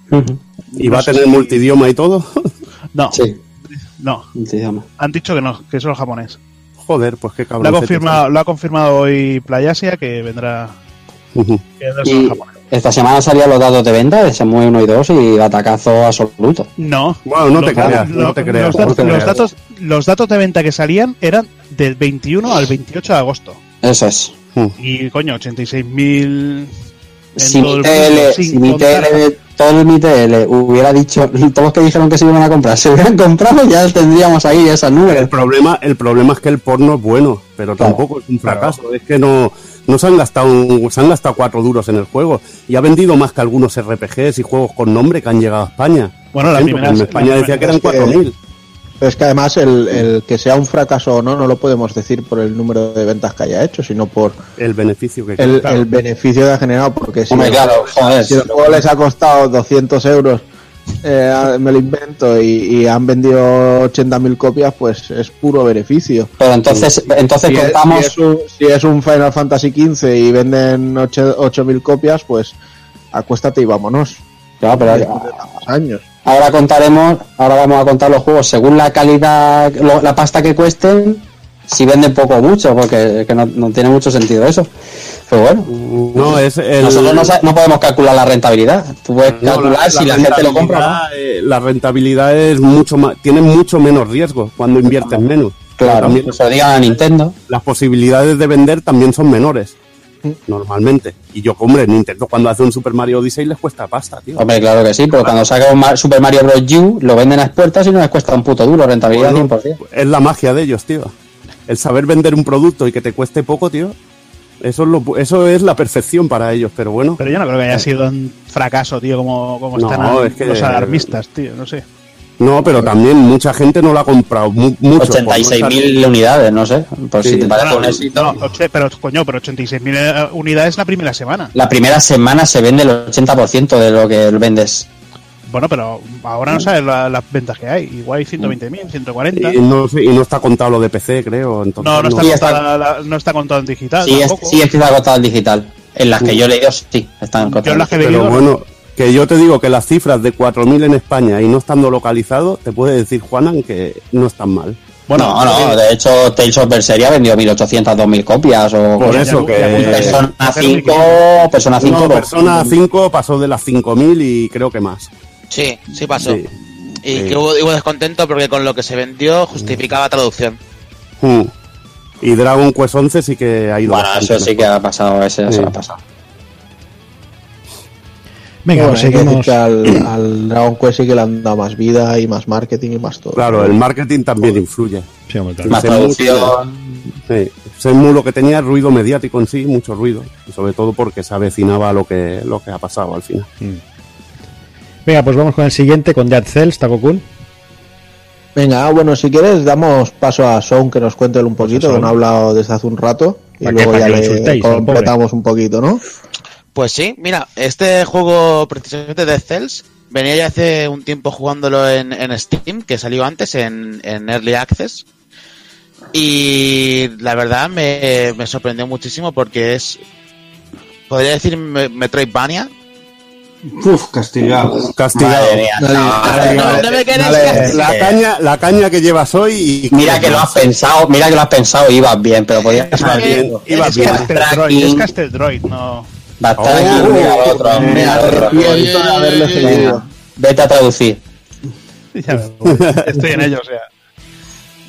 ¿Y va a tener si- multidioma y todo? No, Sí, no. multidioma. Han dicho que no, que es solo japonés. Joder, pues qué Lo cabrón. ha confirmado, lo ha confirmado hoy Playasia que vendrá, que vendrá solo Y japonés. esta semana salían los datos de venta de Shenmue 1 y 2 y batacazo absoluto. No. Bueno, no te creas, no lo- te creas. Los, no datos, los datos de venta que salían eran del 21 al 28 de agosto. Eso es. Hmm. Y coño, 86.000. en Si todo mi TL, si mi TL, todo mi TL hubiera dicho, todos los que dijeron que se iban a comprar, se hubieran comprado, ya tendríamos ahí esas nubes. El problema, el problema es que el porno es bueno, pero Claro. tampoco es un fracaso. Es que no, no se han gastado un- se han gastado cuatro duros en el juego y ha vendido más que algunos RPGs y juegos con nombre que han llegado a España. Bueno, la primera- en España la decía que eran primera es que- 4.000. Pero es que además el, el que sea un fracaso o no, no lo podemos decir por el número de ventas que haya hecho, sino por El beneficio que el, beneficio que ha generado. Porque si, Hombre, el- claro, joder. si el juego les ha costado 200 euros, eh, me lo invento, y, y han vendido 80.000 copias, pues es puro beneficio. Pero entonces, entonces Si es, contamos, si es un, si es un Final Fantasy XV y venden 8 8.000 copias, pues acuéstate y vámonos. Claro, pero tantos años. Ahora contaremos, ahora vamos a contar los juegos según la calidad, lo- la pasta que cuesten, si venden poco o mucho, porque que no, no tiene mucho sentido eso. Pero bueno, No, es el, nosotros no, podemos calcular la rentabilidad. Tú puedes calcular si la gente lo compra eh, La rentabilidad es mucho más, tiene mucho menos riesgo cuando inviertes menos. Claro, También que se lo digan a Nintendo. las posibilidades de vender también son menores. Normalmente. Y yo, hombre, Nintendo cuando hace un Super Mario Odyssey les cuesta pasta, tío. Hombre, claro que sí, pero cuando saca un Super Mario Bros. U, lo venden a expuertas y no les cuesta un puto duro, rentabilidad Bueno, 100%. es la magia de ellos, tío. El saber vender un producto y que te cueste poco, tío. Eso es, lo, eso es la perfección para ellos, pero bueno. Pero yo no creo que haya sido un fracaso, tío, como, como No, están es que- los alarmistas, tío. No sé. No, pero también mucha gente no lo ha comprado. mu- mucho, por no 86.000 unidades, no sé. Pues Sí, si te parece un éxito. no, pero coño, pero 86.000 eh, unidades la primera semana. La primera semana se vende el 80% de lo que vendes. Bueno, pero ahora no sabes la- las ventas que hay. Igual hay 120.000, 140. Y no, sé- y no está contado lo de PC, creo. Entonces, No, no está, Sí, contada la- no está contado en digital. Sí, es, sí, es que está cotado en digital. En las que yo he leído, sí, están Yo cotadas. las que he Pero bueno, que yo te digo que las cifras de 4.000 en España y no estando localizado, te puede decir, Juanan, que no están mal. Bueno, no, no, de hecho, Tales of Berseria vendió 1.800, 2.000 copias. O Por eso que... Persona Hacer 5, Persona 5, No, Persona 5 pasó de las 5.000 y creo que más. Sí, sí pasó. Sí. Y Sí. que hubo, hubo descontento porque con lo que se vendió justificaba traducción. Hmm. Y Dragon Quest 11 sí que ha ido Bueno, eso sí que ha pasado, ese Sí. se ha pasado. Venga, Bueno, pues seguimos. que al, al Dragon Quest sí que le han dado más vida y más marketing y más todo. Claro, el marketing también influye. Sí, hombre, claro. Más Shenmue producción. Sí. Lo que tenía es ruido mediático en sí, mucho ruido. Y sobre todo porque se avecinaba lo que, lo que ha pasado al final. Venga, pues vamos con el siguiente, con Dead Cells, Takokun. Venga, ah, bueno, si quieres damos paso a Son que nos cuente un poquito, Son. que no ha hablado desde hace un rato y luego ¿Para ya que lo le insultéis completamos un poquito, ¿no? Pues sí, mira, este juego precisamente de Cells venía ya hace un tiempo jugándolo en, en Steam, que salió antes en, en Early Access. Y la verdad me, me sorprendió muchísimo porque es, podría decir Me- Metroidvania. Uf, castigado. Castigado. Madre mía, Dale, no, dale, no, no me queréis dale. castigar. La caña, la caña que llevas hoy y... Mira que lo has pensado, mira que lo has pensado ibas bien, pero podías Ibas haber bien, ibas es bien. Es Castle Droid, no. Va a estar aquí, Oh, mira otro, Me mira arrepiento de seguido. Venga, Vete a traducir. Ya me voy. Estoy en ello, o sea.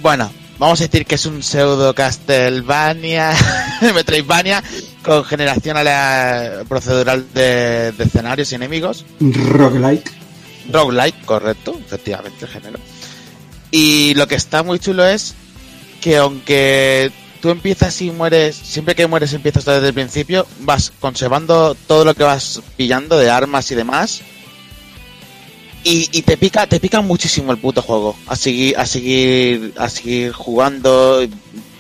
Bueno, vamos a decir que es un pseudo Castlevania, Metroidvania, con generación a la procedural de, de escenarios y enemigos. Roguelike. Roguelike, correcto, efectivamente, el género. Y lo que está muy chulo es que aunque tú empiezas y mueres, siempre que mueres empiezas desde el principio, vas conservando todo lo que vas pillando de armas y demás. Y, te pica, te pica muchísimo el puto juego. A seguir, a seguir, a seguir jugando,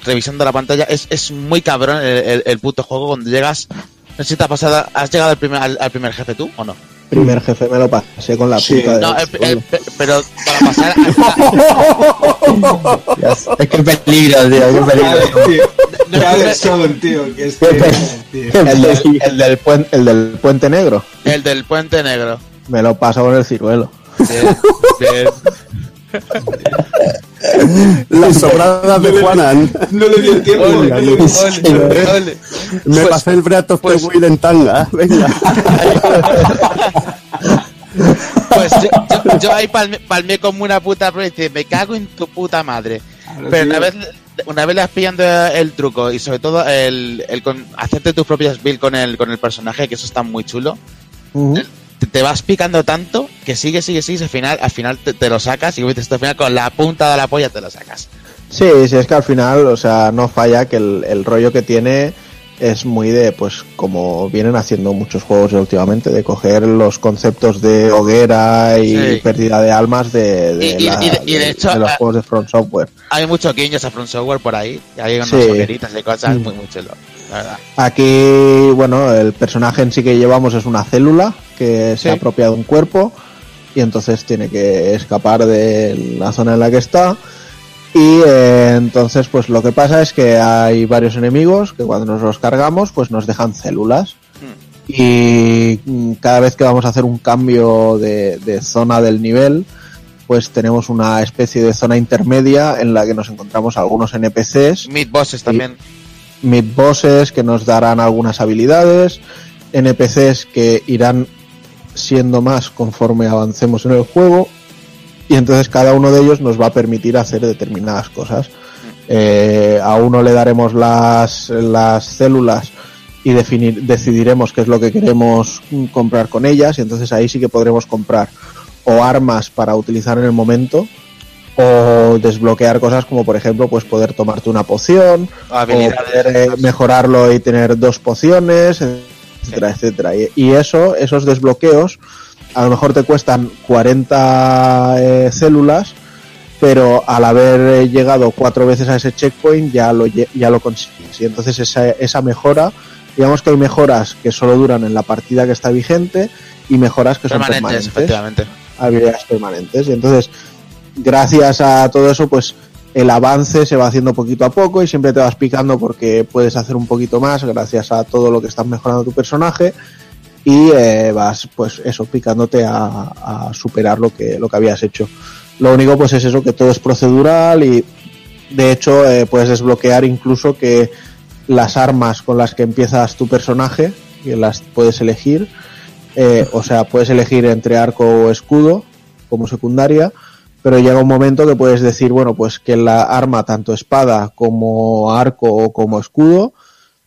revisando la pantalla. Es, es muy cabrón el, puto juego cuando llegas. No sé si te pasado, ¿has llegado al primer, al, al primer jefe tú o no? Primer jefe me lo pasé con la Sí. punta de No, el- el- pe- pero para pasar Es que peligro, tío, qué peligro. tío. Ya ves, son, tío, que es que, tío. el, del, el del puen- el del puente negro. el del puente negro. Me lo paso con el ciruelo. Bien, bien. Las sobradas de Juanan. No le dio tiempo. Ole, ole, ole. Me Pues- pasé el Breath of the pues- Wild en tanga. Venga. Pues yo, yo, yo ahí palmé, palmé como una puta dije, me cago en tu puta madre. Pero una vez, una vez le vas pillando el truco y sobre todo el, el con, hacerte tus propias builds con el, con el personaje, que eso está muy chulo, te, te vas picando tanto que sigue, sigue, sigue, al final, al final te, te lo sacas y al final con la punta de la polla te lo sacas. Sí, sí, es que al final, o sea, no falla que el, el rollo que tiene es muy de, pues, como vienen haciendo muchos juegos últimamente, de coger los conceptos de hoguera y Sí. pérdida de almas de, de Y- y- la- y de- y de hecho, los juegos de Front Software. Hay muchos guiños a Front Software por ahí, y hay unas Sí. hogueritas y cosas Mm. muy, muy chulo, la verdad. Aquí, bueno, el personaje en sí que llevamos es una célula que se Sí. apropia de un cuerpo y entonces tiene que escapar de la zona en la que está. Y eh, entonces, pues lo que pasa es que hay varios enemigos que cuando nos los cargamos, pues nos dejan células. Y mm, cada vez que vamos a hacer un cambio de, de zona del nivel, pues tenemos una especie de zona intermedia en la que nos encontramos algunos NPCs Mid bosses también. Mid bosses que nos darán algunas habilidades, NPCs que irán siendo más conforme avancemos en el juego y entonces cada uno de ellos nos va a permitir hacer determinadas cosas. Eh, a uno le daremos las, las células y definir, decidiremos qué es lo que queremos comprar con ellas y entonces ahí sí que podremos comprar o armas para utilizar en el momento o desbloquear cosas como por ejemplo pues poder tomarte una poción o poder eh, mejorarlo y tener dos pociones etcétera etcétera. Y, y eso esos desbloqueos a lo mejor te cuestan 40 eh, células pero al haber llegado cuatro veces a ese checkpoint ya lo ya lo consigues. Y entonces esa, esa mejora digamos que hay mejoras que solo duran en la partida que está vigente y mejoras que son Permanentes, permanentes. efectivamente. habilidades permanentes. Y entonces, gracias a todo eso, pues el avance se va haciendo poquito a poco y siempre te vas picando porque puedes hacer un poquito más gracias a todo lo que estás mejorando tu personaje y eh, vas, pues eso, picándote a, superar lo que, lo que habías hecho. Lo único, pues es eso, que todo es procedural y de hecho eh, puedes desbloquear incluso que las armas con las que empiezas tu personaje, que las puedes elegir, eh, o sea, puedes elegir entre arco o escudo como secundaria, pero llega un momento que puedes decir, bueno, pues que la arma, tanto espada como arco o como escudo,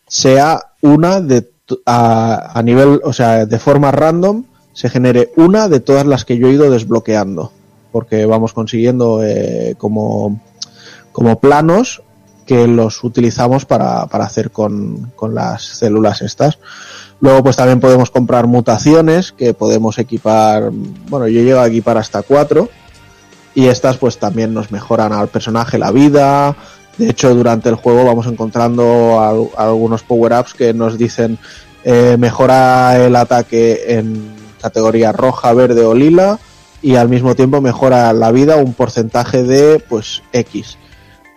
sea una de a nivel, o sea, de forma random, se genere una de todas las que yo he ido desbloqueando, porque vamos consiguiendo eh, como, como planos que los utilizamos para, para hacer con, con las células estas. Luego pues también podemos comprar mutaciones que podemos equipar, bueno yo llego a equipar hasta cuatro y estas pues también nos mejoran al personaje la vida. De hecho durante el juego vamos encontrando al- algunos power-ups que nos dicen eh, mejora el ataque en categoría roja, verde o lila y al mismo tiempo mejora la vida un porcentaje de pues X.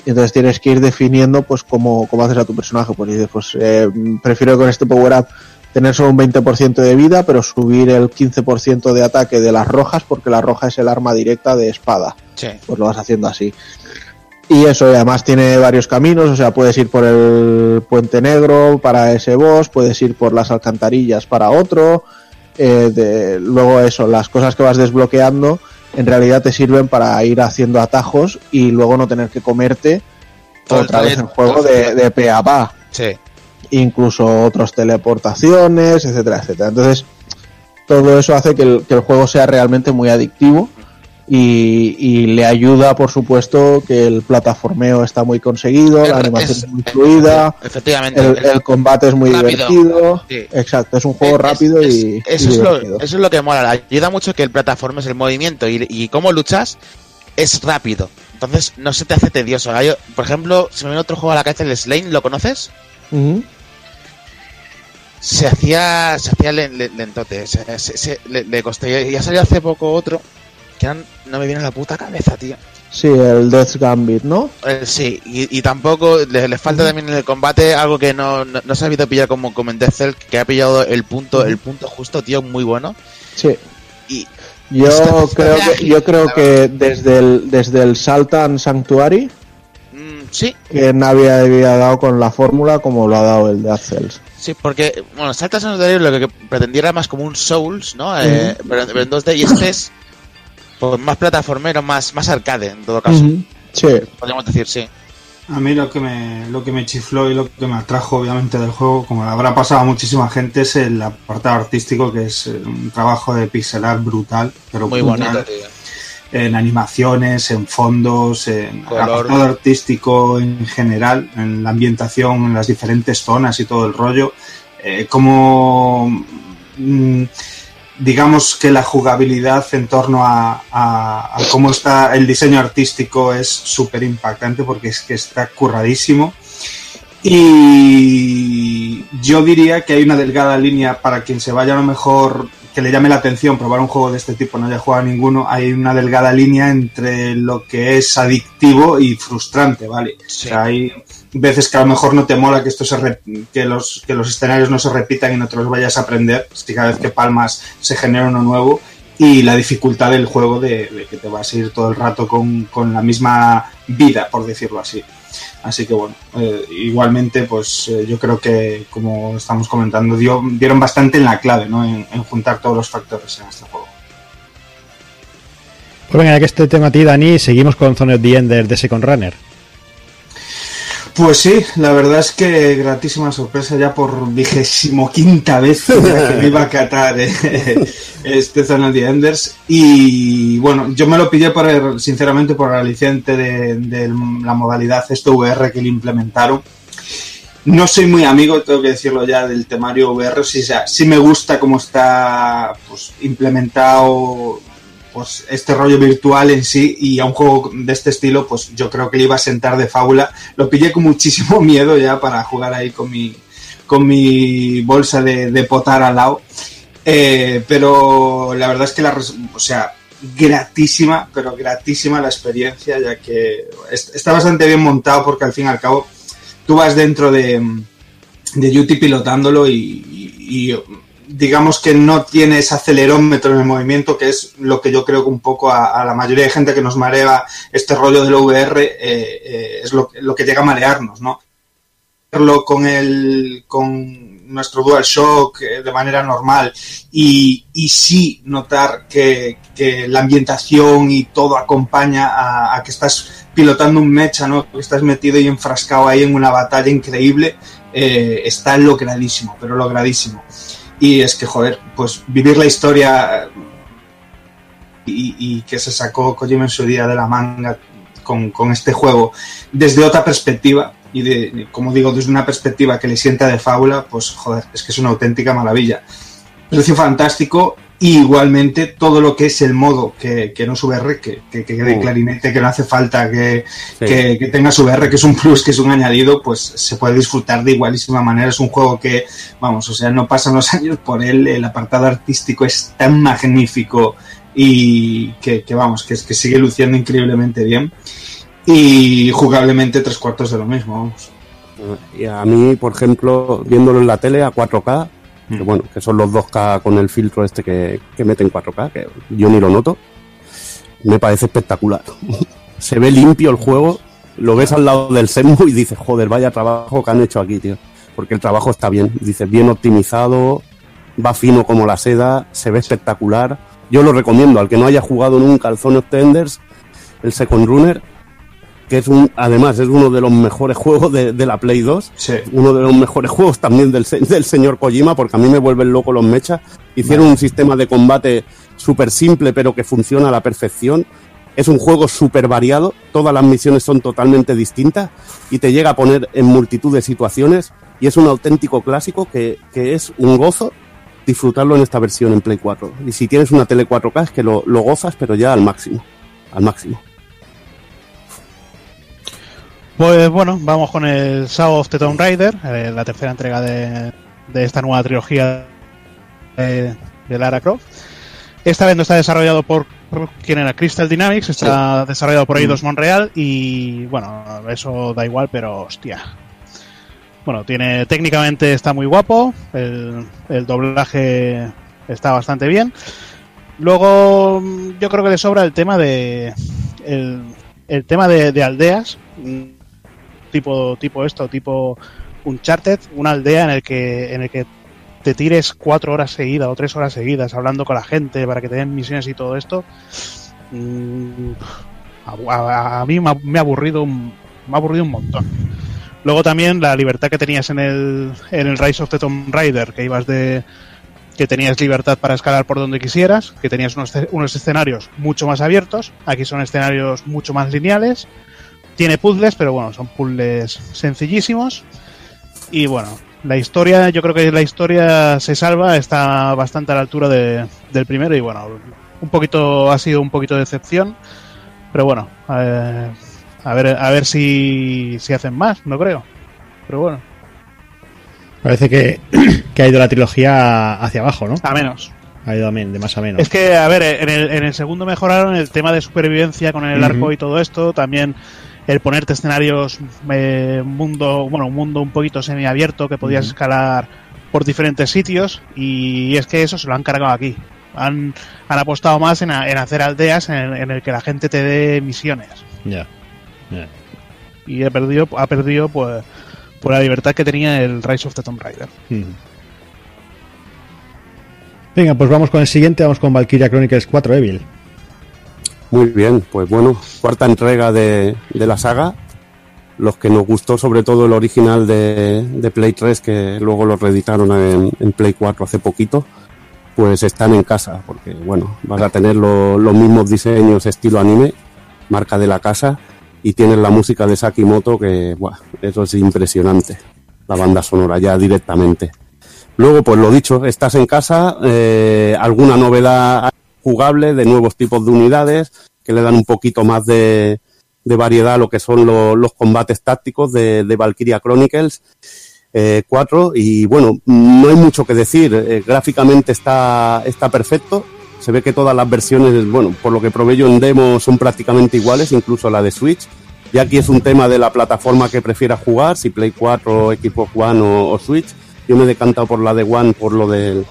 Entonces tienes que ir definiendo pues cómo, cómo haces a tu personaje. Pues dices, pues eh, prefiero con este power up tener solo un 20% de vida, pero subir el 15% de ataque de las rojas, porque la roja es el arma directa de espada. Sí. Pues lo vas haciendo así. Y eso, y además tiene varios caminos, o sea, puedes ir por el puente negro para ese boss, puedes ir por las alcantarillas para otro. eh, de- luego eso, las cosas que vas desbloqueando en realidad te sirven para ir haciendo atajos y luego no tener que comerte Todo el otra vez el juego de, de pe a pa. Sí. Incluso otras teleportaciones, etcétera, etcétera. Entonces, todo eso hace que el, que el juego sea realmente muy adictivo y, y le ayuda, por supuesto, que el plataformeo está muy conseguido, la animación es, muy fluida, efectivamente, el, el, combate es muy rápido. divertido. Sí. Exacto, es un juego es, rápido y, eso, y es lo, divertido. eso es lo que mola. Ayuda mucho que el plataforma es el movimiento y, y cómo luchas es rápido. Entonces no se te hace tedioso. Por ejemplo, si me viene otro juego a la cabeza, el Slane, ¿lo conoces? Uh -huh. Se hacía, se hacía lentote, se, se, se, le, le. Ya salió hace poco otro que no me viene a la puta cabeza, tío. Sí, el Death Gambit, ¿no? Eh, sí, y, y tampoco le, le, falta también en el combate algo que no, no, no se ha sabido pillar como comenté Cell, que ha pillado el punto, el punto justo, tío, muy bueno. Sí. Y yo creo que yo creo que desde el desde el Saltan Sanctuary mm, sí que nadie había dado con la fórmula como lo ha dado el de Cells. Sí, porque, bueno, Saltan Sanctuary lo que pretendiera más como un Souls, ¿no? Eh, pero, pero en 2D y este es pues más plataformero, más, más arcade, en todo caso. -huh. Sí. Podríamos decir, sí. A mí lo que me lo que me chifló y lo que me atrajo obviamente del juego, como habrá pasado a muchísima gente, es el apartado artístico, que es un trabajo de pixel art brutal, pero muy brutal, bonito, tío. En animaciones, en fondos, en apartado artístico en general, en la ambientación, en las diferentes zonas y todo el rollo. Eh, como mmm, digamos que la jugabilidad en torno a, a, a cómo está el diseño artístico es súper impactante porque es que está curradísimo. Y yo diría que hay una delgada línea para quien se vaya a lo mejor que le llame la atención probar un juego de este tipo, no haya jugado a ninguno, hay una delgada línea entre lo que es adictivo y frustrante, ¿vale? Sí. O sea, hay veces que a lo mejor no te mola que esto se que los que los escenarios no se repitan y no te los vayas a aprender, si cada vez que palmas se genera uno nuevo y la dificultad del juego de, que te vas a ir todo el rato con, con, la misma vida, por decirlo así. Así que bueno, eh, igualmente pues eh, yo creo que como estamos comentando dio, dieron bastante en la clave, ¿no? En, juntar todos los factores en este juego. Pues venga, ya que este tema a ti, Dani, seguimos con Zone of the Ender de Second Runner. Pues sí, la verdad es que gratísima sorpresa ya por vigésimo quinta vez que me iba a catar eh, este of the Enders. Y bueno, yo me lo pillé por el, sinceramente por el aliciente de, de, la modalidad esto VR que le implementaron. No soy muy amigo, tengo que decirlo ya, del temario VR. Sí, o me gusta cómo está pues, implementado pues este rollo virtual en sí y a un juego de este estilo pues yo creo que le iba a sentar de fábula. Lo pillé con muchísimo miedo ya para jugar ahí con mi con mi bolsa de, de potar al lado. Eh, pero la verdad es que la o sea gratísima pero gratísima la experiencia ya que está bastante bien montado porque al fin y al cabo tú vas dentro de de pilotándolo y digamos que no tiene ese acelerómetro en el movimiento, que es lo que yo creo que un poco a, a la mayoría de gente que nos marea este rollo del VR eh, eh, es lo, lo, que llega a marearnos, ¿no? Con el con nuestro DualShock eh, de manera normal y, y sí notar que, que, la ambientación y todo acompaña a, a, que estás pilotando un mecha, ¿no? Que estás metido y enfrascado ahí en una batalla increíble, eh, está logradísimo, pero logradísimo. Y es que, joder, pues vivir la historia y, y que se sacó Kojima en su día de la manga con, con, este juego desde otra perspectiva y de, como digo, desde una perspectiva que le sienta de fábula, pues joder, es que es una auténtica maravilla. Precio fantástico y igualmente todo lo que es el modo que, que no es VR, que, que, que de uh. clarinete, que no hace falta que, sí. que, que tenga su VR, que es un plus, que es un añadido, pues se puede disfrutar de igualísima manera. Es un juego que, vamos, o sea, no pasan los años por él, el apartado artístico es tan magnífico y que, que vamos, que, que sigue luciendo increíblemente bien. Y jugablemente tres cuartos de lo mismo, vamos. Y a mí, por ejemplo, viéndolo en la tele a 4K, que bueno, que son los 2K con el filtro este que, que mete en 4K, que yo ni lo noto, me parece espectacular. Se ve limpio el juego, lo ves al lado del Senmu y dices, joder, vaya trabajo que han hecho aquí, tío. Porque el trabajo está bien, dices, bien optimizado, va fino como la seda, se ve espectacular. Yo lo recomiendo al que no haya jugado nunca al Zone of Tenders, el Second Runner, que es un, además es uno de los mejores juegos de, de la Play 2, Sí. uno de los mejores juegos también del, del señor Kojima, porque a mí me vuelven loco los mechas. Hicieron un sistema de combate súper simple, pero que funciona a la perfección. Es un juego súper variado, todas las misiones son totalmente distintas y te llega a poner en multitud de situaciones y es un auténtico clásico que, que es un gozo disfrutarlo en esta versión en Play 4. Y si tienes una tele 4K es que lo, lo gozas, pero ya al máximo, al máximo. Pues bueno, vamos con el Shadow of the Tomb Raider, eh, la tercera entrega de, de esta nueva trilogía de, de Lara Croft. Esta vez no está desarrollado por, por quien era Crystal Dynamics, está desarrollado por Eidos Montreal y bueno, eso da igual, pero hostia. Bueno, tiene técnicamente está muy guapo, el, el doblaje está bastante bien. Luego mm, yo creo que le sobra el tema de el, el tema de, de aldeas, mm, tipo tipo esto, tipo Uncharted, una aldea en el que en el que te tires cuatro horas seguidas o tres horas seguidas hablando con la gente para que te den misiones y todo esto. mm, a, a- a mí me ha, aburrido un, me ha aburrido un montón. Luego también la libertad que tenías en el, en el Rise of the Tomb Raider, que ibas de, que tenías libertad para escalar por donde quisieras, que tenías unos, unos escenarios mucho más abiertos, aquí son escenarios mucho más lineales, tiene puzzles, pero bueno, son puzzles sencillísimos, y bueno, la historia, yo creo que la historia se salva, está bastante a la altura de- del primero, y bueno, un poquito, ha sido un poquito de decepción, pero bueno, eh, a ver, a ver si, si hacen más, no creo, pero bueno, Parece que, que ha ido la trilogía hacia abajo, ¿no? a menos. Ha ido también de más a menos. Es que, a ver, en el, en el segundo mejoraron el tema de supervivencia con el arco y todo esto, también el ponerte escenarios, eh, mundo, bueno, un mundo un poquito semiabierto que podías escalar por diferentes sitios y es que eso se lo han cargado aquí. Han, han apostado más en, a- en hacer aldeas en en el que la gente te dé misiones Ya. y ha perdido, ha perdido pues, por la libertad que tenía el Rise of the Tomb Raider. Venga, pues vamos con el siguiente, vamos con Valkyria Chronicles 4 Evil. Muy bien, pues bueno, cuarta entrega de, de la saga. Los que nos gustó sobre todo el original de, de Play 3, que luego lo reeditaron en, Play 4 hace poquito, pues están en casa, porque bueno, vas a tener lo- los mismos diseños estilo anime, marca de la casa, y tienes la música de Sakimoto, que buah, eso es impresionante, la banda sonora ya directamente. Luego, pues lo dicho, estás en casa, eh, alguna novedad jugable de nuevos tipos de unidades que le dan un poquito más de, de variedad a lo que son lo- los combates tácticos de, Valkyria Chronicles eh, 4 y bueno, no hay mucho que decir, eh, gráficamente está, está perfecto, se ve que todas las versiones, bueno, por lo que probé yo en demo son prácticamente iguales, incluso la de Switch, y aquí es un tema de la plataforma que prefieras jugar, si Play 4, Xbox One o Switch, yo me he decantado por la de One por lo del,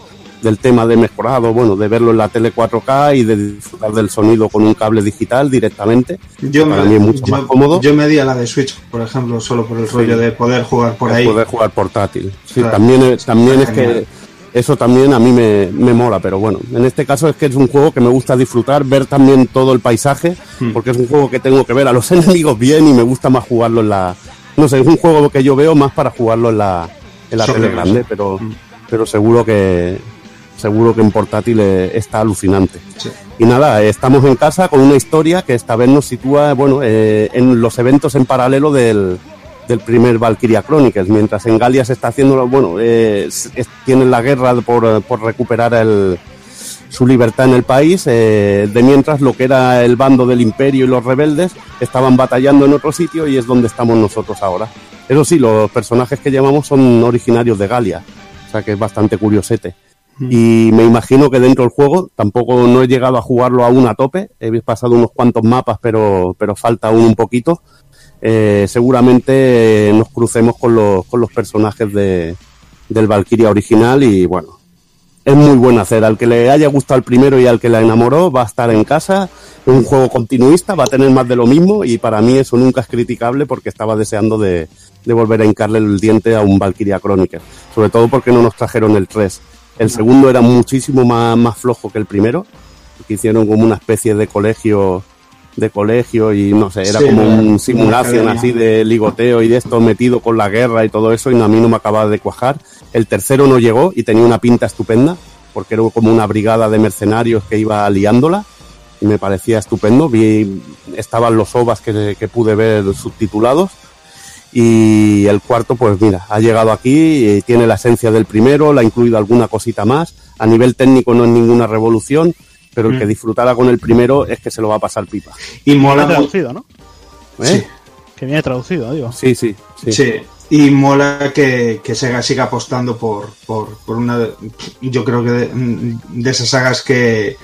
del tema de mejorado, bueno, de verlo en la tele 4K y de disfrutar del sonido con un cable digital directamente. Yo Para me, mí es mucho yo- más cómodo. yo me di a la de Switch, por ejemplo, solo por el rollo de poder jugar por el ahí. poder jugar portátil. Sí, Claro. también, es- también es que eso también a mí me, me mola, pero bueno, en este caso es que es un juego que me gusta disfrutar, ver también todo el paisaje, Hmm. porque es un juego que tengo que ver a los enemigos bien y me gusta más jugarlo en la... No sé, es un juego que yo veo más para jugarlo en la, en la tele grande, pero, Hmm. pero seguro que seguro que en portátil eh, está alucinante. Sí. Y nada, eh, estamos en casa con una historia que esta vez nos sitúa, bueno, eh, en los eventos en paralelo del, del primer Valkyria Chronicles, mientras en Galia se está haciendo, bueno, eh, es- tienen la guerra por, por recuperar el, su libertad en el país, eh, de mientras lo que era el bando del imperio y los rebeldes estaban batallando en otro sitio y es donde estamos nosotros ahora. Eso sí, los personajes que llevamos son originarios de Galia, o sea que es bastante curiosete. Y me imagino que dentro del juego, tampoco no he llegado a jugarlo aún a tope, he pasado unos cuantos mapas, pero, pero falta aún un poquito. Eh, seguramente nos crucemos con los, con los personajes de, del Valkyria original y bueno, es muy buen hacer. Al que le haya gustado el primero y al que la enamoró va a estar en casa. Es un juego continuista, va a tener más de lo mismo y para mí eso nunca es criticable porque estaba deseando de, de volver a hincarle el diente a un Valkyria Chronicles. Sobre todo porque no nos trajeron el 3. El segundo era muchísimo más, más flojo que el primero, que hicieron como una especie de colegio de colegio y no sé, era Sí, como un simulación así de ligoteo y de esto metido con la guerra y todo eso y a mí no me acababa de cuajar. El tercero no llegó y tenía una pinta estupenda porque era como una brigada de mercenarios que iba liándola y me parecía estupendo. Vi, estaban los ovas que, que pude ver subtitulados y el cuarto, pues mira, ha llegado aquí, y tiene la esencia del primero, le ha incluido alguna cosita más. A nivel técnico no es ninguna revolución, pero el Mm. que disfrutara con el primero es que se lo va a pasar pipa. Y mola traducido, ¿no? ¿Eh? Que viene traducido, digo. Sí, sí, sí. Sí. Y mola que, que Sega siga apostando por, por, por una. de- Yo creo que de, de esas sagas que,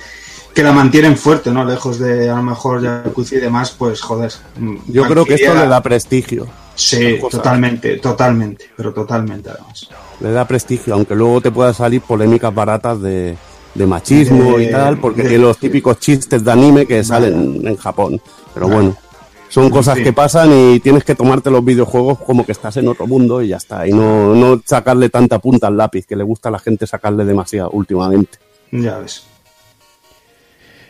que la mantienen fuerte, ¿no? Lejos de a lo mejor Yakuza y demás, pues joder. Yo creo que esto le da prestigio. Sí, totalmente, totalmente, pero totalmente además. Le da prestigio, aunque luego te puedan salir polémicas baratas de, de machismo De- y tal, porque de- tiene los típicos chistes de anime que salen en Japón. Pero Vale. bueno, son cosas fin. que pasan y tienes que tomarte los videojuegos como que estás en otro mundo y ya está. Y no, no sacarle tanta punta al lápiz, que le gusta a la gente sacarle demasiado últimamente. Ya ves.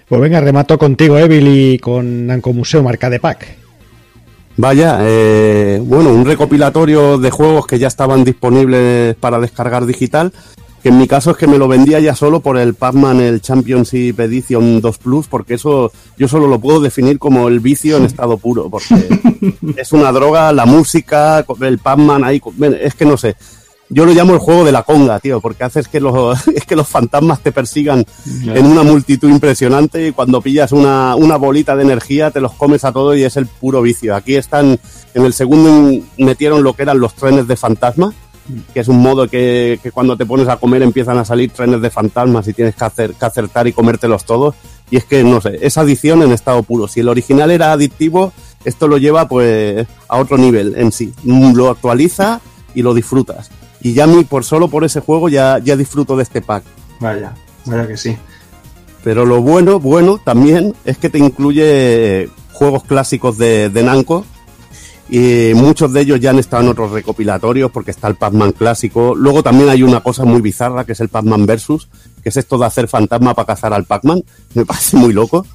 Pues venga, remato contigo, Evil, y con Nanco Museo Marca de Pack. Vaya, eh, bueno, un recopilatorio de juegos que ya estaban disponibles para descargar digital, que en mi caso es que me lo vendía ya solo por el Pac-Man, el Championship Edition 2 Plus, porque eso yo solo lo puedo definir como el vicio en estado puro, porque es una droga, la música, el Pac-Man ahí, es que no sé. Yo lo llamo el juego de la conga, tío, porque haces que los, es que los fantasmas te persigan en una multitud impresionante y cuando pillas una, una bolita de energía te los comes a todo y es el puro vicio. Aquí están, en el segundo metieron lo que eran los trenes de fantasma, que es un modo que, que cuando te pones a comer empiezan a salir trenes de fantasmas y tienes que, hacer, que acertar y comértelos todos. Y es que, no sé, es adicción en estado puro. Si el original era adictivo, esto lo lleva pues a otro nivel en sí. Lo actualiza y lo disfrutas. Y ya mí, por solo por ese juego, ya, ya disfruto de este pack. Vaya, vaya que sí. Pero lo bueno, bueno también es que te incluye juegos clásicos de, de Namco. Y muchos de ellos ya han estado en otros recopilatorios porque está el Pac-Man clásico. Luego también hay una cosa muy bizarra que es el Pac-Man Versus, que es esto de hacer fantasma para cazar al Pac-Man. Me parece muy loco.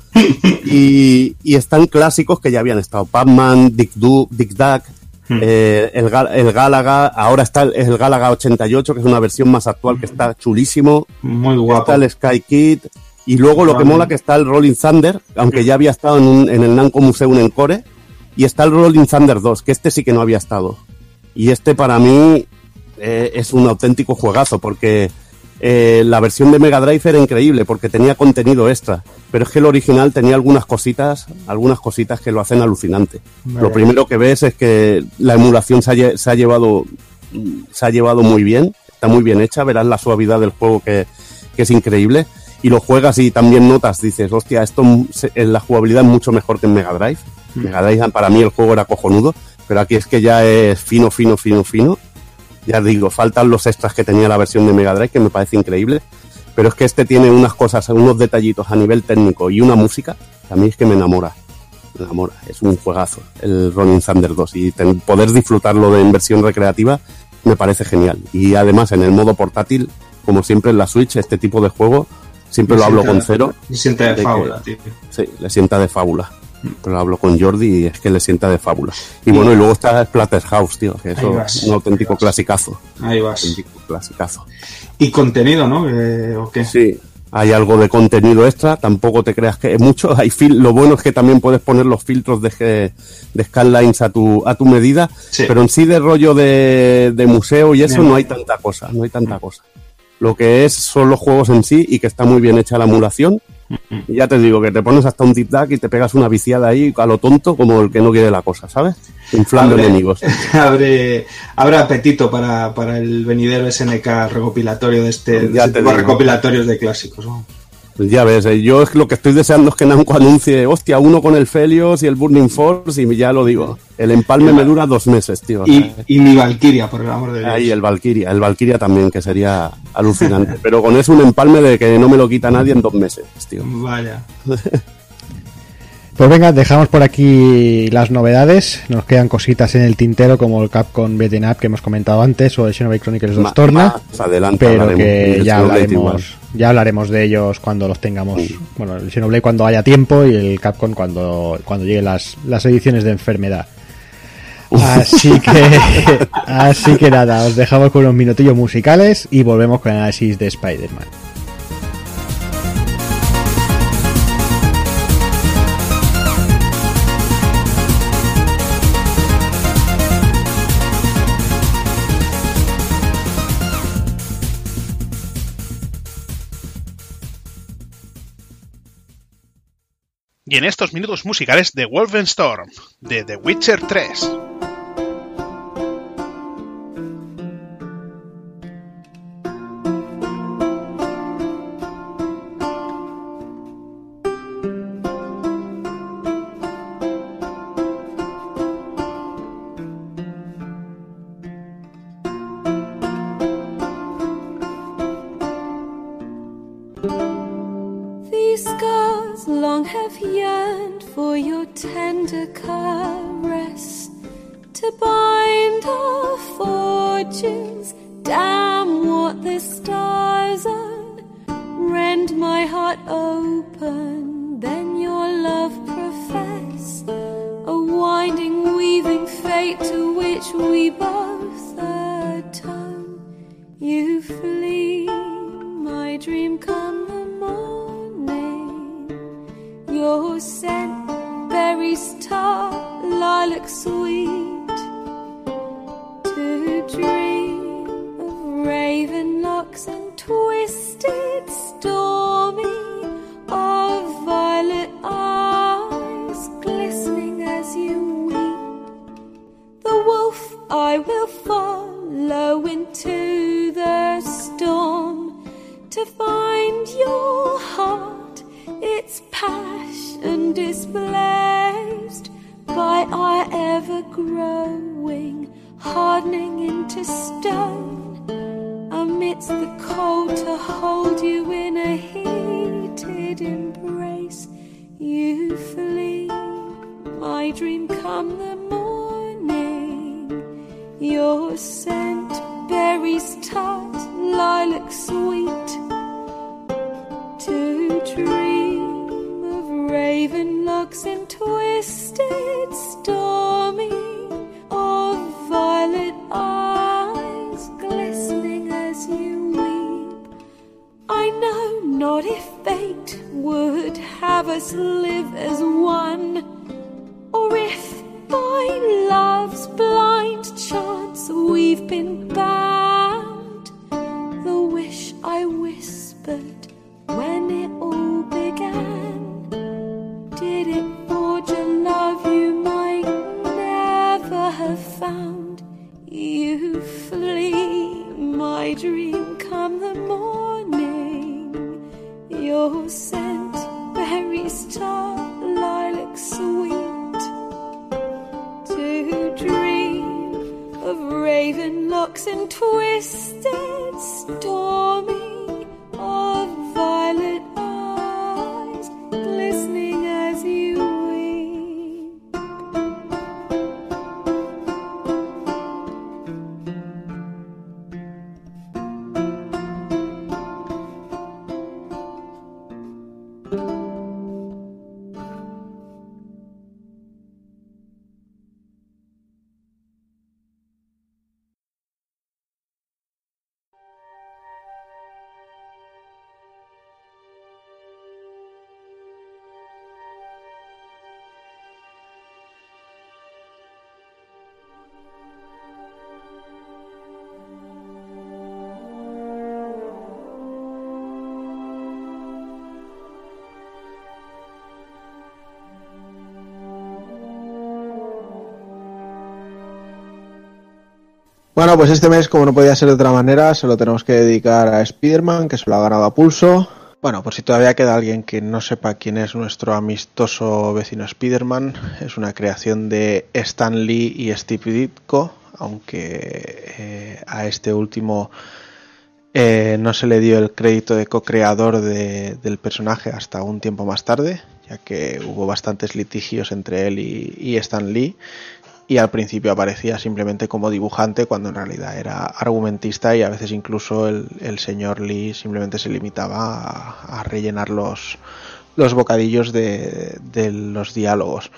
Y, y están clásicos que ya habían estado. Pac-Man, Dick, Dick Duck, eh, el, el Galaga. Ahora está el, el Galaga 88, que es una versión más actual que está chulísimo. Muy guapo. Está el Sky Kid. Y luego lo que mola que está el Rolling Thunder, aunque ya había estado en, un- en el Namco Museum en Core. Y está el Rolling Thunder 2, que este sí que no había estado. Y este para mí eh, es un auténtico juegazo, porque eh, la versión de Mega Drive era increíble, porque tenía contenido extra. Pero es que el original tenía algunas cositas, algunas cositas que lo hacen alucinante. Vale. Lo primero que ves es que la emulación se ha, lle- se ha llevado se ha llevado muy bien, está muy bien hecha, verás la suavidad del juego que, que es increíble. Y lo juegas y también notas, dices, hostia, esto en la jugabilidad es mucho mejor que en Mega Drive. Mega Drive para mí el juego era cojonudo, pero aquí es que ya es fino, fino, fino, fino. Ya digo, faltan los extras que tenía la versión de Mega Drive, que me parece increíble. Pero es que este tiene unas cosas, unos detallitos a nivel técnico y una música, que a mí es que me enamora. Me enamora. Es un juegazo, el Rolling Thunder 2. Y ten- poder disfrutarlo de, en versión recreativa me parece genial. Y además en el modo portátil, como siempre en la Switch, este tipo de juego, siempre lo hablo sienta- con cero. me sienta de fábula, tío. Sí, le sienta de fábula. Pero hablo con Jordi y es que le sienta de fábula. Y bueno, y luego está Splatterhouse, tío, que Ahí eso vas, es un auténtico clasicazo. Ahí vas. Auténtico clasicazo. Y contenido, ¿no? Eh, ¿O qué? Sí, hay algo de contenido extra, tampoco te creas que es mucho. Hay fil lo bueno es que también puedes poner los filtros de, de scanlines a tu, a tu medida, Sí. pero en sí de rollo de, de museo y eso no hay tanta cosa, no hay tanta cosa. Lo que es son los juegos en sí y que está muy bien hecha la emulación. Y ya te digo que te pones hasta un duck y te pegas una viciada ahí a lo tonto como el que no quiere la cosa, ¿sabes? Inflando Abre- enemigos. abre, abre apetito para, para el venidero SNK recopilatorio de este, de este tipo de recopilatorios de clásicos. ¿no? Pues ya ves, eh, yo es lo que estoy deseando es que Namco anuncie, hostia, uno con el Felios y el Burning Force y ya lo digo. El empalme me dura dos meses, tío. Y, y mi Valkyria, por el amor de Dios. Ahí el Valkyria, el Valkyria también, que sería alucinante. Pero con eso un empalme de que no me lo quita nadie en dos meses, tío. Vaya. Pues venga, dejamos por aquí las novedades. Nos quedan cositas en el tintero como el Capcom Beaten Up que hemos comentado antes o el Xenoblade Chronicles 2 Ma- Torna. adelante pero que ya hablaremos, ya hablaremos de ellos cuando los tengamos. Bueno, el Xenoblade cuando haya tiempo y el Capcom cuando, cuando lleguen las, las ediciones de enfermedad. Así que, así que nada, os dejamos con unos minutillos musicales y volvemos con el análisis de Spider-Man. Y en estos minutos musicales de Wolfenstorm, de The Witcher 3. Bueno, pues este mes, como no podía ser de otra manera, se lo tenemos que dedicar a Spider-Man, que se lo ha ganado a pulso. Bueno, por si todavía queda alguien que no sepa quién es nuestro amistoso vecino Spider-Man, es una creación de Stan Lee y Steve Ditko, aunque eh, a este último Eh, no se le dio el crédito de co-creador de- del personaje hasta un tiempo más tarde, ya que hubo bastantes litigios entre él y, y Stan Lee. Y al principio aparecía simplemente como dibujante cuando en realidad era argumentista y a veces incluso el, el señor Lee simplemente se limitaba a, rellenar los, los bocadillos de, de los diálogos.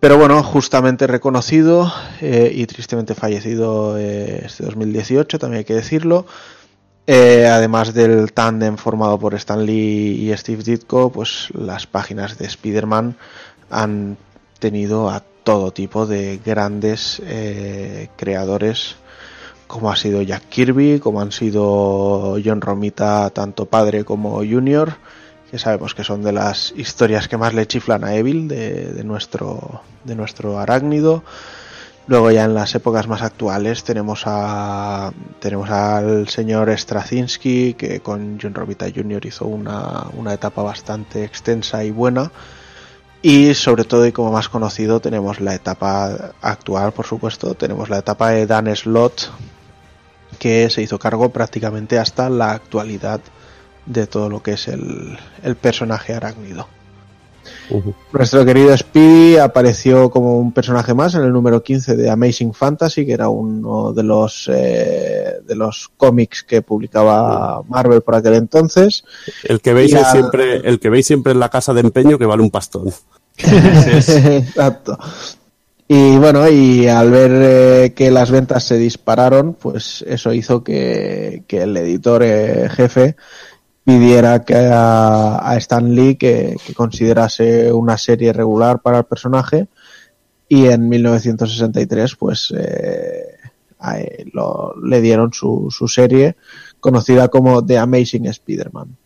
Pero bueno, justamente reconocido eh, y tristemente fallecido eh, este 2018, también hay que decirlo. Eh, además del tándem formado por Stan Lee y Steve Ditko, pues las páginas de Spider-Man han tenido a todo tipo de grandes eh, creadores, como ha sido Jack Kirby, como han sido John Romita, tanto padre como junior, que sabemos que son de las historias que más le chiflan a Evil de, nuestro, de nuestro arácnido. Luego ya en las épocas más actuales tenemos a tenemos al señor Straczynski que con John Romita Jr. hizo una, una etapa bastante extensa y buena. Y sobre todo y como más conocido tenemos la etapa actual, por supuesto, tenemos la etapa de Dan Slott que se hizo cargo prácticamente hasta la actualidad de todo lo que es el, el personaje arácnido. Nuestro querido Speedy apareció como un personaje más en el número 15 de Amazing Fantasy, que era uno de los eh, de los cómics que publicaba Marvel por aquel entonces. El que veis es siempre, el que veis siempre en la casa de empeño que vale un pastón. Exacto. Y bueno, y al ver eh, que las ventas se dispararon, pues eso hizo que, que el editor eh, jefe pidiera que a, a Stan Lee que, que considerase una serie regular para el personaje y en 1963 pues eh, lo- le dieron su, su serie conocida como The Amazing Spider-Man.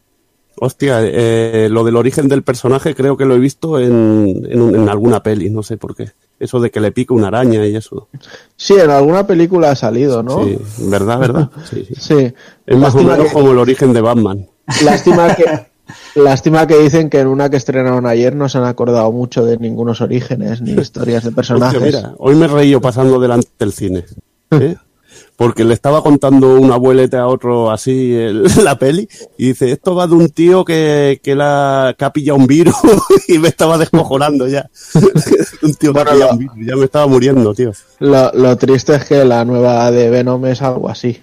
Hostia, eh, lo del origen del personaje creo que lo he visto en, en, un- en alguna peli, no sé por qué. Eso de que le pica una araña y eso. Sí, en alguna película ha salido, ¿no? Sí, ¿verdad, verdad? Sí, sí. Sí. Es más o menos que- como el origen de Batman. Lástima que, lástima que dicen que en una que estrenaron ayer no se han acordado mucho de ningunos orígenes ni historias de personajes. Hostia, mira, hoy me reí yo pasando delante del cine. ¿eh? Porque le estaba contando un abuelete a otro así el- la peli y dice, esto va de un tío que, que, la, que ha pillado un virus y me estaba descojonando ya. un tío que ha pillado un virus, ya me estaba muriendo, tío. Lo, lo triste es que la nueva de Venom es algo así.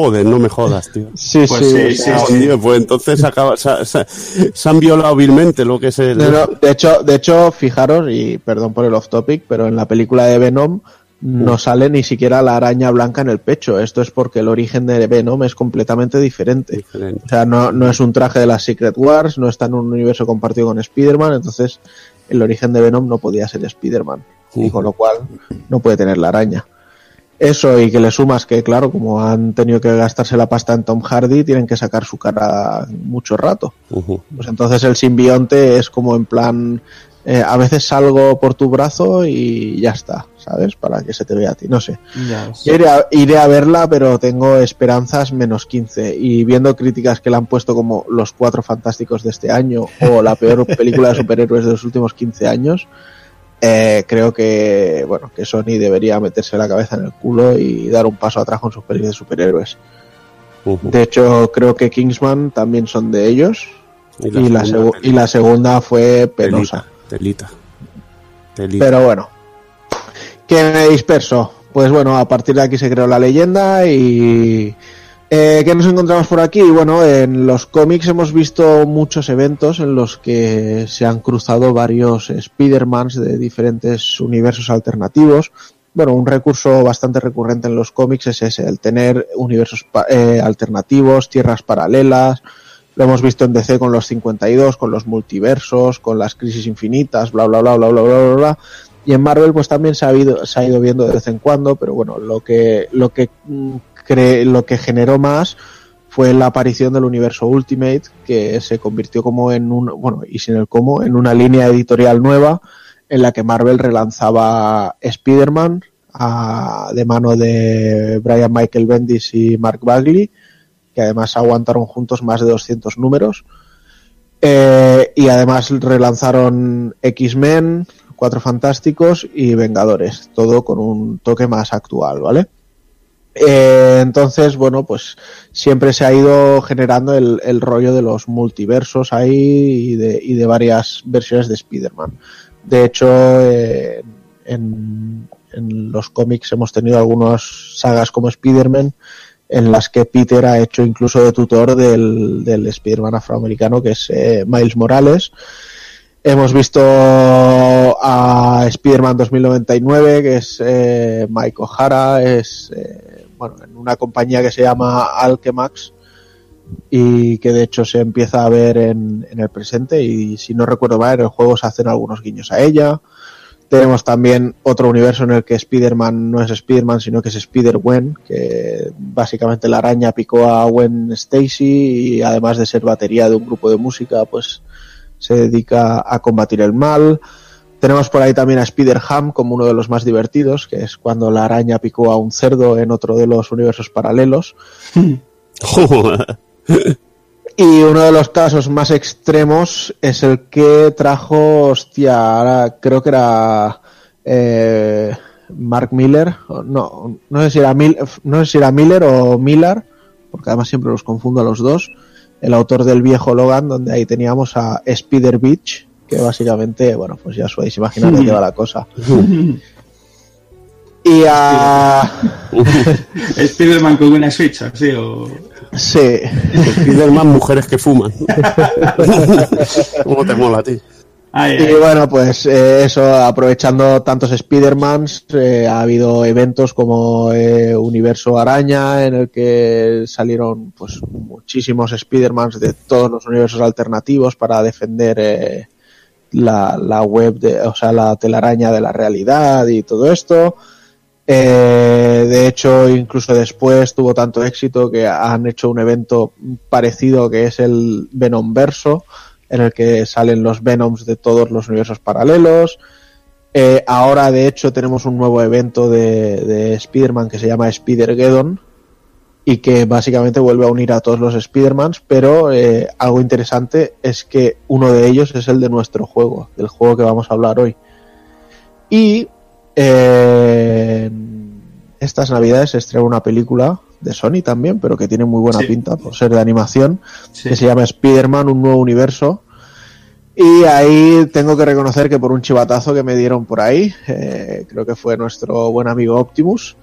Joder, no me jodas, tío. Sí, Pues sí, sí, sí, Tío, pues entonces acaba, se, se- se han violado vilmente lo que es el... No, no, de hecho, de hecho, fijaros, y perdón por el off topic, pero en la película de Venom no sale ni siquiera la araña blanca en el pecho. Esto es porque el origen de Venom es completamente diferente. O sea, no, no es un traje de las Secret Wars, no está en un universo compartido con Spider-Man, entonces el origen de Venom no podía ser Spider-Man. Y con lo cual no puede tener la araña. Eso y que le sumas que, claro, como han tenido que gastarse la pasta en Tom Hardy, tienen que sacar su cara mucho rato. Pues entonces el simbionte es como en plan, eh, a veces salgo por tu brazo y ya está, ¿sabes? Para que se te vea a ti, no sé. Yo iré, a, iré a verla, pero tengo esperanzas menos 15. Y viendo críticas que la han puesto como los cuatro fantásticos de este año o la peor película de superhéroes de los últimos 15 años, eh, creo que, bueno, que Sony debería meterse la cabeza en el culo y dar un paso atrás con sus películas de superhéroes. De hecho, creo que Kingsman también son de ellos. Y Y la segunda segu- y la segunda fue penosa. Telita. Telita. Pero bueno, que me disperso. Pues bueno, a partir de aquí se creó la leyenda y... Eh, ¿Qué nos encontramos por aquí? Bueno, en los cómics hemos visto muchos eventos en los que se han cruzado varios Spider-Mans de diferentes universos alternativos. Bueno, un recurso bastante recurrente en los cómics es ese, el tener universos eh, alternativos, tierras paralelas. Lo hemos visto en DC con los 52, con los multiversos, con las crisis infinitas, bla, bla, bla, bla, bla, bla, bla. bla y en Marvel pues también se ha, ido, se ha ido viendo de vez en cuando, pero bueno, lo que, lo que mm, cre- lo que generó más fue la aparición del universo Ultimate, que se convirtió como en un, bueno, y sin el cómo, en una línea editorial nueva en la que Marvel relanzaba Spider-Man de mano de Brian Michael Bendis y Mark Bagley, que además aguantaron juntos más de 200 números. Eh, y además relanzaron X-Men, Cuatro Fantásticos y Vengadores, todo con un toque más actual, ¿vale? Eh, entonces, bueno, pues siempre se ha ido generando el, el rollo de los multiversos ahí y de, y de varias versiones de Spider-Man. De hecho, eh, en, en los cómics hemos tenido algunas sagas como Spider-Man en las que Peter ha hecho incluso de tutor del, del Spider-Man afroamericano que es eh, Miles Morales. Hemos visto a Spider-Man 2099, que es eh, Mike O'Hara, es eh, bueno, en una compañía que se llama Alchemax y que de hecho se empieza a ver en, el presente y si no recuerdo mal en el juego se hacen algunos guiños a ella. Tenemos también otro universo en el que Spider-Man no es Spider-Man, sino que es Spider-Gwen, que básicamente la araña picó a Gwen Stacy y además de ser batería de un grupo de música, pues se dedica a combatir el mal. Tenemos por ahí también a Spider-Ham como uno de los más divertidos, que es cuando la araña picó a un cerdo en otro de los universos paralelos. Y uno de los casos más extremos es el que trajo, hostia, ahora creo que era eh, Mark Miller, no, no sé si era Mil- no sé si era Miller o Miller, porque además siempre los confundo a los dos, el autor del viejo Logan, donde ahí teníamos a Spider Beach, que básicamente, bueno, pues ya os podéis imaginar de qué va la cosa. Y a... Spider-Man con una Switch, así, o... Sí. Spider-Man, mujeres que fuman. ¿Cómo te mola a ti? Y bueno, pues eh, eso, aprovechando tantos Spider-Mans, eh, ha habido eventos como eh, Universo Araña, en el que salieron pues muchísimos Spider-Mans de todos los universos alternativos para defender eh, la, web, de, o sea, la telaraña de la realidad y todo esto. Eh, de hecho, incluso después tuvo tanto éxito que han hecho un evento parecido que es el Venom Verso, en el que salen los Venoms de todos los universos paralelos. Eh, ahora, de hecho, tenemos un nuevo evento de, de Spider-Man que se llama Spider-Geddon y que básicamente vuelve a unir a todos los Spider-Mans, pero eh, algo interesante es que uno de ellos es el de nuestro juego, del juego que vamos a hablar hoy. Y eh, estas navidades se estrena una película de Sony también, pero que tiene muy buena Sí. pinta por ser de animación, Sí. que se llama Spider-Man, un nuevo universo. Y ahí tengo que reconocer que por un chivatazo que me dieron por ahí, eh, creo que fue nuestro buen amigo Optimus,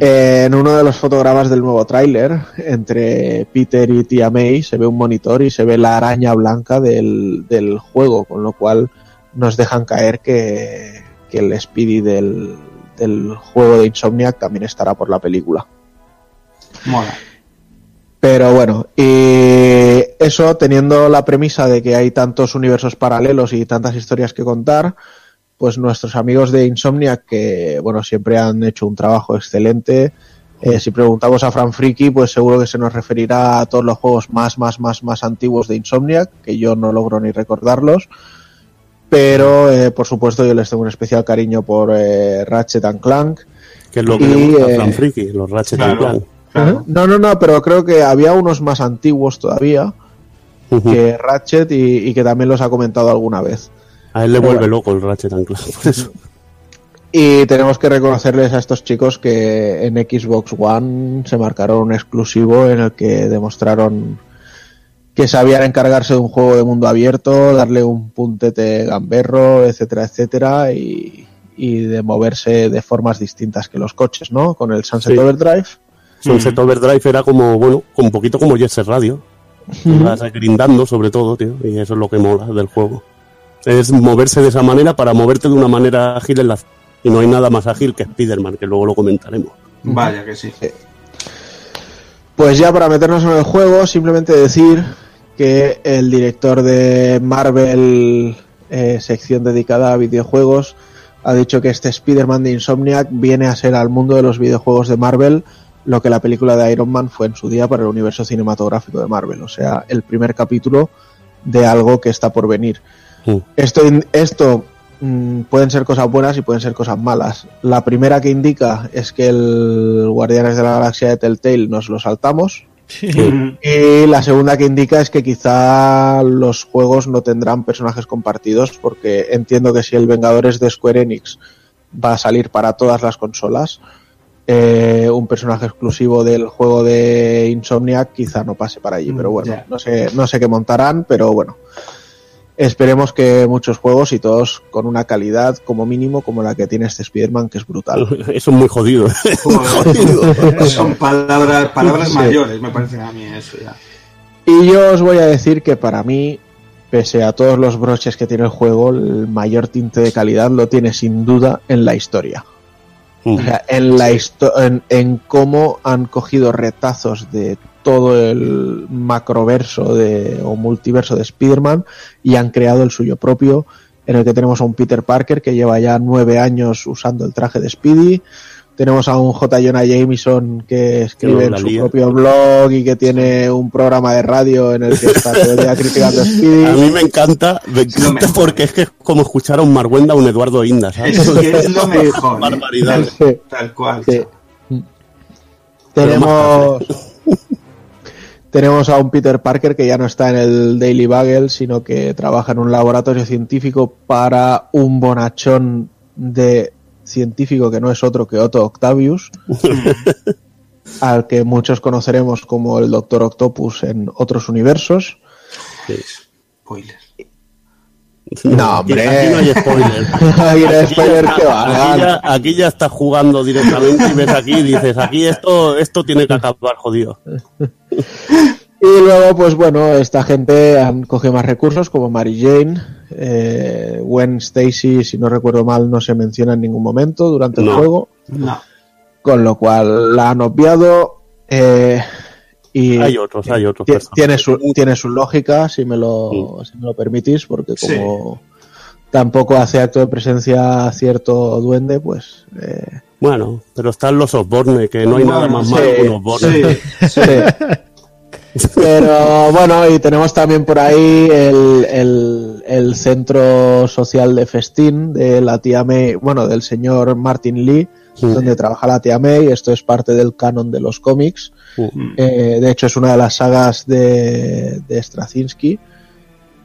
eh, en uno de los fotogramas del nuevo tráiler, entre Peter y Tia May, se ve un monitor y se ve la araña blanca del, del juego, con lo cual nos dejan caer que, que el Speedy del, del juego de Insomniac también estará por la película. Mola. Pero bueno, y eso teniendo la premisa de que hay tantos universos paralelos y tantas historias que contar, pues nuestros amigos de Insomniac, que bueno, siempre han hecho un trabajo excelente. eh, si preguntamos a Fran Friki, pues seguro que se nos referirá a todos los juegos más, más, más, más antiguos de Insomniac, que yo no logro ni recordarlos. Pero, eh, por supuesto, yo les tengo un especial cariño por eh, Ratchet and Clank. Que es lo que Y, le gusta a eh, Fran Friki, los Ratchet claro. and Clank. Claro. no, no, no, pero creo que había unos más antiguos todavía que Ratchet y, y que también los ha comentado alguna vez. A él le Pero vuelve bueno. loco el Ratchet and Clank, por eso. Y tenemos que reconocerles a estos chicos que en Xbox One se marcaron un exclusivo en el que demostraron que sabían encargarse de un juego de mundo abierto, darle un puntete gamberro, etcétera, etcétera, y, y de moverse de formas distintas que los coches, ¿no? Con el Sunset Sí. Overdrive. Sunset Overdrive era como, bueno, un poquito como Jet Radio. Vas grindando sobre todo, tío, y eso es lo que mola del juego. Es moverse de esa manera para moverte de una manera ágil en la... Y no hay nada más ágil que Spider-Man, que luego lo comentaremos. Vaya que sí. Pues ya para meternos en el juego, simplemente decir que el director de Marvel, eh, sección dedicada a videojuegos, ha dicho que este Spider-Man de Insomniac viene a ser al mundo de los videojuegos de Marvel lo que la película de Iron Man fue en su día para el universo cinematográfico de Marvel, o sea, el primer capítulo de algo que está por venir. Mm. Esto, esto mm, pueden ser cosas buenas y pueden ser cosas malas. La primera que indica es que el Guardianes de la Galaxia de Telltale nos lo saltamos. Y la segunda que indica es que quizá los juegos no tendrán personajes compartidos porque entiendo que si el Vengadores de Square Enix va a salir para todas las consolas, eh, un personaje exclusivo del juego de Insomniac, quizá no pase para allí. Pero bueno, no sé, no sé qué montarán, pero bueno. Esperemos que muchos juegos y todos con una calidad como mínimo como la que tiene este Spider-Man, que es brutal. Eso es muy jodido. Joder, son palabras, palabras Sí. mayores, me parece a mí eso ya. Y yo os voy a decir que para mí, pese a todos los broches que tiene el juego, el mayor tinte de calidad lo tiene sin duda en la historia. Mm. O sea, en, la en, en cómo han cogido retazos de todo el macroverso de, o multiverso de Spider-Man y han creado el suyo propio, en el que tenemos a un Peter Parker que lleva ya nueve años usando el traje de Speedy. Tenemos a un J. Jonah Jameson que escribe en su lía. propio blog y que tiene un programa de radio en el que está todo el día criticando a Speedy. A mí me encanta, me porque es que es como escuchar a un Marguenda o un Eduardo Inda, ¿sabes? Es, que es lo mejor. ¿eh? Barbaridad. Sí. Tal cual. Sí. Tenemos tenemos a un Peter Parker que ya no está en el Daily Bugle, sino que trabaja en un laboratorio científico para un bonachón de científico que no es otro que Otto Octavius, al que muchos conoceremos como el Doctor Octopus en otros universos. Spoiler. No, Aquí- hombre. Aquí no hay spoiler. Aquí no hay spoiler, ya- que va, aquí legal. ya, aquí ya estás jugando directamente y ves aquí y dices, aquí esto, esto tiene que acabar jodido. Y luego, pues bueno, esta gente han cogido más recursos como Mary Jane, eh, Gwen Stacy, si no recuerdo mal, no se menciona en ningún momento durante el juego, No. con lo cual la han obviado. eh, y Hay otros, hay otros tiene su, tiene su lógica, si me lo, si me lo permitís, porque Sí. como tampoco hace acto de presencia cierto duende, pues eh, Bueno, pero están los Osborne, que no hay nada más sí, malo que un Osborne. Sí, Sí. Pero bueno, y tenemos también por ahí el, el, el centro social de Festín de la tía May, bueno, del señor Martin Lee, donde trabaja la tía May. Esto es parte del canon de los cómics. Eh, de hecho, es una de las sagas de, de Straczynski.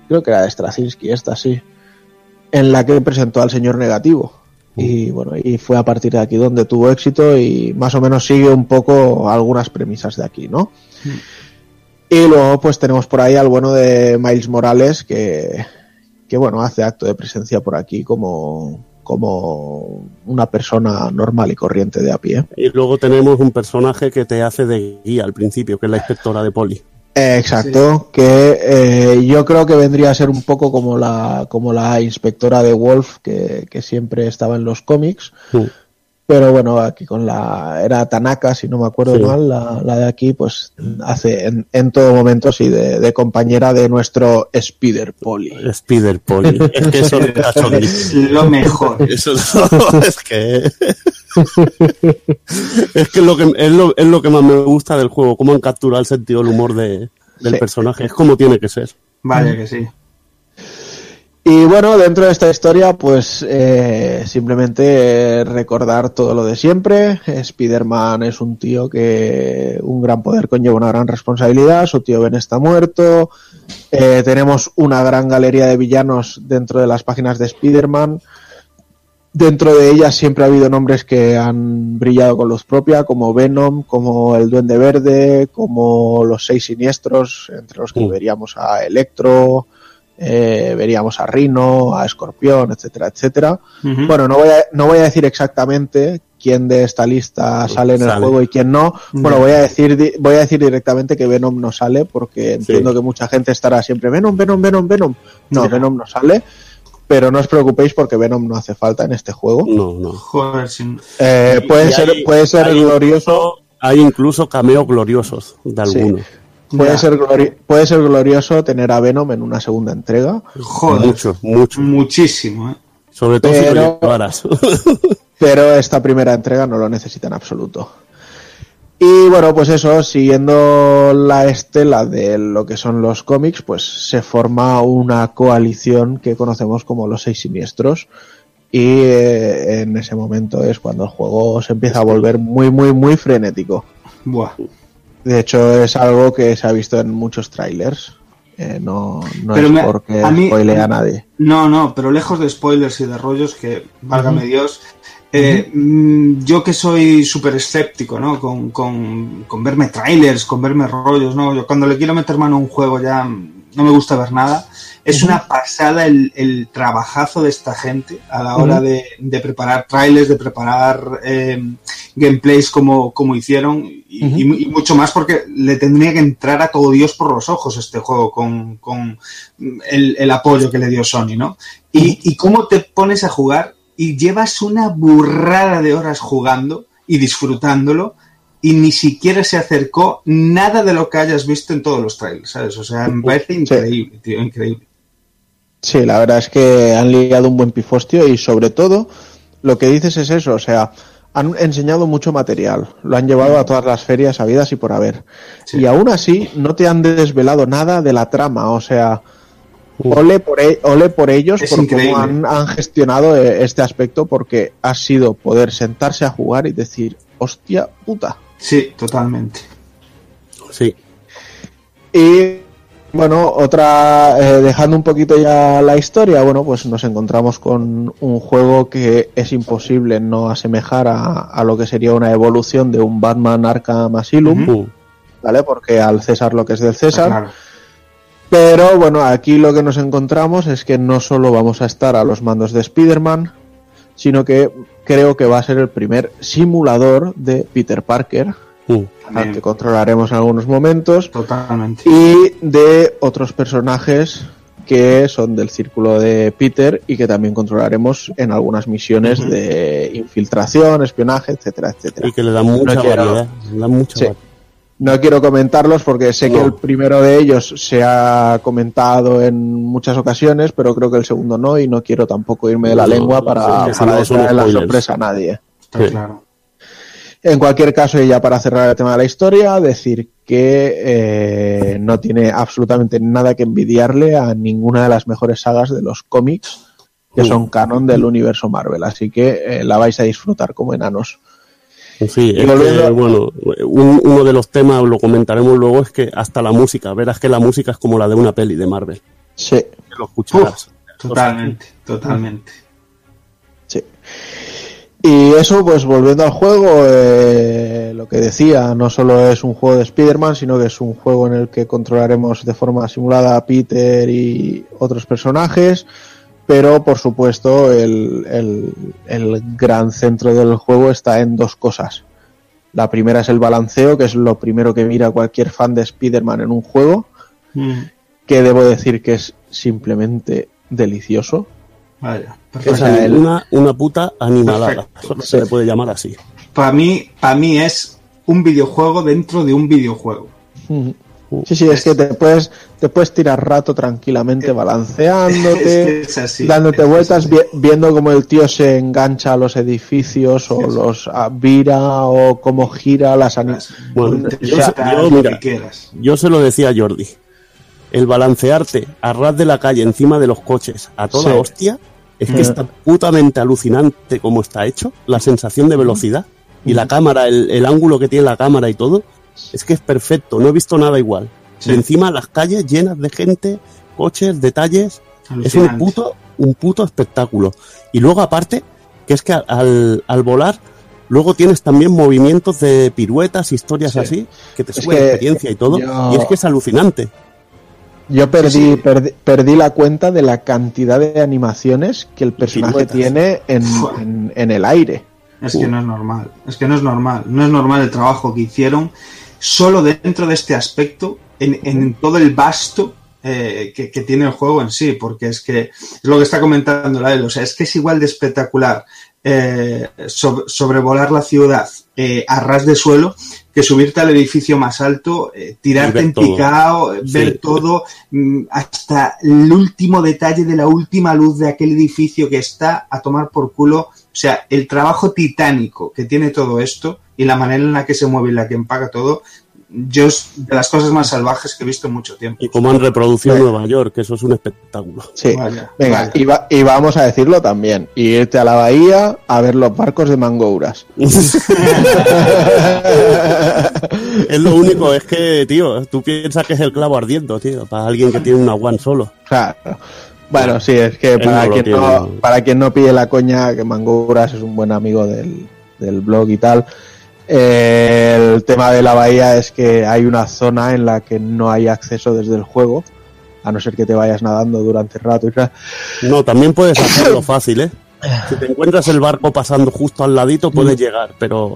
Creo que era de Straczynski, esta sí. En la que presentó al señor negativo. Y bueno, y fue a partir de aquí donde tuvo éxito y más o menos sigue un poco algunas premisas de aquí, ¿no? Y luego pues tenemos por ahí al bueno de Miles Morales que, que bueno, hace acto de presencia por aquí como, como una persona normal y corriente de a pie. Y luego tenemos un personaje que te hace de guía al principio, que es la inspectora de poli. Eh, exacto, que eh, yo creo que vendría a ser un poco como la, como la inspectora de Wolf que, que siempre estaba en los cómics. Pero bueno, aquí con la. Era Tanaka, si no me acuerdo Sí. mal, la, la de aquí, pues hace en, en todo momento, sí, de, de compañera de nuestro Spider Poli. Spider Poli. Es que eso Es lo mejor. Eso no, es que es que es lo que es lo, es lo que más me gusta del juego, cómo han capturado el sentido del humor de, del Sí. personaje, es como tiene que ser. Vaya que sí. Y bueno, dentro de esta historia, pues eh, simplemente recordar todo lo de siempre. Spider-Man es un tío que un gran poder conlleva una gran responsabilidad. Su tío Ben está muerto. Eh, tenemos una gran galería de villanos dentro de las páginas de Spider-Man. Dentro de ellas siempre ha habido nombres que han brillado con luz propia, como Venom, como el Duende Verde, como los Seis Siniestros, entre los que veríamos a Electro, eh, veríamos a Rhino, a Escorpión, etcétera, etcétera. Bueno, no voy, a, no voy a decir exactamente quién de esta lista sale en el Sale. juego y quién no. Bueno, voy a decir di- voy a decir directamente que Venom no sale porque entiendo que mucha gente estará siempre Venom, Venom, Venom, Venom. No. Venom no sale. Pero no os preocupéis porque Venom no hace falta en este juego. No, no. Joder, sin... Eh, puede Y ser, hay- puede ser hay glorioso. incluso- hay incluso cameos gloriosos de Sí. Puede Ya. ser, puede ser glorioso tener a Venom en una segunda entrega. Joder. Muchos, muchos. Muchísimo, ¿eh? Sobre todo si Pero- lo pero esta primera entrega no lo necesita en absoluto. Y bueno, pues eso, siguiendo la estela de lo que son los cómics, pues se forma una coalición que conocemos como los Seis Siniestros. Y eh, en ese momento es cuando el juego se empieza a volver muy, muy, muy frenético. Buah. De hecho, es algo que se ha visto en muchos trailers. Eh, no no Pero es me- porque a mí- spoilea a nadie. No, no, pero lejos de spoilers y de rollos, que válgame Dios, Eh, mm, yo que soy súper escéptico, ¿no? Con, con- con verme trailers, con verme rollos, ¿no? Yo cuando le quiero meter mano a un juego ya no me gusta ver nada. Es una pasada el, el trabajazo de esta gente a la hora de, de preparar trailers, de preparar eh, gameplays como, como hicieron y, Ujú. y- y mucho más porque le tendría que entrar a todo Dios por los ojos este juego con, con el, el apoyo que le dio Sony, ¿no? Y, y cómo te pones a jugar y llevas una burrada de horas jugando y disfrutándolo y ni siquiera se acercó nada de lo que hayas visto en todos los trailers, ¿sabes? O sea, me parece increíble, tío, increíble. Sí, la verdad es que han liado un buen pifostio y sobre todo lo que dices es eso, o sea, han enseñado mucho material, lo han llevado a todas las ferias habidas y por haber. Y aún así no te han desvelado nada de la trama, o sea, ole por, e- ole por ellos Es por increíble. cómo han, han gestionado eh, este aspecto porque ha sido poder sentarse a jugar y decir, hostia puta. Sí, totalmente. Sí. Y bueno, otra, eh, dejando un poquito ya la historia, bueno, pues nos encontramos con un juego que es imposible no asemejar a, a lo que sería una evolución de un Batman Arkham Asylum, ¿vale? Porque al César lo que es del César. Claro. Pero bueno, aquí lo que nos encontramos es que no solo vamos a estar a los mandos de Spider-Man, sino que creo que va a ser el primer simulador de Peter Parker, al que controlaremos en algunos momentos, Totalmente. y de otros personajes que son del círculo de Peter y que también controlaremos en algunas misiones de infiltración, espionaje, etcétera, etcétera. Y que le dan mucha No quiero- variedad. Le dan mucha Sí. variedad. No quiero comentarlos porque sé que el primero de ellos se ha comentado en muchas ocasiones, pero creo que el segundo no y no quiero tampoco irme de la No, lengua no, para, sí, para la sorpresa a nadie. Está Sí. claro. En cualquier caso, y ya para cerrar el tema de la historia, decir que eh, no tiene absolutamente nada que envidiarle a ninguna de las mejores sagas de los cómics que son canon del universo Marvel, así que eh, la vais a disfrutar como enanos. Sí, Y es volviendo- que, bueno, un- uno de los temas, lo comentaremos luego, es que hasta la música, verás que la música es como la de una peli de Marvel. Sí. Que lo escucharás. Totalmente, totalmente. Sí. Y eso, pues volviendo al juego, eh, lo que decía, no solo es un juego de Spider-Man, sino que es un juego en el que controlaremos de forma simulada a Peter y otros personajes, pero por supuesto el, el- el gran centro del juego está en dos cosas. La primera es el balanceo, que es lo primero que mira cualquier fan de Spider-Man en un juego, Mm, que debo decir que es simplemente delicioso. Vaya, O una, una puta animalada. Se le puede llamar así. Para mí, para mí es un videojuego dentro de un videojuego. Sí, sí, es que te puedes, te puedes tirar rato tranquilamente balanceándote, Es que es así, dándote vueltas, es así. vi- viendo cómo el tío se engancha a los edificios o los ah, vira o cómo gira las animaciones. Bueno, yo, se- yo, lo mira, que quieras. yo se lo decía a Jordi. El balancearte a ras de la calle encima de los coches a toda Sí. hostia es que Mm. está putamente alucinante como está hecho, la sensación de velocidad y la cámara, el, el ángulo que tiene la cámara y todo, es que es perfecto, no he visto nada igual. Sí. Y encima las calles llenas de gente, coches, detalles, es un puto, un puto espectáculo. Y luego aparte, que es que al, al volar, luego tienes también movimientos de piruetas, historias Sí. así, que te suben que experiencia y todo, yo- y es que es alucinante. Yo perdí, Sí, sí. Perdí, perdí la cuenta de la cantidad de animaciones que el personaje tiene en, en- en el aire. Es que no es normal. Es que no es normal. No es normal el trabajo que hicieron solo dentro de este aspecto, en, en todo el vasto eh, que, que tiene el juego en sí, porque es que es lo que está comentando la. O sea, es que es igual de espectacular eh, sob- sobrevolar la ciudad eh, a ras de suelo que subirte al edificio más alto, eh, tirarte en picado, eh, ver Sí. todo, mm, hasta el último detalle de la última luz de aquel edificio que está a tomar por culo. O sea, el trabajo titánico que tiene todo esto y la manera en la que se mueve y la que empaca todo, yo es de las cosas más salvajes que he visto en mucho tiempo. Y como han reproducido Sí. Nueva York, que eso es un espectáculo. Sí. Vaya, Venga, vaya. y, va- y vamos a decirlo también. Y irte a la bahía a ver los barcos de Mangouras. es lo único, es que, tío, tú piensas que es el clavo ardiendo, tío, para alguien que tiene una one solo. Claro. Bueno, sí, es que para, no quien no, no. para quien no pille la coña, que Manguras es un buen amigo del, del blog y tal. Eh, el tema de la bahía es que hay una zona en la que no hay acceso desde el juego, a no ser que te vayas nadando durante el rato y tal. No, también puedes hacerlo fácil, ¿eh? Si te encuentras el barco pasando justo al ladito, puedes llegar, pero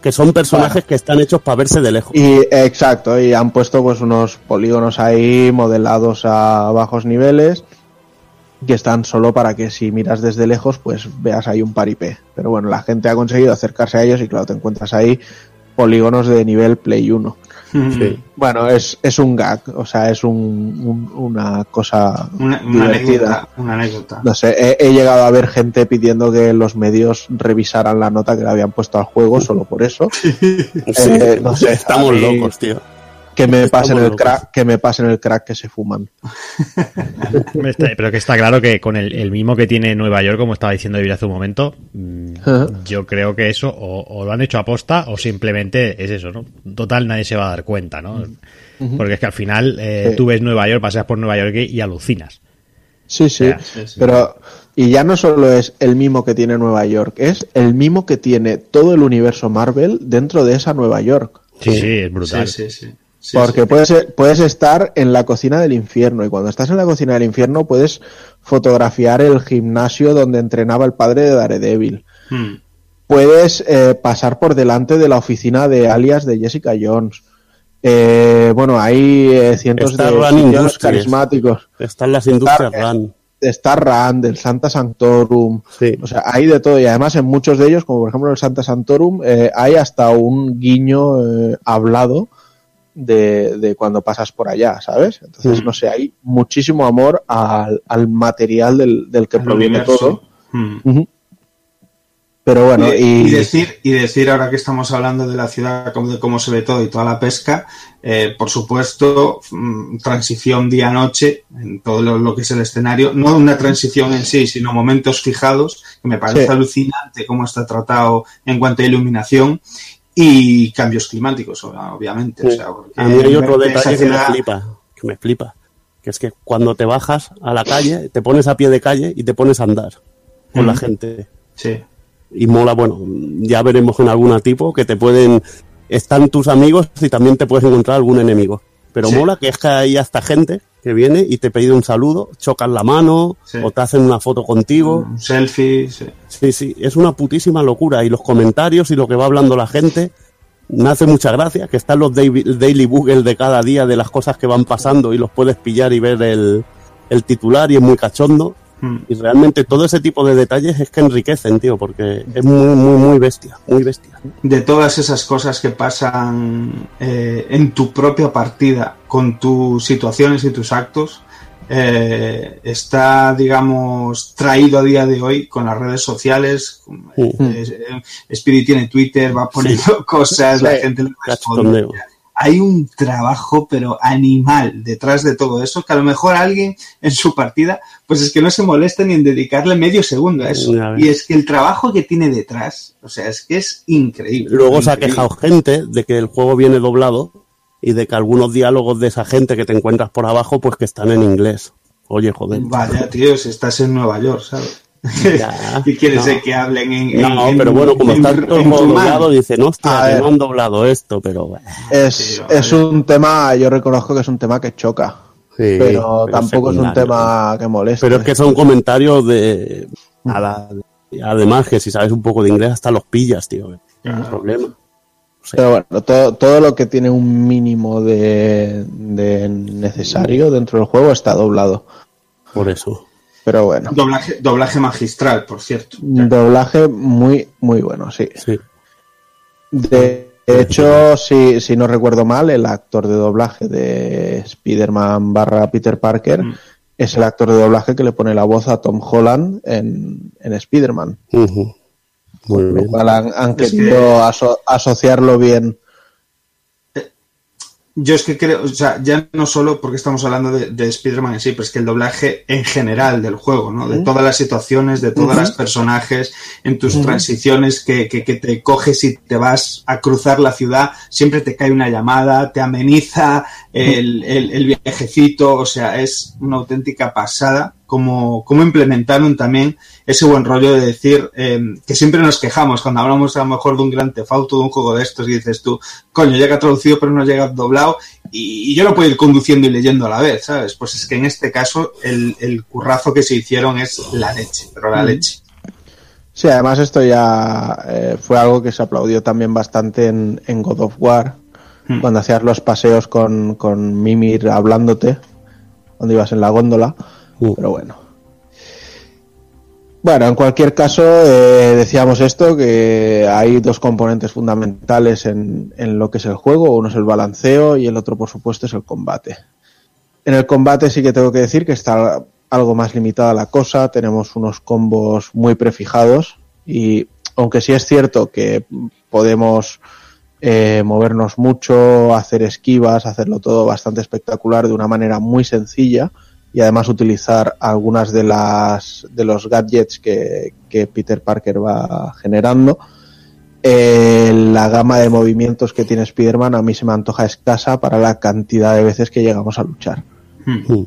que son personajes que están hechos para verse de lejos. Y exacto, y han puesto pues unos polígonos ahí modelados a bajos niveles que están solo para que si miras desde lejos pues veas ahí un paripé. Pero bueno, la gente ha conseguido acercarse a ellos y claro, te encuentras ahí polígonos de nivel Play 1. Sí. Bueno, es, es un gag, o sea, es un, un- una cosa Una, una divertida. anécdota. Una anécdota. No sé, he, he llegado a ver gente pidiendo que los medios revisaran la nota que le habían puesto al juego solo por eso. Eh, no sé, Estamos mí- locos, tío. Que me pasen el crack, que me pasen el crack que se fuman. Pero que está claro que con el, el mismo que tiene Nueva York, como estaba diciendo David hace un momento, mm, yo creo que eso o, o lo han hecho aposta o simplemente es eso, ¿no? Total, nadie se va a dar cuenta, ¿no? Porque es que al final eh, Sí. tú ves Nueva York, paseas por Nueva York y alucinas. Sí, sí, sí, sí. pero y ya no solo es el mismo que tiene Nueva York, es el mismo que tiene todo el universo Marvel dentro de esa Nueva York. Sí, sí, es brutal. Sí, sí, sí. Sí, Porque sí. Puedes, puedes estar en la cocina del infierno y cuando estás en la cocina del infierno puedes fotografiar el gimnasio donde entrenaba el padre de Daredevil. Hmm. Puedes eh, pasar por delante de la oficina de alias de Jessica Jones. Eh, bueno, hay eh, cientos de Industries. carismáticos. Están las industrias Está- RAN. Está Rand, el Santa Sanctorum, Sí. o sea, hay de todo. Y además en muchos de ellos, como por ejemplo el Santa Sanctorum, eh, hay hasta un guiño hablado de, de cuando pasas por allá, ¿sabes? Entonces, Mm. no sé, hay muchísimo amor al, al material del, del que proviene todo. Ujú. Pero bueno, y, decir y decir ahora que estamos hablando de la ciudad de cómo se ve todo y toda la pesca eh, por supuesto mm, transición día noche en todo lo, lo que es el escenario no una transición en sí sino momentos fijados que me parece Sí. alucinante cómo está tratado en cuanto a iluminación y cambios climáticos ob- obviamente o sea, A mí hay otro detalle que me flipa, que me flipa, que es que cuando te bajas a la calle, te pones a pie de calle y te pones a andar con la gente. sí Y mola, bueno, ya veremos en alguna tipo que te pueden, están tus amigos y también te puedes encontrar algún enemigo. Pero Sí. mola que es que hay hasta gente que viene y te pide un saludo, chocan la mano Sí. o te hacen una foto contigo. un selfie sí. Sí, sí, es una putísima locura. Y los comentarios y lo que va hablando la gente, me hace mucha gracia, que están los daily, daily Google de cada día de las cosas que van pasando y los puedes pillar y ver el, el titular y es muy cachondo. Hmm. Y realmente todo ese tipo de detalles es que enriquecen, tío, porque es muy, muy, muy bestia, muy bestia. de todas esas cosas que pasan eh, en tu propia partida con tus situaciones y tus actos eh, está digamos traído a día de hoy con las redes sociales Sí. eh, eh, Spirit tiene Twitter va poniendo cosas la gente le responde Cachondeo. Hay un trabajo pero animal detrás de todo eso que a lo mejor alguien en su partida pues es que no se molesta ni en dedicarle medio segundo a eso y es que el trabajo que tiene detrás o sea es que es increíble Luego se ha quejado gente de que el juego viene doblado y de que algunos diálogos de esa gente que te encuentras por abajo, pues que están en inglés. Oye, joder. Vaya, tío, si estás en Nueva York, ¿sabes? Ya, y quieres no. que hablen en. No, en- pero bueno, como en- está todo doblado, dicen, A hostia, no han doblado esto, pero bueno. es, Sí, es un tema, yo reconozco que es un tema que choca, Sí, pero, tampoco es un tema que moleste. Pero es que son comentarios de. nada, de- además, que si sabes un poco de inglés, hasta los pillas, tío. No hay problema. Pero bueno, todo, todo lo que tiene un mínimo de, de necesario dentro del juego está doblado. Por eso. Pero bueno, Doblaje, doblaje magistral, por cierto. doblaje muy, muy bueno, sí. Sí. De hecho, si, si no recuerdo mal, el actor de doblaje de Spider-Man barra Peter Parker Mm. es el actor de doblaje que le pone la voz a Tom Holland en, en Spider-Man. Muy bien. han, han Es querido aso- asociarlo bien. Yo es que creo, o sea, ya no solo porque estamos hablando de, de Spider-Man en sí, pero es que el doblaje en general del juego, ¿no? De todas las situaciones, de todas las personajes, en tus transiciones que, que, que te coges y te vas a cruzar la ciudad, siempre te cae una llamada, te ameniza el, el, el viajecito, o sea, es una auténtica pasada cómo, cómo implementaron también ese buen rollo de decir eh, que siempre nos quejamos cuando hablamos a lo mejor de un gran tefauto, de un juego de estos y dices tú, coño, llega traducido pero no llega doblado y, y yo lo puedo ir conduciendo y leyendo a la vez, ¿sabes? Pues es que en este caso el, el currazo que se hicieron es la leche, pero la Mm. leche. Sí, además esto ya eh, fue algo que se aplaudió también bastante en, en God of War, Hmm. cuando hacías los paseos con, con Mimir hablándote, cuando ibas en la góndola, pero bueno. Bueno, en cualquier caso, eh, decíamos esto, que hay dos componentes fundamentales en, en lo que es el juego, uno es el balanceo y el otro, por supuesto, es el combate. En el combate sí que tengo que decir que está algo más limitada la cosa, tenemos unos combos muy prefijados y aunque sí es cierto que podemos eh, movernos mucho, hacer esquivas, hacerlo todo bastante espectacular de una manera muy sencilla y además utilizar algunas de las de los gadgets que, que Peter Parker va generando. Eh, la gama de movimientos que tiene Spider-Man a mí se me antoja escasa para la cantidad de veces que llegamos a luchar. Hmm.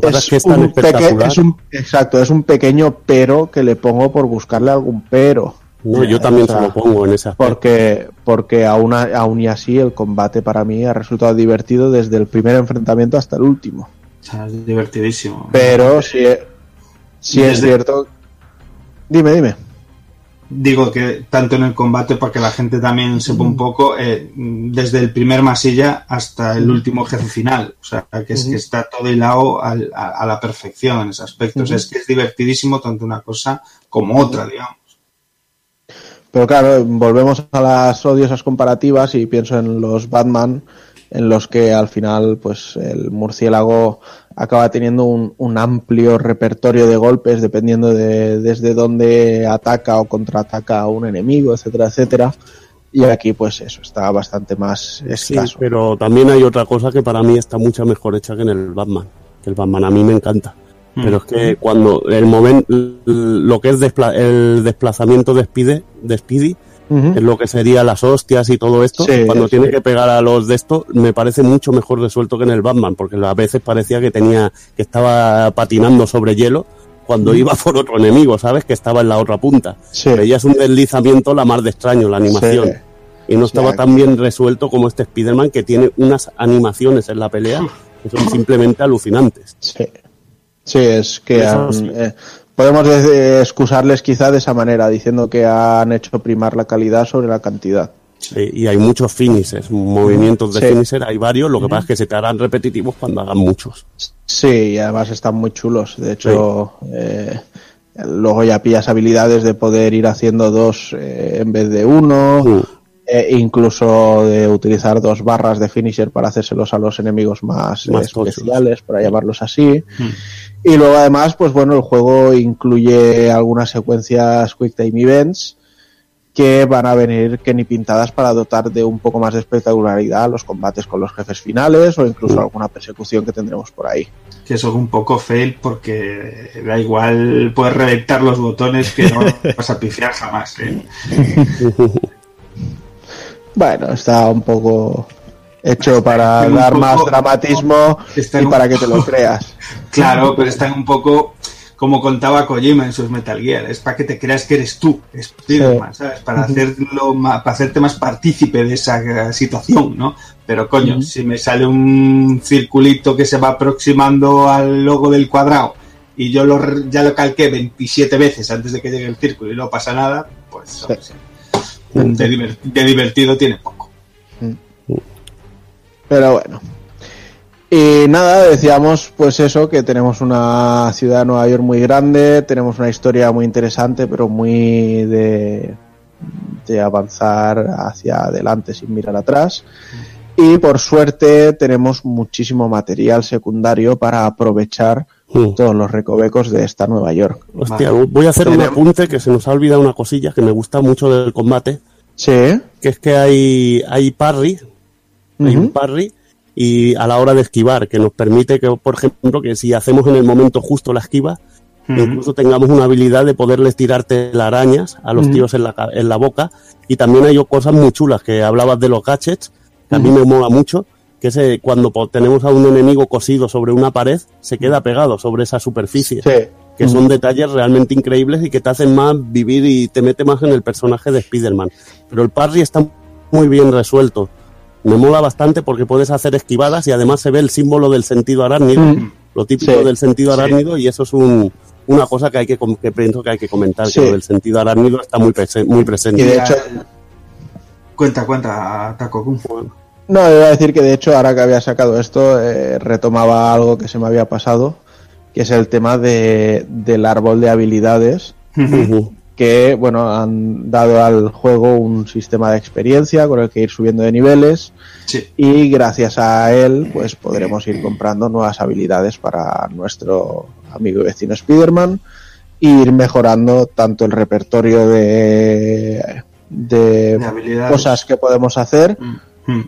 Pasa es que es tan un peque- espectacular. es un- exacto, es un pequeño pero que le pongo por buscarle algún pero. No, yo también se lo pongo en ese aspecto. Porque, porque aún, aún y así el combate para mí ha resultado divertido desde el primer enfrentamiento hasta el último. O sea, es divertidísimo. Pero sí, sí es cierto. Dime, dime. Digo que tanto en el combate, para que la gente también sepa un poco, eh, desde el primer masilla hasta el último jefe final. O sea, que es que está todo hilado al- a, a la perfección en ese aspecto. O sea, es que es divertidísimo tanto una cosa como otra, digamos. Pero claro, volvemos a las odiosas comparativas y pienso en los Batman, en los que al final, pues el murciélago acaba teniendo un, un amplio repertorio de golpes dependiendo de desde dónde ataca o contraataca a un enemigo, etcétera, etcétera. Y aquí, pues eso, está bastante más Sí, escaso. pero también hay otra cosa que para mí está mucho mejor hecha que en el Batman. Que el Batman a mí me encanta. Pero es que cuando el momento, lo que es despla- el desplazamiento de Speedy, de Speedy es lo que sería las hostias y todo esto, Sí, cuando sí. tiene que pegar a los de esto, me parece mucho mejor resuelto que en el Batman, porque a veces parecía que tenía, que estaba patinando sobre hielo cuando iba por otro enemigo, ¿sabes? Que estaba en la otra punta. Sí. Veías un deslizamiento la más de extraño, la animación. Y no estaba tan bien resuelto como este Spider-Man que tiene unas animaciones en la pelea que son simplemente alucinantes. Sí. Sí, es que han- eh, podemos de- excusarles quizá de esa manera, diciendo que han hecho primar la calidad sobre la cantidad. Sí, y hay muchos finishers, movimientos de Sí. finisher, hay varios, lo que pasa es que se te harán repetitivos cuando hagan muchos. Sí, y además están muy chulos. De hecho, eh, luego ya pillas habilidades de poder ir haciendo dos eh, en vez de uno, Mm. Eh, incluso de utilizar dos barras de finisher para hacérselos a los enemigos más, eh, Más especiales, para llamarlos así. Mm. Y luego además, pues bueno, el juego incluye algunas secuencias Quick Time Events que van a venir que ni pintadas para dotar de un poco más de espectacularidad los combates con los jefes finales o incluso alguna persecución que tendremos por ahí. Que eso es un poco fail porque da igual, puedes reventar los botones que no vas a pifiar jamás. ¿eh? Bueno, está un poco hecho para dar poco- más dramatismo está y para que te lo creas. Claro, pero están un poco como contaba Kojima en sus Metal Gear, es para que te creas que eres tú, Spider-Man, Sí. ¿sabes? Para hacerlo ma- para hacerte más partícipe de esa eh, situación, ¿no? Pero coño, si me sale un circulito que se va aproximando al logo del cuadrado y yo lo, ya lo calqué 27 veces antes de que llegue el círculo y no pasa nada, pues sí. de, diver- de divertido tiene poco. Pero bueno. Y nada, decíamos pues eso, que tenemos una ciudad de Nueva York muy grande, tenemos una historia muy interesante, pero muy de, de avanzar hacia adelante sin mirar atrás. Y por suerte tenemos muchísimo material secundario para aprovechar Mm. todos los recovecos de esta Nueva York. Hostia, voy a hacer un apunte que se nos ha olvidado una cosilla que me gusta mucho del combate, Sí. que es que hay, hay parry, hay un parry y a la hora de esquivar, que nos permite que, por ejemplo, que si hacemos en el momento justo la esquiva, incluso tengamos una habilidad de poderles tirar telarañas a los tíos en la, ca- en la boca. Y también hay cosas muy chulas, que hablabas de los gadgets, que a mí me mola mucho, que ese, cuando tenemos a un enemigo cosido sobre una pared, se queda pegado sobre esa superficie. Sí. Que son detalles realmente increíbles y que te hacen más vivir y te mete más en el personaje de Spider-Man. Pero el parry está muy bien resuelto. Me mola bastante porque puedes hacer esquivadas y además se ve el símbolo del sentido arácnido, Mm. lo típico Sí. del sentido arácnido, y eso es un, una cosa que hay que, que pienso que hay que comentar, Sí. que lo del sentido arácnido está muy, prese- muy presente. Y de hecho, Cuenta, cuenta, Taco Kun. No, iba a decir que de hecho, ahora que había sacado esto, eh, retomaba algo que se me había pasado, que es el tema de, del árbol de habilidades. que bueno han dado al juego un sistema de experiencia con el que ir subiendo de niveles Sí. y gracias a él pues podremos ir comprando nuevas habilidades para nuestro amigo y vecino Spider-Man e ir mejorando tanto el repertorio de, de cosas que podemos hacer Mm.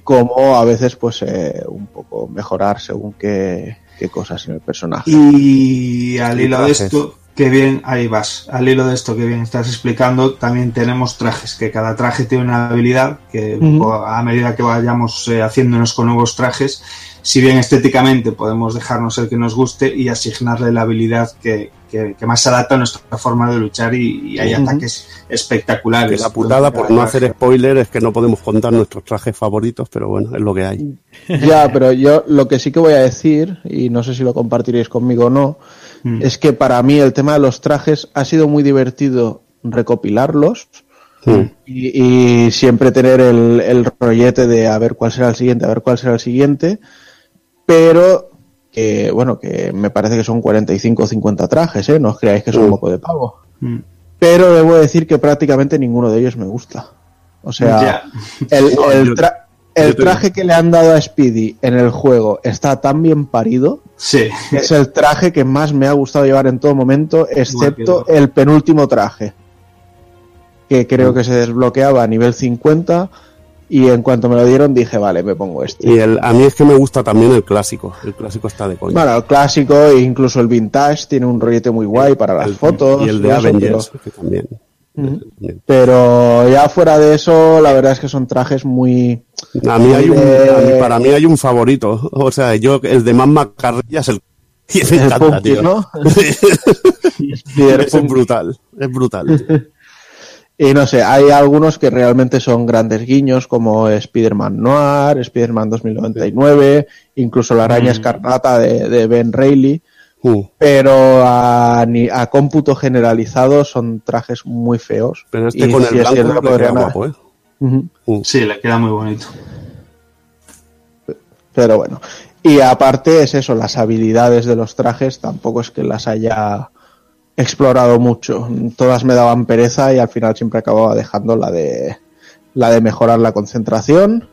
Como a veces pues eh, un poco mejorar según qué, qué cosas en el personaje. Y al hilo de esto, que bien, ahí vas, al hilo de esto que bien estás explicando, también tenemos trajes, que cada traje tiene una habilidad que a medida que vayamos eh, haciéndonos con nuevos trajes, si bien estéticamente podemos dejarnos el que nos guste y asignarle la habilidad que, que- que más se adapta a nuestra forma de luchar y, y hay ataques Que espectaculares. la putada, por no hacer spoiler, es que no podemos contar nuestros trajes favoritos, pero bueno, es lo que hay. Ya, pero yo lo que sí que voy a decir, y no sé si lo compartiréis conmigo o no, Mm. es que para mí el tema de los trajes ha sido muy divertido recopilarlos y, y siempre tener el, el rollete de a ver cuál será el siguiente, a ver cuál será el siguiente, pero que bueno, que me parece que son 45 o 50 trajes, ¿eh? no os creáis que es un Mm. poco de pavo. Mm. Pero debo decir que prácticamente ninguno de ellos me gusta. O sea, el, tra- traje que le han dado a Speedy en el juego está tan bien parido Sí. que es el traje que más me ha gustado llevar en todo momento, excepto el penúltimo traje, que creo que se desbloqueaba a nivel 50 y en cuanto me lo dieron dije, vale, me pongo este. Y el, a mí es que me gusta también el clásico. El clásico está de coña. Bueno, el clásico e incluso el vintage tiene un rollete muy guay para las El- fotos. y el de eso, Avengers, que también. Pero ya fuera de eso, la verdad es que son trajes muy... A mí hay un, a mí- para mí hay un favorito. O sea, yo, el de más macarrilla es el. Y me El encanta, tío. ¿no? es brutal. Es brutal. tío. Y no sé, hay algunos que realmente son grandes guiños, como Spider-Man Noir, Spider-Man 2099, incluso la araña escarlata de, de Ben Reilly, Mm. pero a, a cómputo generalizado son trajes muy feos. Pero este Y con el blanco que le queda guapo, ¿eh? Ujú. Sí, le queda muy bonito. Pero bueno. Y aparte es eso, las habilidades de los trajes tampoco es que las haya explorado mucho. Todas me daban pereza y al final siempre acababa dejando la de la de mejorar la concentración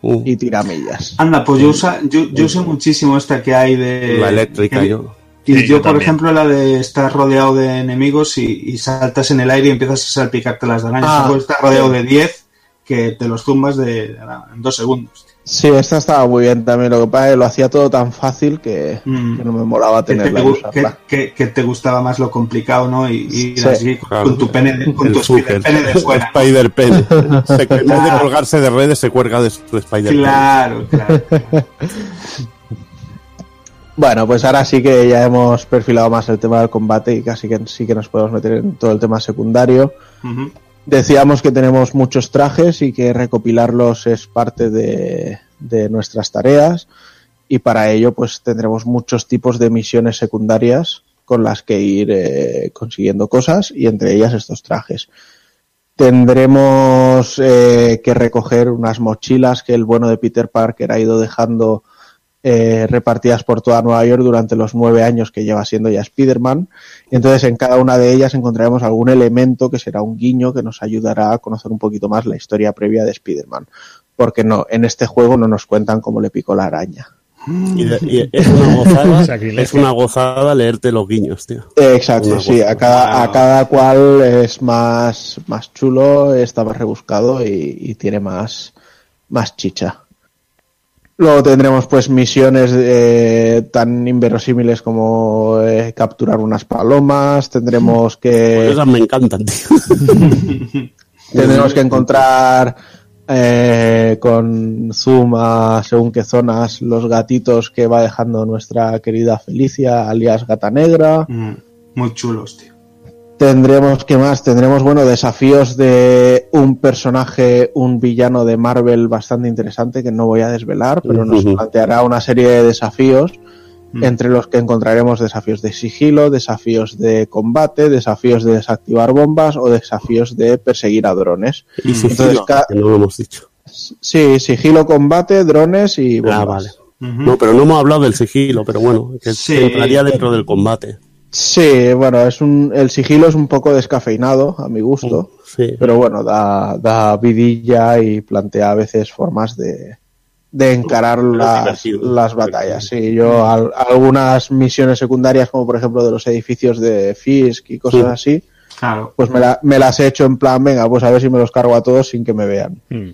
Mm. y tiramillas. Anda, pues yo, usa, yo, yo uso muchísimo esta que hay de... La eléctrica, yo. Y Sí, yo, yo por también. ejemplo, la de estar rodeado de enemigos y, y saltas en el aire y empiezas a salpicarte las arañas. Ah. Estás rodeado de 10 que te los zumbas de, en dos segundos. Sí, esta estaba muy bien también. Lo que pasa es que lo hacía todo tan fácil que, Mm. que no me molaba Que te, tenerla que, que- que te gustaba más lo complicado, ¿no? Y, y ir Sí. así Claro. con tu pene, de- con El tu Zucker. pene de fuera. Spider Pen. Se, en vez de colgarse de redes, se cuelga de su Spider Pen. Claro, claro. Bueno, pues ahora sí que ya hemos perfilado más el tema del combate y casi que sí que nos podemos meter en todo el tema secundario. Ujú. Decíamos que tenemos muchos trajes y que recopilarlos es parte de, de nuestras tareas y para ello pues tendremos muchos tipos de misiones secundarias con las que ir eh, consiguiendo cosas y entre ellas estos trajes. Tendremos eh, que recoger unas mochilas que el bueno de Peter Parker ha ido dejando eh, repartidas por toda Nueva York durante los nueve años que lleva siendo ya Spider-Man. Y entonces en cada una de ellas encontraremos algún elemento que será un guiño que nos ayudará a conocer un poquito más la historia previa de Spider-Man. Porque no, en este juego no nos cuentan cómo le picó la araña. Y, de- y es una gozada, Sacrilegio. es una gozada leerte los guiños, tío. Eh, Exacto, sí, a cada, a cada cual es más, más chulo, está más rebuscado y, y tiene más, más chicha. Luego tendremos pues misiones eh, tan inverosímiles como eh, capturar unas palomas, tendremos Pues que esas me encantan, tío. tendremos que encontrar eh, con zoom a según qué zonas los gatitos que va dejando nuestra querida Felicia, alias Gata Negra. Mm, Muy chulos, tío. Tendremos, ¿qué más? Tendremos, bueno, desafíos de un personaje, un villano de Marvel bastante interesante que no voy a desvelar, pero nos planteará una serie de desafíos Mm. entre los que encontraremos desafíos de sigilo, desafíos de combate, desafíos de desactivar bombas o desafíos de perseguir a drones. Y sigilo, Entonces, ca- que no lo hemos dicho. Sí, sigilo, combate, drones y bombas. Ah, vale. Ujú. No, pero no hemos hablado del sigilo, pero bueno, que Sí. entraría dentro del combate. Sí, bueno, es un, el sigilo es un poco descafeinado a mi gusto, Sí. pero bueno, da, da vidilla y plantea a veces formas de, de encarar las, las batallas. Sí, yo al- algunas misiones secundarias, como por ejemplo de los edificios de Fisk y cosas Sí. así, Claro. pues me, la- me las he hecho en plan, venga, pues a ver si me los cargo a todos sin que me vean. Hmm.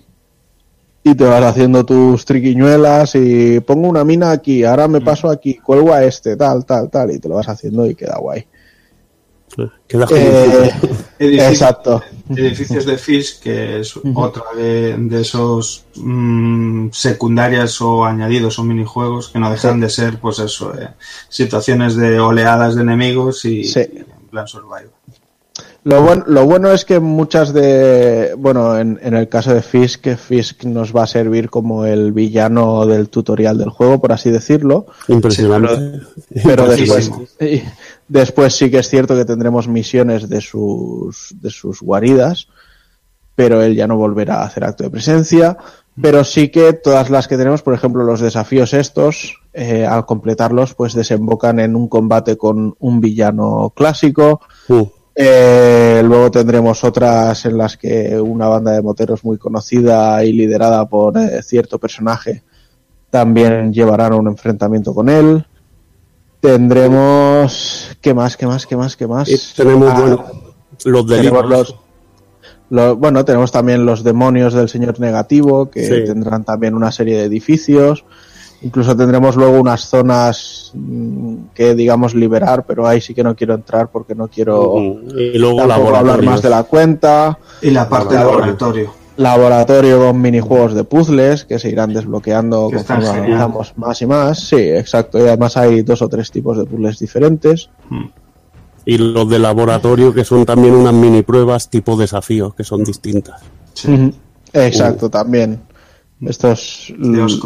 Y te vas haciendo tus triquiñuelas y pongo una mina aquí, ahora me paso aquí, cuelgo a este, tal, tal, tal, y te lo vas haciendo y queda guay. Queda como Eh, Edificios- exacto. Edificios de Fish, que es otra de, de esos mm, secundarias o añadidos o minijuegos que no dejan Sí. de ser, pues eso, eh, situaciones de oleadas de enemigos y, Sí. y en plan survival. Lo, buen- lo bueno es que muchas de. Bueno, en, en el caso de Fisk, que Fisk nos va a servir como el villano del tutorial del juego, por así decirlo. Impresionante. Pero después, después sí que es cierto que tendremos misiones de sus, de sus guaridas, pero él ya no volverá a hacer acto de presencia. Pero sí que todas las que tenemos, por ejemplo, los desafíos estos, eh, al completarlos, pues desembocan en un combate con un villano clásico. Uh, Eh, luego tendremos otras en las que una banda de moteros muy conocida y liderada por eh, cierto personaje también llevarán un enfrentamiento con él. Tendremos. ¿Qué más? ¿Qué más? ¿Qué más? ¿Qué más? y tenemos, Ah, bueno, los tenemos los, bueno, tenemos también los demonios del señor negativo, que Sí. tendrán también una serie de edificios. Incluso tendremos luego unas zonas mm, que digamos liberar, pero ahí sí que no quiero entrar porque no quiero Uh, y luego tampoco hablar más de la cuenta. Y la parte del laboratorio. Laboratorio con minijuegos de puzzles que se irán desbloqueando Que están conforme avanzamos más y más. Sí, exacto. Y además hay dos o tres tipos de puzzles diferentes. Y los de laboratorio, que son también unas mini pruebas tipo desafíos, que son distintas. Exacto, también. Estos los,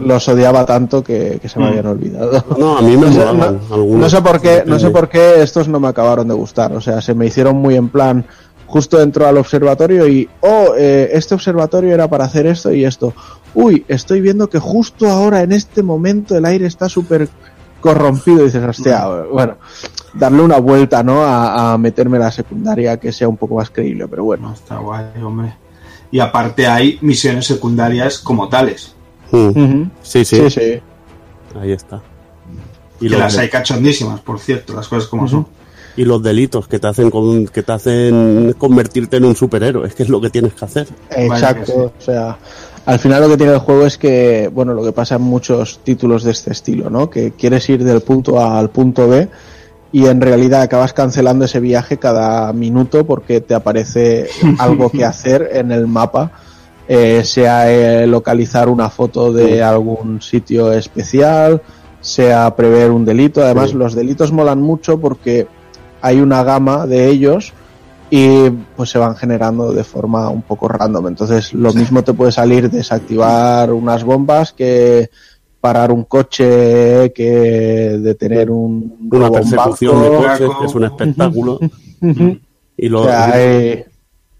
los odiaba tanto que, que se me Mm. habían olvidado. No, a mí me No sé, molaban no- algunos. no sé por qué, no sé por qué estos no me acabaron de gustar. O sea, se me hicieron muy en plan. Justo entró al observatorio y, oh, eh, este observatorio era para hacer esto y esto. Uy, estoy viendo que justo ahora, en este momento, el aire está súper corrompido. Y dices, hostia, bueno, darle una vuelta, ¿no? A, a meterme la secundaria que sea un poco más creíble, pero bueno. No, está guay, hombre. Y aparte hay misiones secundarias como tales, Mm, Ujú. Sí, sí, Sí, sí. ahí está. Y que los, las de- hay cachondísimas, por cierto, las cosas como son. y los delitos que te hacen con- que te hacen convertirte en un superhéroe, es que es lo que tienes que hacer. Exacto, o sea, al final lo que tiene el juego es que, bueno, lo que pasa en muchos títulos de este estilo, ¿no? Que quieres ir del punto A al punto B y en realidad acabas cancelando ese viaje cada minuto porque te aparece algo que hacer en el mapa, eh, sea eh, localizar una foto de algún sitio especial, sea prever un delito. Además, Sí. los delitos molan mucho porque hay una gama de ellos y pues se van generando de forma un poco random. Entonces, lo mismo te puede salir desactivar unas bombas que parar un coche, que detener un Una persecución de coches, que es un espectáculo. Y, lo- O sea, hay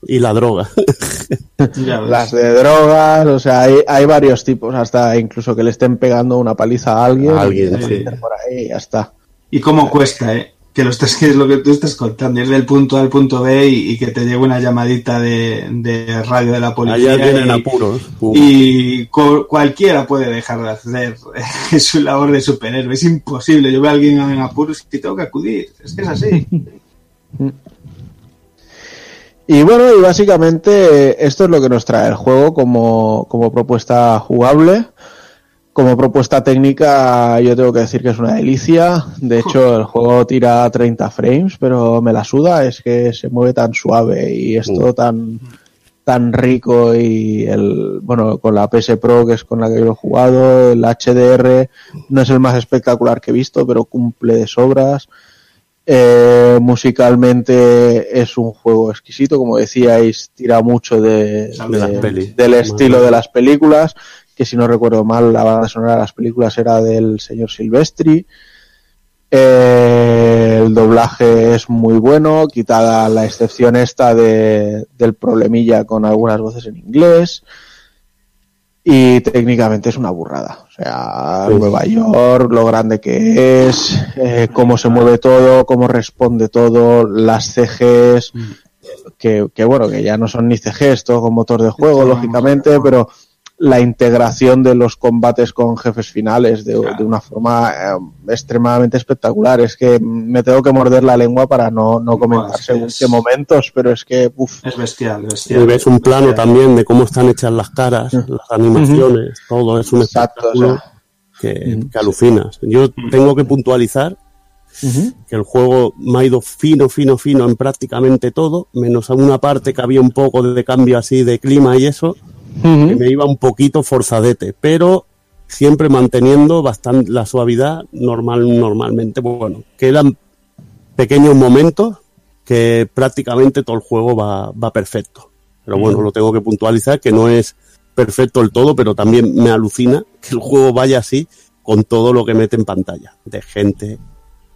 y la droga. Las de drogas, o sea, hay, hay varios tipos, hasta incluso que le estén pegando una paliza a alguien, A alguien, y sí. por ahí y ya está. Y cómo cuesta, ¿eh? Que, lo estás, que es lo que tú estás contando, ir del punto A al punto B y, y que te llegue una llamadita de, de radio de la policía. Allá tienen y, apuros. Y cu- cualquiera puede dejar de hacer su labor de superhéroe. Es imposible. Yo veo a alguien en apuros y tengo que acudir. Es que es así. Y bueno, y básicamente esto es lo que nos trae el juego como, como propuesta jugable. Como propuesta técnica, yo tengo que decir que es una delicia. De hecho, el juego tira a 30 frames, pero me la suda. Es que se mueve tan suave y es todo tan, tan rico y el bueno con la PS Pro que es con la que yo lo he jugado el HDR no es el más espectacular que he visto pero cumple de sobras. Eh, musicalmente es un juego exquisito como decíais tira mucho de, del estilo de las películas que si no recuerdo mal la banda sonora de las películas era del señor Silvestri eh, el doblaje es muy bueno, quitada la excepción esta de, del problemilla con algunas voces en inglés. Y técnicamente es una burrada. O sea, Sí. Nueva York, lo grande que es, eh, cómo se mueve todo, cómo responde todo, las CGs, que, que bueno, que ya no son ni CGs, todo con motor de juego, lógicamente, pero la integración de los combates con jefes finales de, de una forma eh, extremadamente espectacular. Es que me tengo que morder la lengua para no, no comentar según qué momentos, pero es que, uff. Es bestial, bestial. Y ves un plano también de cómo están hechas las caras, las animaciones, todo es un Exacto, espectáculo o sea. que, que alucinas. Yo tengo que puntualizar que el juego me ha ido fino, fino, fino en prácticamente todo, menos a una parte que había un poco de cambio así de clima y eso, que me iba un poquito forzadete, pero siempre manteniendo bastante la suavidad normal, normalmente, bueno, quedan pequeños momentos que prácticamente todo el juego va, va perfecto. Pero bueno, lo tengo que puntualizar, que no es perfecto el todo, pero también me alucina que el juego vaya así con todo lo que mete en pantalla, de gente,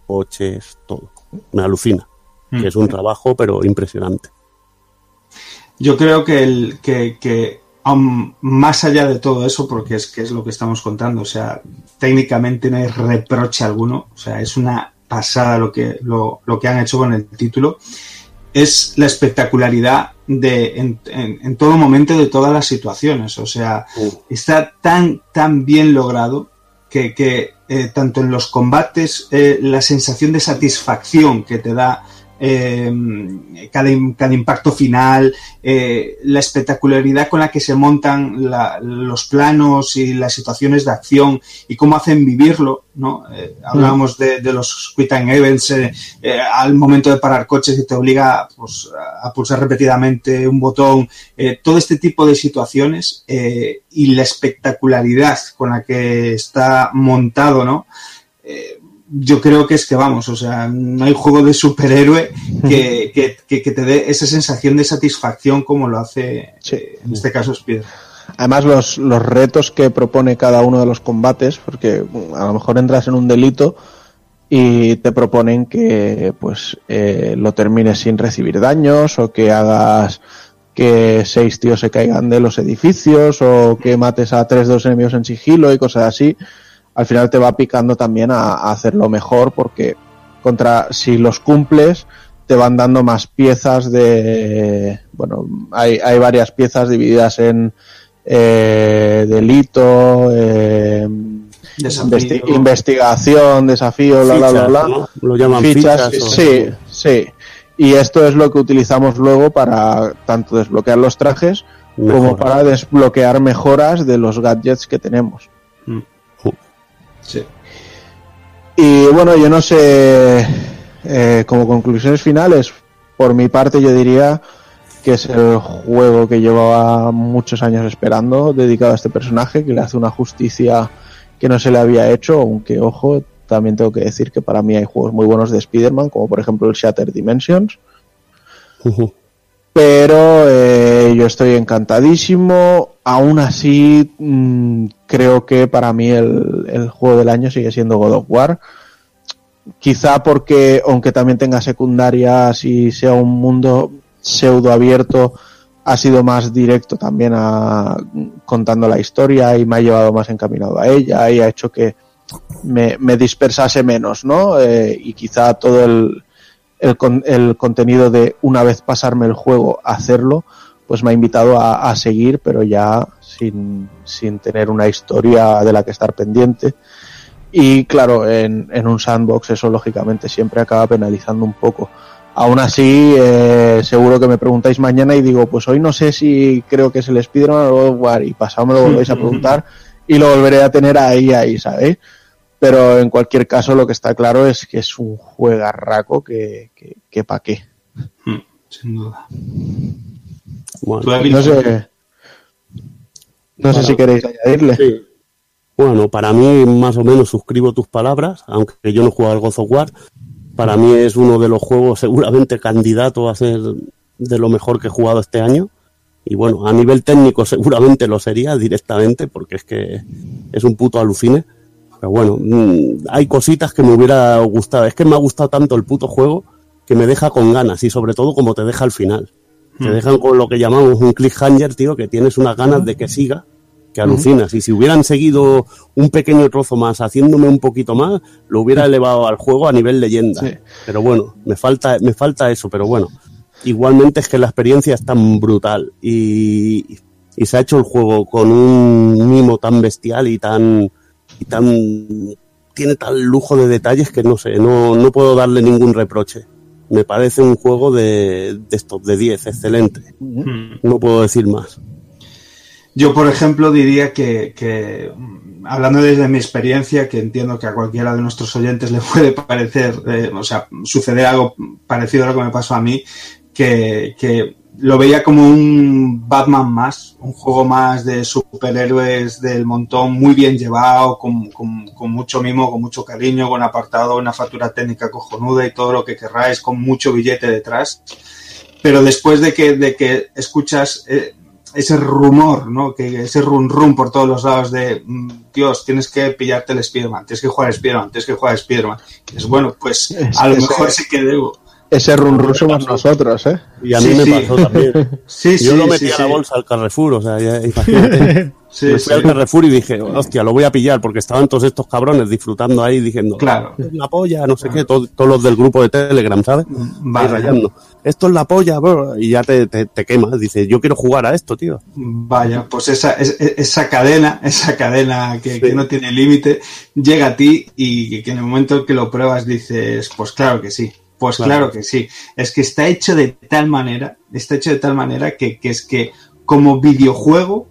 coches, todo. Me alucina, que es un trabajo, pero impresionante. Yo creo que, el, que, que más allá de todo eso, porque es que es lo que estamos contando, o sea, técnicamente no hay reproche alguno, o sea, es una pasada lo que, lo, lo que han hecho con el título, es la espectacularidad de en, en- en todo momento de todas las situaciones, o sea, está tan, tan bien logrado que, que, eh, tanto en los combates, eh, la sensación de satisfacción que te da eh, cada, im- cada impacto final, eh, la espectacularidad con la que se montan los planos y las situaciones de acción y cómo hacen vivirlo, ¿no? Eh, hablábamos de, los Quick Time Events eh, al momento de parar coches y te obliga pues, a pulsar repetidamente un botón, todo este tipo de situaciones y la espectacularidad con la que está montado, ¿no? Yo creo que es que vamos, o sea, no hay juego de superhéroe que, que, que- que te dé esa sensación de satisfacción como lo hace eh, en este caso Spider. Además, los, los retos que propone cada uno de los combates, porque mm, a lo mejor entras en un delito y te proponen que pues eh, lo termines sin recibir daños o que hagas que seis tíos se caigan de los edificios o que mates a tres de los enemigos en sigilo y cosas así. Al final te va picando también a, a hacerlo mejor porque contra si los cumples te van dando más piezas de bueno hay, hay varias piezas divididas en eh, delito eh, Desafío. investi- investigación desafío bla bla bla bla ¿no? Lo llaman fichas o- sí sí. Y esto es lo que utilizamos luego para tanto desbloquear los trajes como para desbloquear mejoras de los gadgets que tenemos Sí. y bueno, yo no sé, eh, como conclusiones finales, por mi parte yo diría que es el juego que llevaba muchos años esperando, dedicado a este personaje, que le hace una justicia que no se le había hecho, aunque ojo, también tengo que decir que para mí hay juegos muy buenos de Spider-Man, como por ejemplo el Shattered Dimensions, pero eh, yo estoy encantadísimo. Aún así, mm, creo que para mí el, juego del año sigue siendo God of War. Quizá porque, aunque también tenga secundarias y sea un mundo pseudo abierto, ha sido más directo también a, contando la historia y me ha llevado más encaminado a ella y ha hecho que me, me dispersase menos, ¿no? Eh, y quizá todo el, el, con- el contenido de una vez pasarme el juego, hacerlo, pues me ha invitado a, a seguir, pero ya sin, sin tener una historia de la que estar pendiente. Y claro, en, en un sandbox eso lógicamente siempre acaba penalizando un poco. Aún así, eh, seguro que me preguntáis mañana y digo, pues hoy no sé si creo que es el Spider-Man o el y pasado me lo volvéis a preguntar y lo volveré a tener ahí, ahí, ¿sabéis? Pero en cualquier caso lo que está claro es que es un juegarraco que, que, que pa' qué. Sin duda. Bueno, No sé. No sé si queréis añadirle. Sí. Bueno, para mí más o menos suscribo tus palabras, aunque yo no he jugado al God of War. Para mí es uno de los juegos seguramente candidato a ser de lo mejor que he jugado este año. Y bueno, a nivel técnico seguramente lo sería directamente, porque es que es un puto alucine. Pero bueno, mm, hay cositas que me hubiera gustado. Es que me ha gustado tanto el puto juego que me deja con ganas y sobre todo como te deja al final. Te dejan con lo que llamamos un cliffhanger, tío, que tienes unas ganas de que siga, que alucinas. Y si hubieran seguido un pequeño trozo más, haciéndome un poquito más, lo hubiera elevado al juego a nivel leyenda. Sí. Pero bueno, me falta, me falta eso, pero bueno. Igualmente es que la experiencia es tan brutal y, y se ha hecho el juego con un mimo tan bestial y tan, y tan, tiene tal lujo de detalles que no sé, no, no puedo darle ningún reproche. Me parece un juego de, de estos, de 10, excelente. No puedo decir más. Yo, por ejemplo, diría que, que, mm, hablando desde mi experiencia, que entiendo que a cualquiera de nuestros oyentes le puede parecer, eh, o sea, suceder algo parecido a lo que me pasó a mí, que, que lo veía como un Batman más, un juego más de superhéroes del montón, muy bien llevado, con, con, con mucho mimo, con mucho cariño, con apartado, una factura técnica cojonuda y todo lo que querráis, con mucho billete detrás. Pero después de que, de que escuchas eh, ese rumor, ¿no? Que ese run run por todos los lados de mm, Dios, tienes que pillarte el Spider-Man, tienes que jugar a Spider-Man, tienes que jugar a Spider-Man. Es bueno, pues a lo mejor sí que debo. Ese run run somos nosotros, ¿eh? Y a mí Sí, me sí. pasó también. Sí, Yo lo metí sí, a la sí. bolsa al Carrefour, o sea, ya, imagínate. Sí, me sí. fui al Carrefour y dije, hostia, lo voy a pillar porque estaban todos estos cabrones disfrutando ahí diciendo, Claro. "Esto es la polla, no sé qué, todos, todos los del grupo de Telegram, ¿sabes? Ahí Vale. rayando. Esto es la polla, bro, y ya te, te, te quemas. Dices, yo quiero jugar a esto, tío. Vaya, pues esa, es- esa cadena, esa cadena que, que no tiene límite, llega a ti y que en el momento que lo pruebas dices, pues claro que sí, pues claro, Claro. que sí. Es que está hecho de tal manera, está hecho de tal manera que, que es que como videojuego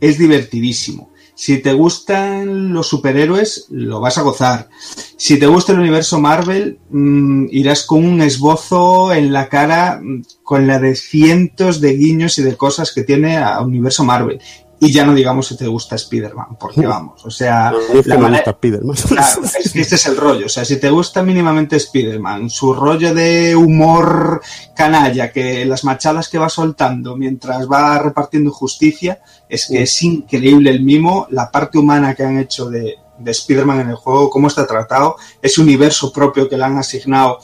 es divertidísimo. Si te gustan los superhéroes, lo vas a gozar. Si te gusta el universo Marvel, mm, irás con un esbozo en la cara mm, con la de cientos de guiños y de cosas que tiene a universo Marvel. Y ya no digamos si te gusta Spider-Man, porque vamos, o sea, es que la me manera- gusta Spiderman. Claro, es que este es el rollo. O sea, si te gusta mínimamente Spider-Man, su rollo de humor canalla, que las machadas que va soltando mientras va repartiendo justicia, es que es increíble el mimo, la parte humana que han hecho de, de Spider-Man en el juego, cómo está tratado, ese universo propio que le han asignado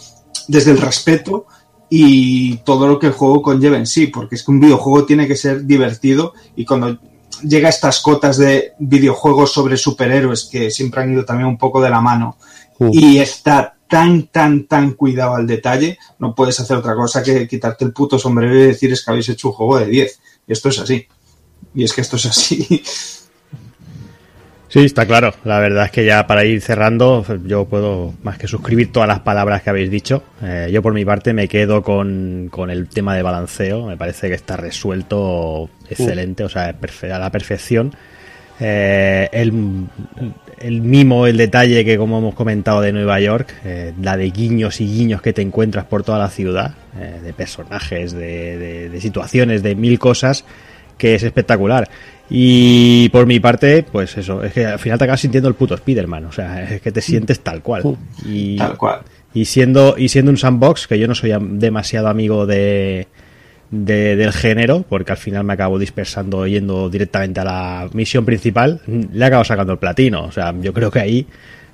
desde el respeto y todo lo que el juego conlleva en sí, porque es que un videojuego tiene que ser divertido y cuando llega a estas cotas de videojuegos sobre superhéroes que siempre han ido también un poco de la mano y está tan, tan, tan cuidado al detalle, no puedes hacer otra cosa que quitarte el puto sombrero y decir es que habéis hecho un juego de 10. Y esto es así. Y es que esto es así. Sí, está claro. La verdad es que ya para ir cerrando, yo puedo más que suscribir todas las palabras que habéis dicho. Eh, yo por mi parte me quedo con, con el tema de balanceo. Me parece que está resuelto excelente, o sea, a la perfección. Eh, el, el mimo, el detalle que como hemos comentado de Nueva York, eh, la de guiños y guiños que te encuentras por toda la ciudad, de personajes, de- de situaciones, de mil cosas, que es espectacular. Y por mi parte, pues eso, es que al final te acabas sintiendo el puto Spider-Man, o sea, es que te sientes tal cual. Y, Tal cual. y siendo, y siendo un sandbox, que yo no soy am- demasiado amigo de, de- del género, porque al final me acabo dispersando yendo directamente a la misión principal, le acabo sacando el platino. O sea, yo creo que ahí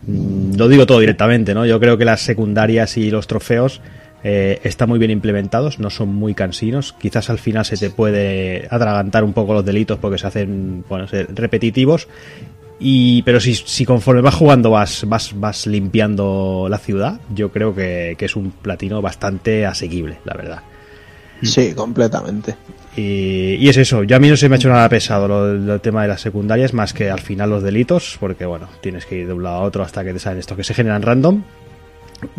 mm, lo digo todo directamente, ¿no? Yo creo que las secundarias y los trofeos eh, están muy bien implementados, no son muy cansinos. Quizás al final se te puede atragantar un poco los delitos porque se hacen bueno, repetitivos. Y, pero si, si conforme vas jugando vas, vas, vas limpiando la ciudad, yo creo que, que es un platino bastante asequible, la verdad. Sí, completamente. Y, y es eso, yo a mí no se me ha hecho nada pesado lo, lo- el tema de las secundarias, más que al final los delitos, porque bueno, tienes que ir de un lado a otro hasta que te salen estos que se generan random.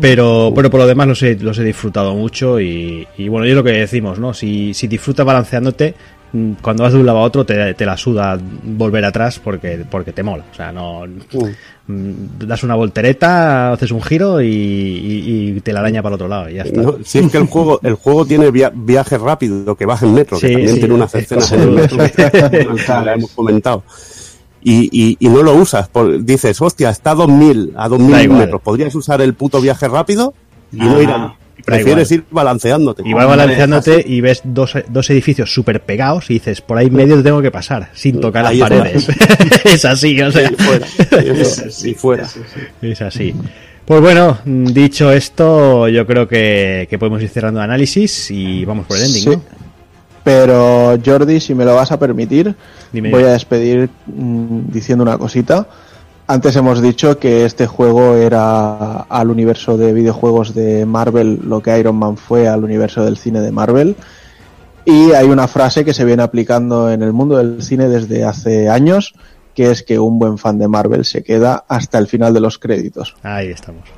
Pero, pero por lo demás los he, los he disfrutado mucho y, y bueno, y es lo que decimos, ¿no? Si, si disfrutas balanceándote, mm, cuando vas de un lado a otro te, te la suda volver atrás porque, porque te mola. O sea, no mm, das una voltereta, haces un giro y, y- y te la araña para el otro lado y ya está. No, si es que el juego, el juego tiene via- viaje rápido, que baja en metro, Sí, que también sí, tiene unas es escenas en el metro que hemos comentado. Y, y, y no lo usas, por- dices, hostia, está a 2000, a Da 2000 igual. metros, podrías usar el puto viaje rápido y no Ah, ir a- Prefieres ir balanceándote. Y vas balanceándote y ves dos, dos edificios súper pegados y dices, por ahí en medio tengo que pasar, sin tocar Ahí las paredes. es así, o sea. Y fuera. Es así. Pues bueno, dicho esto, yo creo que, que podemos ir cerrando el análisis y vamos por el ending, Sí. ¿no? Pero Jordi, si me lo vas a permitir, Dime. voy a despedir mm, diciendo una cosita. Antes hemos dicho que este juego era al universo de videojuegos de Marvel lo que Iron Man fue al universo del cine de Marvel. Y hay una frase que se viene aplicando en el mundo del cine desde hace años, que es que un buen fan de Marvel se queda hasta el final de los créditos. Ahí estamos.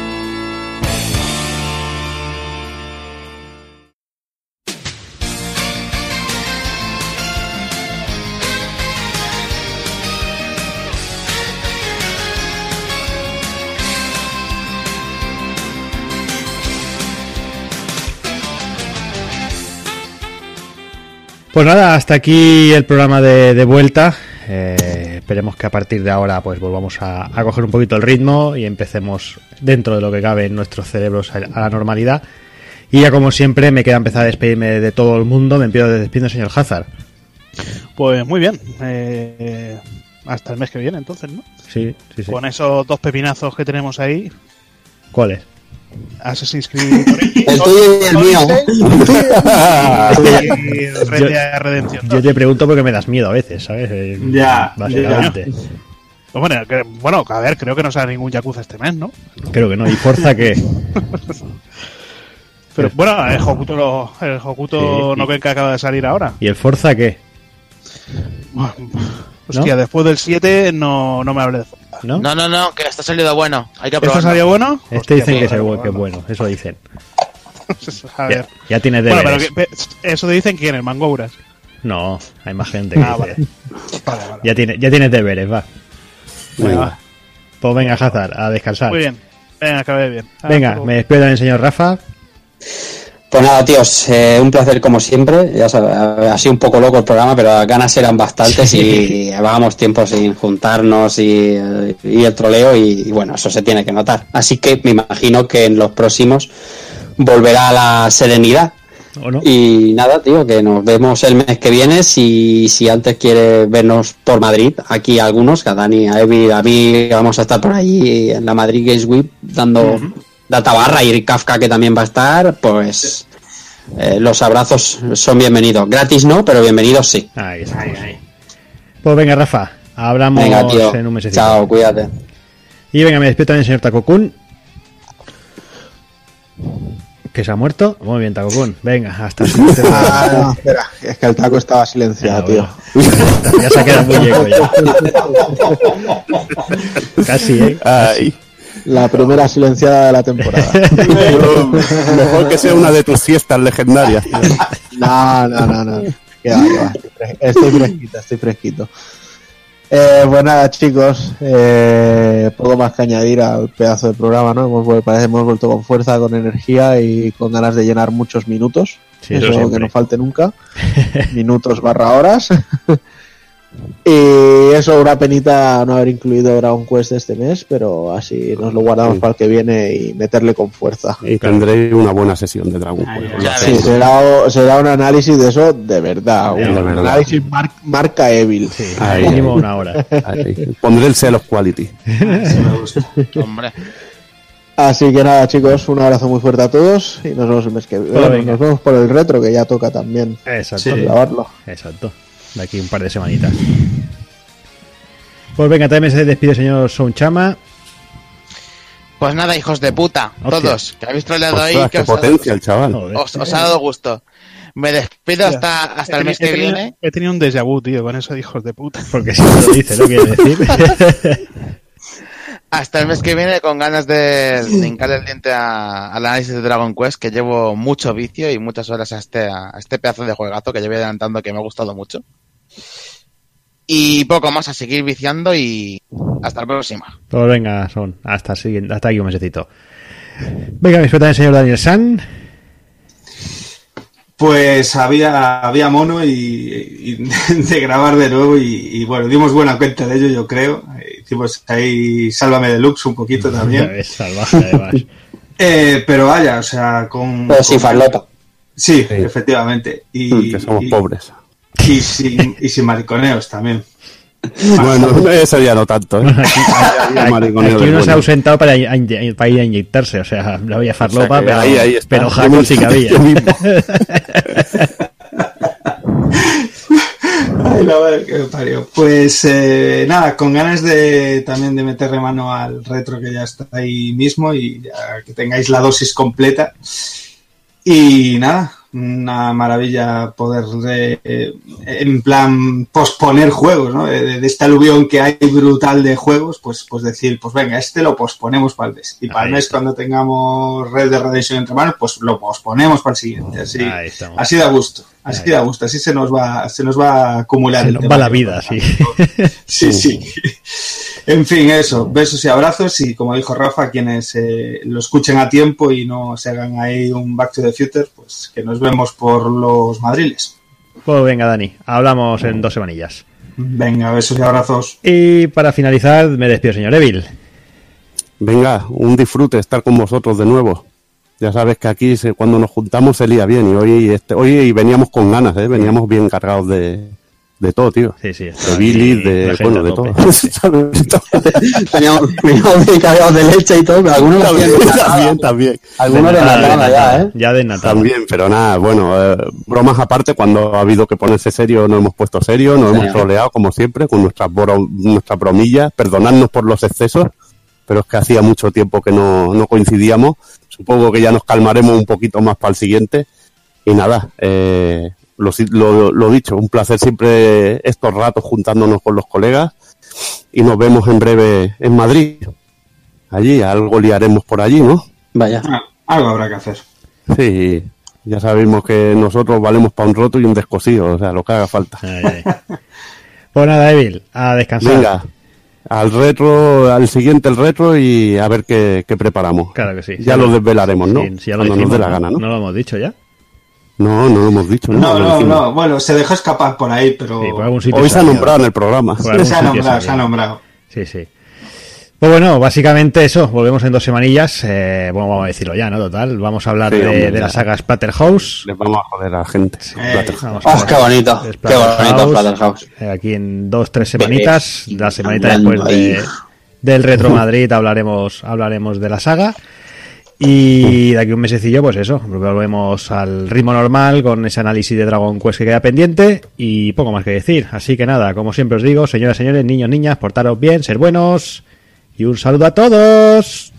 Pues nada, hasta aquí el programa de, de vuelta. Eh, esperemos que a partir de ahora pues volvamos a, a coger un poquito el ritmo y empecemos dentro de lo que cabe en nuestros cerebros a, a la normalidad. Y ya como siempre me queda empezar a despedirme de todo el mundo. Me empiezo despidiendo señor Hazard. Pues muy bien. eh, hasta el mes que viene, entonces, ¿no? Sí, sí, sí. Con esos dos pepinazos que tenemos ahí, ¿Cuál es? Assassin's Creed El tuyo y el mío. y Red Dead Redemption Yo te pregunto porque me das miedo a veces, ¿sabes? Eh, Ya, Básicamente. Pues bueno, que- bueno, a ver, creo que no sale ningún Yakuza este mes, ¿no? Creo que no. ¿Y Forza qué? Pero bueno, el Hokuto, lo- el Hokuto Sí. no que acaba de salir ahora. ¿Y el Forza qué? Hostia, después del 7 no, no me hablé de Forza. ¿No? No, no, no, que este ha salido bueno. Hay que ¿Esto probarlo. salió bueno? Este Hostia, dicen que pues, es, el vale, bu- que es bueno, eso dicen. A Ya, ver. ya tienes Bueno, deberes. pero que- pe- eso te dicen quién, el Mangouras. No, hay más gente que Ah, vale. Vale, vale. Ya, tiene, ya tienes deberes, va. Venga, va. Pues venga, Hazard, a descansar. Muy bien. Venga, acabé bien. Venga, me despido también, señor Rafa. Pues nada, tíos, eh, un placer como siempre. Ya sabes, ha sido un poco loco el programa, pero las ganas eran bastantes y llevábamos tiempo sin juntarnos y, y el troleo y, y bueno, eso se tiene que notar. Así que me imagino que en los próximos volverá la serenidad. ¿O no? Y nada, tío, que nos vemos el mes que viene. Si, si antes quiere vernos por Madrid, aquí algunos, a Dani, a Evi, a mí, vamos a estar por allí en la Madrid Games Week dando tabarra y Kafka que también va a estar, pues eh, los abrazos son bienvenidos. Gratis no, pero bienvenidos sí. Ahí está. Pues venga, Rafa, hablamos Venga, tío. en un mesecito. Chao, cuídate. Y venga, me despido también, señor Takokun. ¿Que se ha muerto? Muy bien, Takokun. Venga, hasta el siguiente Ah, no, espera, es que el taco estaba silenciado, tío. Ya se ha quedado muñeco ya. Casi, ¿eh? Ay, La primera silenciada de la temporada. mejor que sea una de tus fiestas legendarias. No, no, no, no. Va, va. Estoy fresquito, estoy fresquito. Eh, pues nada, chicos, eh, poco más que añadir al pedazo de programa, ¿no? Hemos, parece que hemos vuelto con fuerza, con energía y con ganas de llenar muchos minutos. Sí, eso eso que no falte nunca. minutos barra horas. Y eso, una penita no haber incluido Dragon Quest este mes, pero así nos lo guardamos para el que viene y meterle con fuerza. Y tendré una buena sesión de Dragon Quest. Sí, será, será un análisis de eso de verdad. De un verdad. análisis mar- marca Evil. Ay, Mínimo una hora. Pondré el Cell of Quality. Hombre. Así que nada, chicos, un abrazo muy fuerte a todos y nos vemos el mes que viene. Nos vemos por el retro que ya toca también Exacto. grabarlo. Exacto. De aquí un par de semanitas. Pues venga, también se despide el señor Sonchama. Pues nada, hijos de puta, Hostia. todos, que habéis troleado ahí, Ostras, que qué os ha, dado, potencia el chaval. Os, os ha dado gusto. Me despido hasta, hasta el mes que tenido- viene. He tenido un déjà vu, tío, con eso de hijos de puta. Porque si no lo dice, ¿no quiere decir? Hasta el mes que viene con ganas de, el diente a- al análisis de Dragon Quest, que llevo mucho vicio y muchas horas a este, a este pedazo de juegazo que llevo adelantando que me ha gustado mucho. Y poco más, a seguir viciando y hasta la próxima. pues venga, Son. Hasta, siguiente- hasta aquí un mesecito. Venga, me también el señor Daniel San. Pues había, había mono y, y de grabar de nuevo y, y bueno, dimos buena cuenta de ello, yo creo. Hicimos ahí Sálvame Deluxe un poquito también. salvaje, además. Eh, pero vaya, o sea, con... Pero sin con- farlota. Sí, Sí. efectivamente. Y, Que somos y- pobres. Y sin, y sin mariconeos también. Bueno, ese ya no tanto, ¿eh? Aquí uno se ha ausentado para, in- para ir a inyectarse, o sea, no había farlopa, O sea, pero, ahí- ahí pero Jaco sí que había. Ay, la madre que me parió. Pues eh, nada, con ganas de también de meterle mano al retro que ya está ahí mismo y ya que tengáis la dosis completa. Y nada, una maravilla poder eh, en plan posponer juegos, ¿no? De, de este aluvión que hay brutal de juegos, pues, pues decir, pues venga, este lo posponemos para el mes. Y para Ahí el mes está. cuando tengamos Red de Redemption entre manos, pues lo posponemos para el siguiente. Así, así da gusto, así Ahí. da gusto, así se nos va, se nos va a acumular. Se el nos va la vida, sí. Sí, sí. En fin, eso. Besos y abrazos. Y como dijo Rafa, quienes eh, lo escuchen a tiempo y no se hagan ahí un Back to the Future, pues que nos vemos por los madriles. Pues venga, Dani, hablamos en dos semanillas. Venga, besos y abrazos. Y para finalizar, me despido, señor Evil. Venga, un disfrute estar con vosotros de nuevo. Ya sabes que aquí se- cuando nos juntamos se lía bien y hoy este, hoy veníamos con ganas, ¿eh? veníamos bien cargados de, de todo, tío. Sí, sí. De Billy, de, bueno, de todo. Teníamos, teníamos bien cargados de leche y todo, pero algunos también, de también. Algunos de nada ya, ¿eh? Ya desnatado. También, pero nada, bueno, eh, bromas aparte, cuando ha habido que ponerse serio, no hemos puesto serio, nos hemos troleado como siempre con nuestras, bro- nuestras bromillas, perdonadnos por los excesos, pero es que hacía mucho tiempo que no, no coincidíamos. Supongo que ya nos calmaremos un poquito más para el siguiente. Y nada, eh, lo, si- lo, lo dicho, un placer siempre estos ratos juntándonos con los colegas y nos vemos en breve en Madrid. Allí, algo liaremos por allí, ¿no? Vaya. Ah, algo habrá que hacer. Sí, ya sabemos que nosotros valemos para un roto y un descosido, o sea, lo que haga falta. Ay, ay. Pues nada, Evil, a descansar. Venga, al retro, al siguiente el retro y a ver qué, qué preparamos. Claro que sí. Ya lo desvelaremos, ¿no? Sí, sí, ya lo Cuando dijimos, nos dé la ¿no? gana, ¿no? No lo hemos dicho ya. No, no lo hemos dicho, ¿no? No, no, no. Bueno, se dejó escapar por ahí, pero Sí, por algún sitio Hoy se ha nombrado en el programa. Se ha nombrado, se ha nombrado. Sí, sí. Pues bueno, básicamente eso, volvemos en dos semanillas. Eh, bueno, vamos a decirlo ya, ¿no? Total, vamos a hablar Sí, de, hombre, de la saga Splatterhouse. Les vamos a joder a la gente. Vamos a Oh, qué bonito. Qué bonito Splatterhouse. Eh, aquí en dos, tres semanitas, la semanita después de, del Retro Madrid hablaremos, hablaremos de la saga. Y de aquí a un mesecillo, pues eso, volvemos al ritmo normal con ese análisis de Dragon Quest que queda pendiente y poco más que decir. Así que nada, como siempre os digo, señoras, señores, niños, niñas, portaros bien, ser buenos y un saludo a todos.